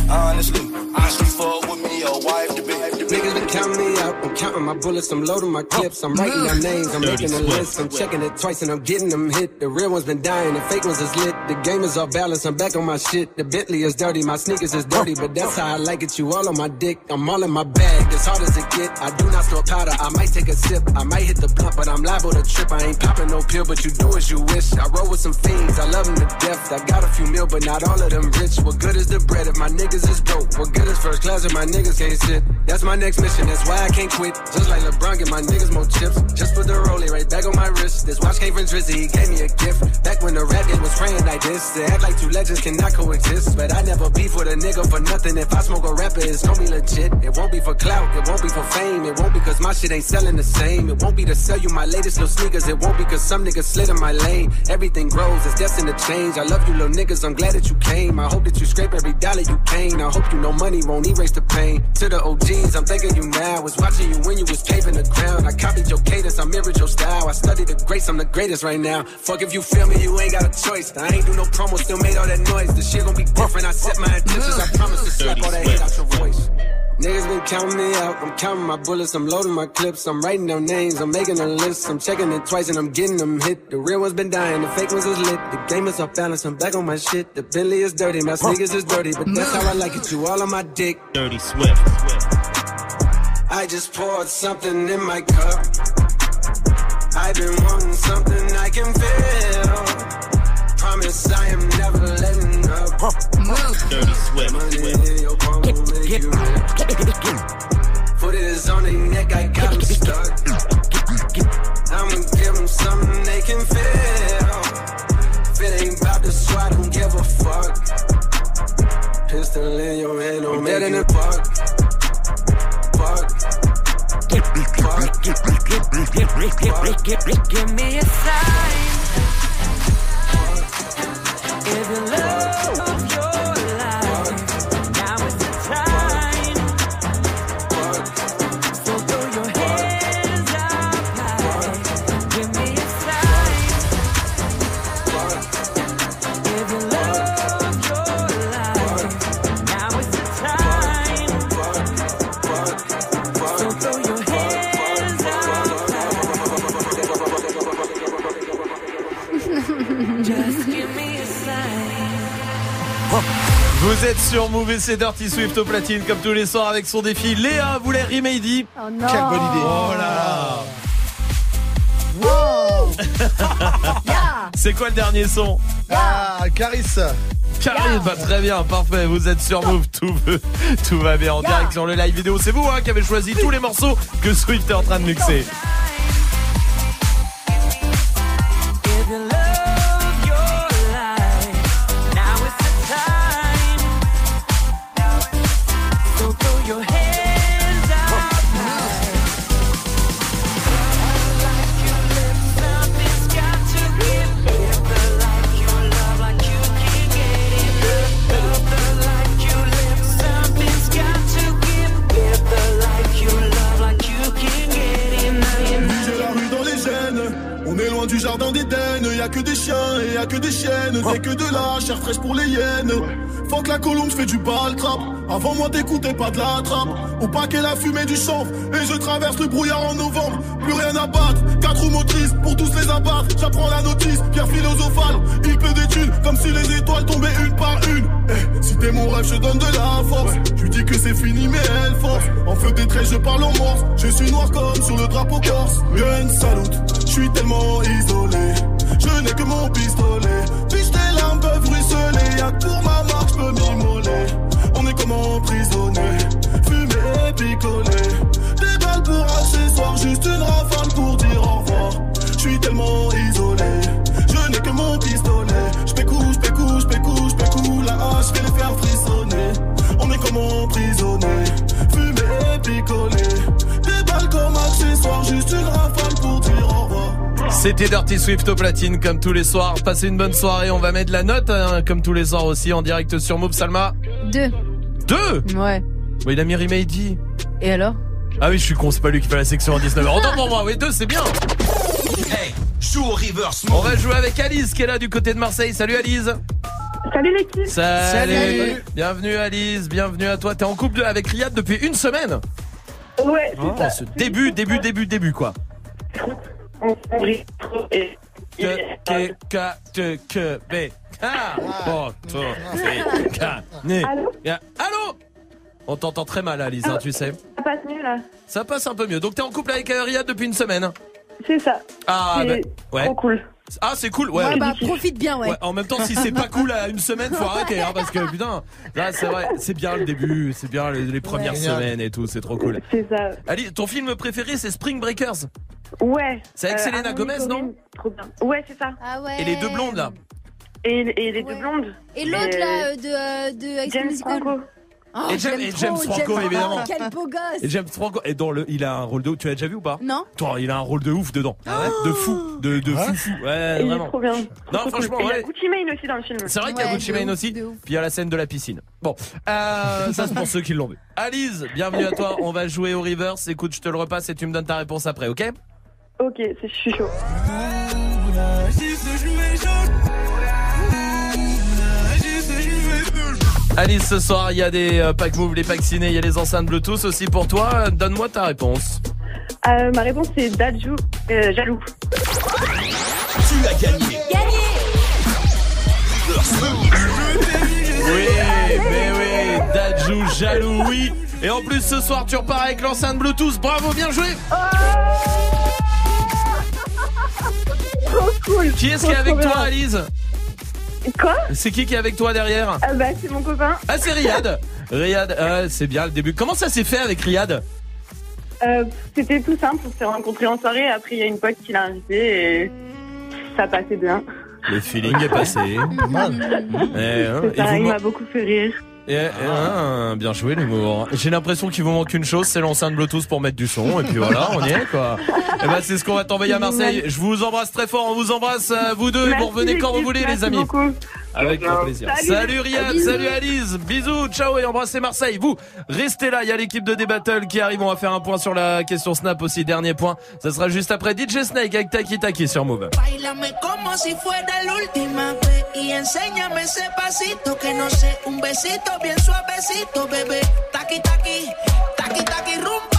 Honestly, honestly, fuck with me, your wife to be. Niggas been counting me out. I'm counting my bullets. I'm loading my clips. I'm writing down names. I'm making a list. I'm checking it twice and I'm getting them hit. The real ones been dying. The fake ones is lit. The game is off balance. I'm back on my shit. The Bentley is dirty. My sneakers is dirty, but that's how I like it. You all on my dick. I'm all in my bag. As hard as it get. I do not store powder. I might take a sip. I might hit the blunt, but I'm liable to trip. I ain't popping no pill, but you do as you wish. I roll with some fiends. I love them to death. I got a few mil, but not all of them rich. What good is the bread if my niggas is broke? What good is first class if my niggas can't sit? That's my next mission. That's why I can't quit. Just like LeBron, get my niggas more chips. Just put the rollie right back on my wrist. This watch came from Drizzy. He gave me a gift. Back when the rap game was praying like this. They act like two legends cannot coexist. But I never beef with a nigga for nothing. If I smoke a rapper, it's gonna be legit. It won't be for clout. It won't be for fame. It won't be cause my shit ain't selling the same. It won't be to sell you my latest little sneakers. It won't be cause some niggas slid in my lane. Everything grows. It's destined to change. I love you little niggas. I'm glad that you came. I hope that you scrape every dollar you gain. I hope you know money won't erase the pain. To the OGs, I'm thanking you now. Was watching you when you was paving the ground. I copied your cadence. I mirrored your style. I studied the greats. I'm the greatest right now. Fuck if you feel me, you ain't got a choice. I ain't do no promo, still made all that noise. The shit gon' be different. I set my intentions. I promise to slap all that hate out your voice. Niggas been counting me out. I'm counting my bullets. I'm loading my clips. I'm writing down names. I'm making a list. I'm checking it twice and I'm getting them hit. The real ones been dying. The fake ones is lit. The game is off balance. I'm back on my shit. The Bentley is dirty. My sneakers is dirty. But that's how I like it. You all on my dick. Dirty Swift. I just poured something in my cup. I've been wanting something I can feel. Promise I am never letting up. Dirty Swift. Money in your palm will make you rich. Foot is on their neck, I got 'em stuck. I'ma give 'em something they can feel. If it ain't about the swat, don't give a fuck. Pistol in your hand, don't make it buck. Fuck. Give me a sign. If you love Vous êtes sur Move et c'est Dirty Swift au platine comme tous les soirs avec son défi. Léa voulait Remedy. Oh non. Quelle bonne idée. Oh là là. Ya. C'est quoi le dernier son Ah, Caris. Karim, bah, très bien, parfait. Vous êtes sur Move, tout va bien en direct sur le live vidéo. C'est vous hein, qui avez choisi tous les morceaux que Swift est en train de mixer. Faut que la colombe, j'fais du bal trap. Avant moi, t'écoutais pas de la trappe. Au paquet, la fumée du chanvre. Et je traverse le brouillard en novembre. Plus rien à battre. Quatre roues motrices pour tous les abattre. J'apprends la notice. Pierre philosophale. Il peut des thunes. Comme si les étoiles tombaient une par une. Eh, si t'es mon rêve, je donne de la force. Je lui dis que c'est fini, mais elle force. En feu des traits, je parle en morse. Je suis noir comme sur le drapeau corse. Gun salute. Je suis tellement isolé. Je n'ai que mon pistolet. Puis tes larmes peuvent ruisseler. Y'a que pour ma marque, je peux m'immoler. On est comme emprisonné. Fumé et picolé. Des balles pour accessoires. Juste une rafale pour dire au revoir. Je suis tellement isolé. Je n'ai que mon pistolet. Je pécou, je pécou, je pécou, je pécou. La hache, je vais les faire frissonner. On est comme emprisonné. Fumé et picolé. Des balles comme accessoires. Juste une rafale pour dire. C'était Dirty Swift au platine comme tous les soirs. Passez une bonne soirée. On va mettre la note hein, comme tous les soirs aussi en direct sur Move Salma. Deux. Deux Ouais. Bon, Il a mis Remedy. Et alors Ah oui, je suis con, c'est pas lui qui fait la section en 19h. Autant pour moi, oui, deux, c'est bien. Hey, joue au reverse. On va jouer avec Alice qui est là du côté de Marseille. Salut Alice. Salut l'équipe. Salut. Salut. Bienvenue Alice, bienvenue à toi. T'es en couple avec Riyad depuis une semaine. Ouais, c'est Oh, ça. ce début, début, début, début quoi. Ah. Allô On t'entend très mal Alice, hein, tu sais. Ça passe mieux là. Ça passe un peu mieux. Donc t'es en couple avec Riyad depuis une semaine. C'est ça. Ah, ben, ouais. trop cool. Ah, c'est cool, ouais. Ouais, bah profite bien, ouais. Ouais, en même temps, si c'est pas cool à une semaine, faut arrêter, hein, parce que putain, là, c'est vrai, c'est bien le début, c'est bien les, les premières Ouais. semaines et tout, c'est trop cool. C'est ça. Ali, ton film préféré, c'est Spring Breakers. Ouais. C'est avec Euh, Selena Gomez, non Trop bien. Ouais, c'est ça. Ah ouais. Et les deux blondes là. Et, et les deux blondes. Et l'autre là euh, de euh, de James. Franco. Oh, Et James- et trop James Franco, évidemment. Quel beau gosse. Et James Franco, et dans le, il a un rôle de, tu l'as déjà vu ou pas? Non. Toi, il a un rôle de ouf dedans. De fou, de, de fou fou. Ouais, Et il est trop bien. Non, franchement. Et il y a Gucci Mane aussi dans le film. C'est vrai qu'il y a Gucci Mane aussi. Puis il y a la scène de la piscine. Bon, euh, ça c'est pour ceux qui l'ont vu. Alice, bienvenue à toi. On va jouer au reverse. Écoute, je te le repasse et tu me donnes ta réponse après, ok? Ok, c'est je suis chaud. Alice, ce soir, il y a des euh, packs move, les packs ciné, il y a les enceintes Bluetooth aussi pour toi. Donne-moi ta réponse. Euh, ma réponse c'est Dajou, euh, jaloux. Tu as gagné. Oui, mais oui, Dajou, jaloux, oui. Et en plus, ce soir, tu repars avec l'enceinte Bluetooth. Bravo, bien joué. Trop cool. Qui est-ce qui est avec toi. Alice? Quoi C'est qui qui est avec toi derrière Ah bah c'est mon copain. Ah, c'est Riyad. Riyad, euh, c'est bien le début. Comment ça s'est fait avec Riyad Euh, C'était tout simple, on s'est rencontrés en soirée, après il y a une pote qui l'a invité et ça passait bien. Le feeling est passé. Eh, hein, C'est et ça, vous il m'a beaucoup fait rire. Et- et- ah, bien joué l'humour. J'ai l'impression qu'il vous manque une chose, c'est l'enceinte Bluetooth pour mettre du son. Et puis voilà, on y est quoi. Et ben c'est ce qu'on va t'envoyer à Marseille. Je vous embrasse très fort. On vous embrasse euh, vous deux. et Merci, vous revenez quand vous voulez les amis. beaucoup. Avec grand plaisir. Salut. Salut Riyad, Bisous. salut Alice, bisous, ciao et embrassez Marseille. Vous, restez là, il y a l'équipe de D-Battle qui arrive, on va faire un point sur la question Snap aussi, dernier point. Ça sera juste après DJ Snake avec Taki Taki sur Move. Bailame como si fuera la última vez y enséñame ese pasito que no sé, un besito bien suavecito, bebé. Taqui taqui, taqui taqui rumba.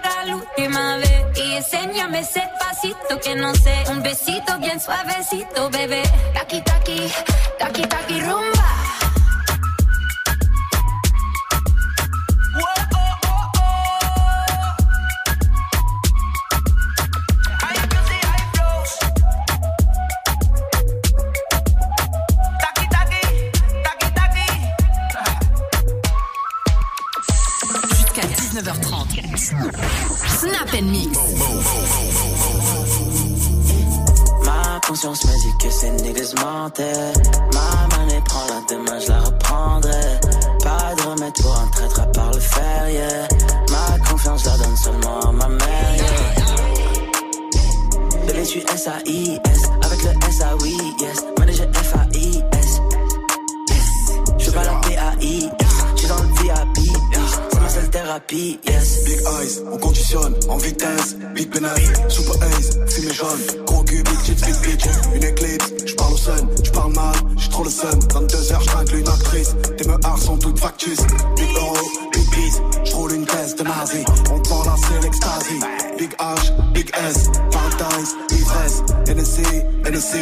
enséñame ese pasito que no sé, un besito bien suavecito, bebé. Taki taki, taki taki rumba. Mentaient. Ma monnaie prend la demain, je la Big eyes, on conditionne en vitesse. Big pénètre, super ace, fumée jaune. Gros cul, big big bitch. Une éclipse, j'parle au sun, j'parle mal, j'ai trop le sun. 22h, j'tringle une actrice. Tes meurs sont toutes factices. Big euro, big peace, j'roule une caisse de nazi. On te vend la c'est l'extasie. Big H, big S, paradise, ivresse. NSC, NSC,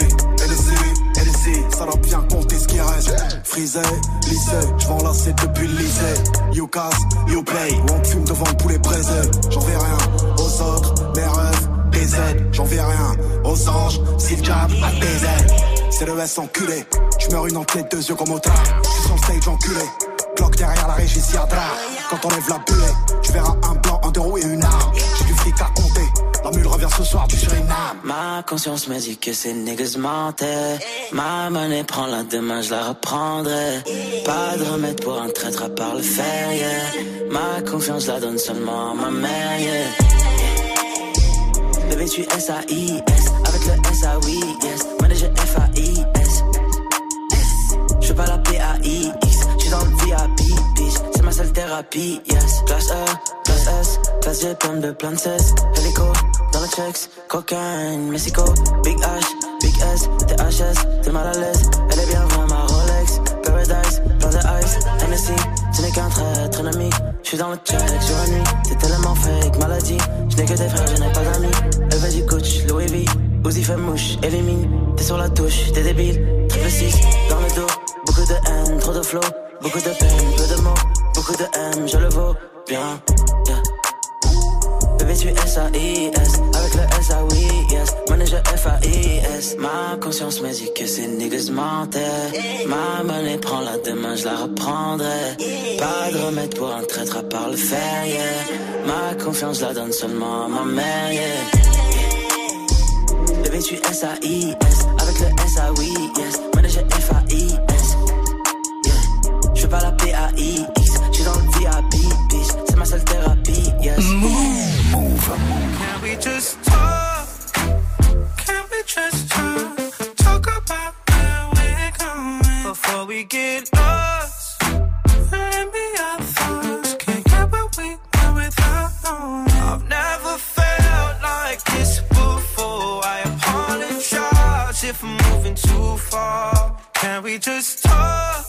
NSC, NSC. Ça bien compter ce qui reste. Frisé, lycée, j'vends la c'est depuis le lycée. You casse, you play. On fume devant le poulet braisé. J'en vais rien aux autres, mes rêves, des aides. J'en vais rien aux anges, si le des aides. C'est le S enculé. Tu meurs une en tête, deux yeux comme au Je suis sur le stage enculé. Cloque derrière la régie, Siadra. Quand on lève la buée, tu verras un blanc, un deux roues et une arme. J'ai du fric à compter. Ce soir du Suriname. Ma conscience me dit que ces niggas mentaient. Ma monnaie prend la demain, je la reprendrai. Pas de remède pour un traître à part le fer. Ma confiance la donne seulement à ma mère, yeah. Bébé, tu S-A-I-S, avec le S-A-Oui, yes. Manager F-A-I-S. Thérapie, yes. Classe E, classe S, classe G, pomme de plein de cesse. Hélico, dans le checks, cocaine, Mexico. Big H, Big S, THS, t'es mal à l'aise. Elle est bien vraie, ma Rolex. Paradise, plein de ice, Hennessy. Ce n'est qu'un trait, très dynamique. Je suis dans le check, jour et nuit. T'es tellement fake, maladie. Je n'ai que des frères, je n'ai pas d'amis. Veut du coach, Louis V. Uzi fait mouche, élimine. T'es sur la touche, t'es débile. Triple 6, dans le dos. Beaucoup de haine, trop de flow. Beaucoup de peine, peu de mots. Beaucoup de M, je le vaux bien. Yeah. Bébé, tu S-A-I-S. Avec le S-A-Oui, yes. Manager F-A-I-S. Ma conscience me dit que ces niggas mentaient. Ma monnaie prend la demain, je la reprendrai. Pas de remède pour un traître à part le fer, yeah. Ma confiance la donne seulement à ma mère, yeah. Bébé, tu S-A-I-S. Avec le yes. Manager yes. Can we just talk? Can we just talk? Talk about where we're going before we get lost. Let me our thoughts. Can't get where we were without knowing. I've never felt like this before. I apologize if I'm moving too far. Can we just talk?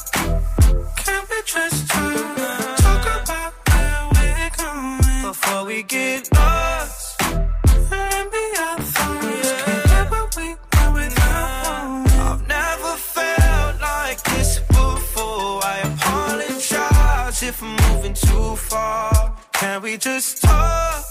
If I'm moving too far. Can we just talk?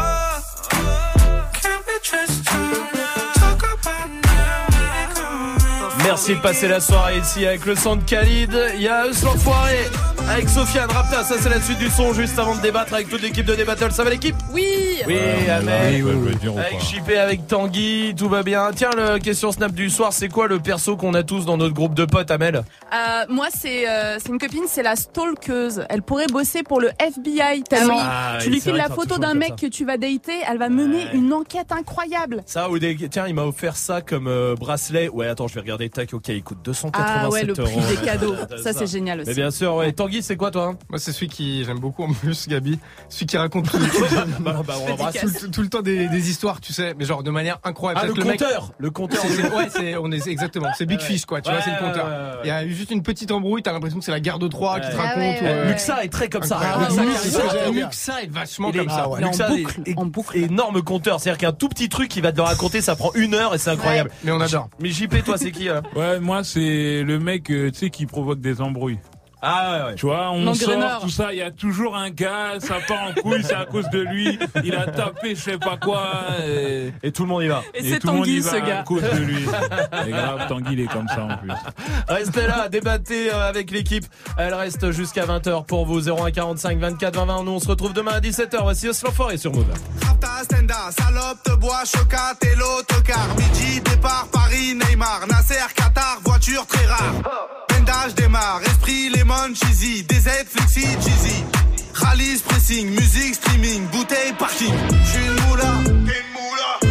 Merci de passer la soirée ici avec le son de Khalid. Il y a l'enfoiré avec Sofiane Rapta. Ça, c'est la suite du son juste avant de débattre avec toute l'équipe de Débattle. Ça va l'équipe Oui Oui, Amel. Oui, oui, oui, dirons Avec. Chipé, avec Tanguy, tout va bien. Tiens, le question Snap du soir, c'est quoi le perso qu'on a tous dans notre groupe de potes, Amel? Euh, moi, c'est euh, c'est une copine, c'est la stalkeuse. Elle pourrait bosser pour le FBI tellement. Ah tu lui files la photo d'un mec que tu vas dater, elle va mener une enquête incroyable. Ça ou des... Tiens, il m'a offert ça comme euh, bracelet. Ouais, attends, je vais regarder. Tac, ok, il coûte 287 Ah ouais, le prix euros. des cadeaux. Ça, c'est génial aussi. Mais bien sûr, ouais. Tanguy, c'est quoi toi Moi, c'est celui qui j'aime beaucoup en plus, Gabi. Celui qui raconte tout, bah, bah, on l'embrasse. tout, tout- tout le temps des, des histoires, tu sais, mais genre de manière incroyable. Ah, le que compteur Le compteur. Ouais, c'est, on est exactement. C'est Big Ouais. Fish, quoi. Tu vois, c'est le compteur. ouais. Il y a eu juste une petite embrouille. T'as l'impression que c'est la guerre de Troie qui te raconte. Ah ouais, ou, ouais, euh, est très comme ça. Ah. Muxa est vachement comme ça. il est énorme compteur. C'est-à-dire qu'il y a un tout petit truc qui va te le raconter, ça prend une heure et c'est incroyable. Mais on adore. Mais JP, toi, c'est qui là Ouais, moi, c'est le mec, euh, tu sais, qui provoque des embrouilles. Ah ouais, ouais. Tu vois, on sort, tout ça, il y a toujours un gars, ça part en couille, c'est à cause de lui, il a tapé je sais pas quoi. Et, Et tout le monde y va. Et c'est tout le monde y Tanguy, va ce gars. à cause de lui. Et grave, Tanguy, il est comme ça en plus. Restez là, débattez euh, avec l'équipe. Elle reste jusqu'à 20h pour vous. 01 45 24 20 20. Nous, on se retrouve demain à 17h. Voici Oslo Forêt sur Move. Rapta, Stenda, salope, te bois, chocat et l'autocar. Midi, départ, Paris, Neymar, Nasser, Qatar, voiture très rare. Bendage démarre, esprit, lemon, cheesy, DZ, flexi, cheesy. Rallye, pressing, musique, streaming, bouteille, parking. J'suis une moula, t'es une moula.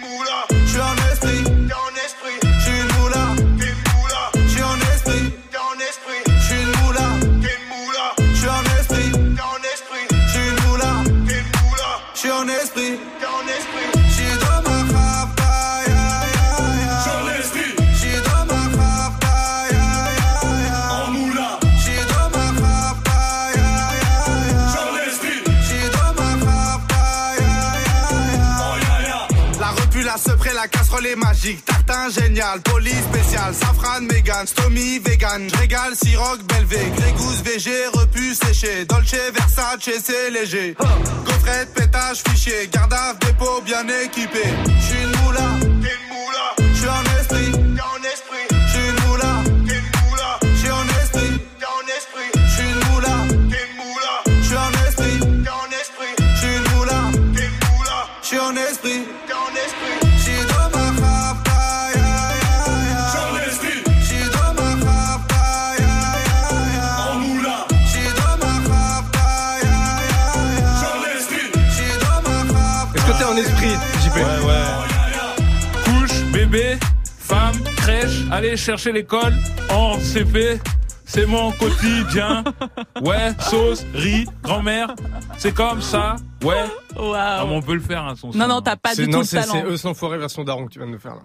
Après la casserole est magique, tartin génial, police spécial, safran, mégan, stomy, vegan, régale, siroc, belvé, grégousse, VG, repu, séché, dolce, versace, c'est léger. Gaufrette, pétage, fichier, garde à dépôt bien équipé. J'suis une moula, t'es une moula, j'suis en esprit, t'es en esprit. Allez chercher l'école, en CP. C'est mon quotidien. Ouais, sauce, riz, grand-mère. C'est comme ça. Ouais. Waouh. Ah, mais on peut le faire, hein, son Non, non, t'as pas du tout non, le c'est talent. c'est eux sans forêt version daron que tu viens de nous faire là.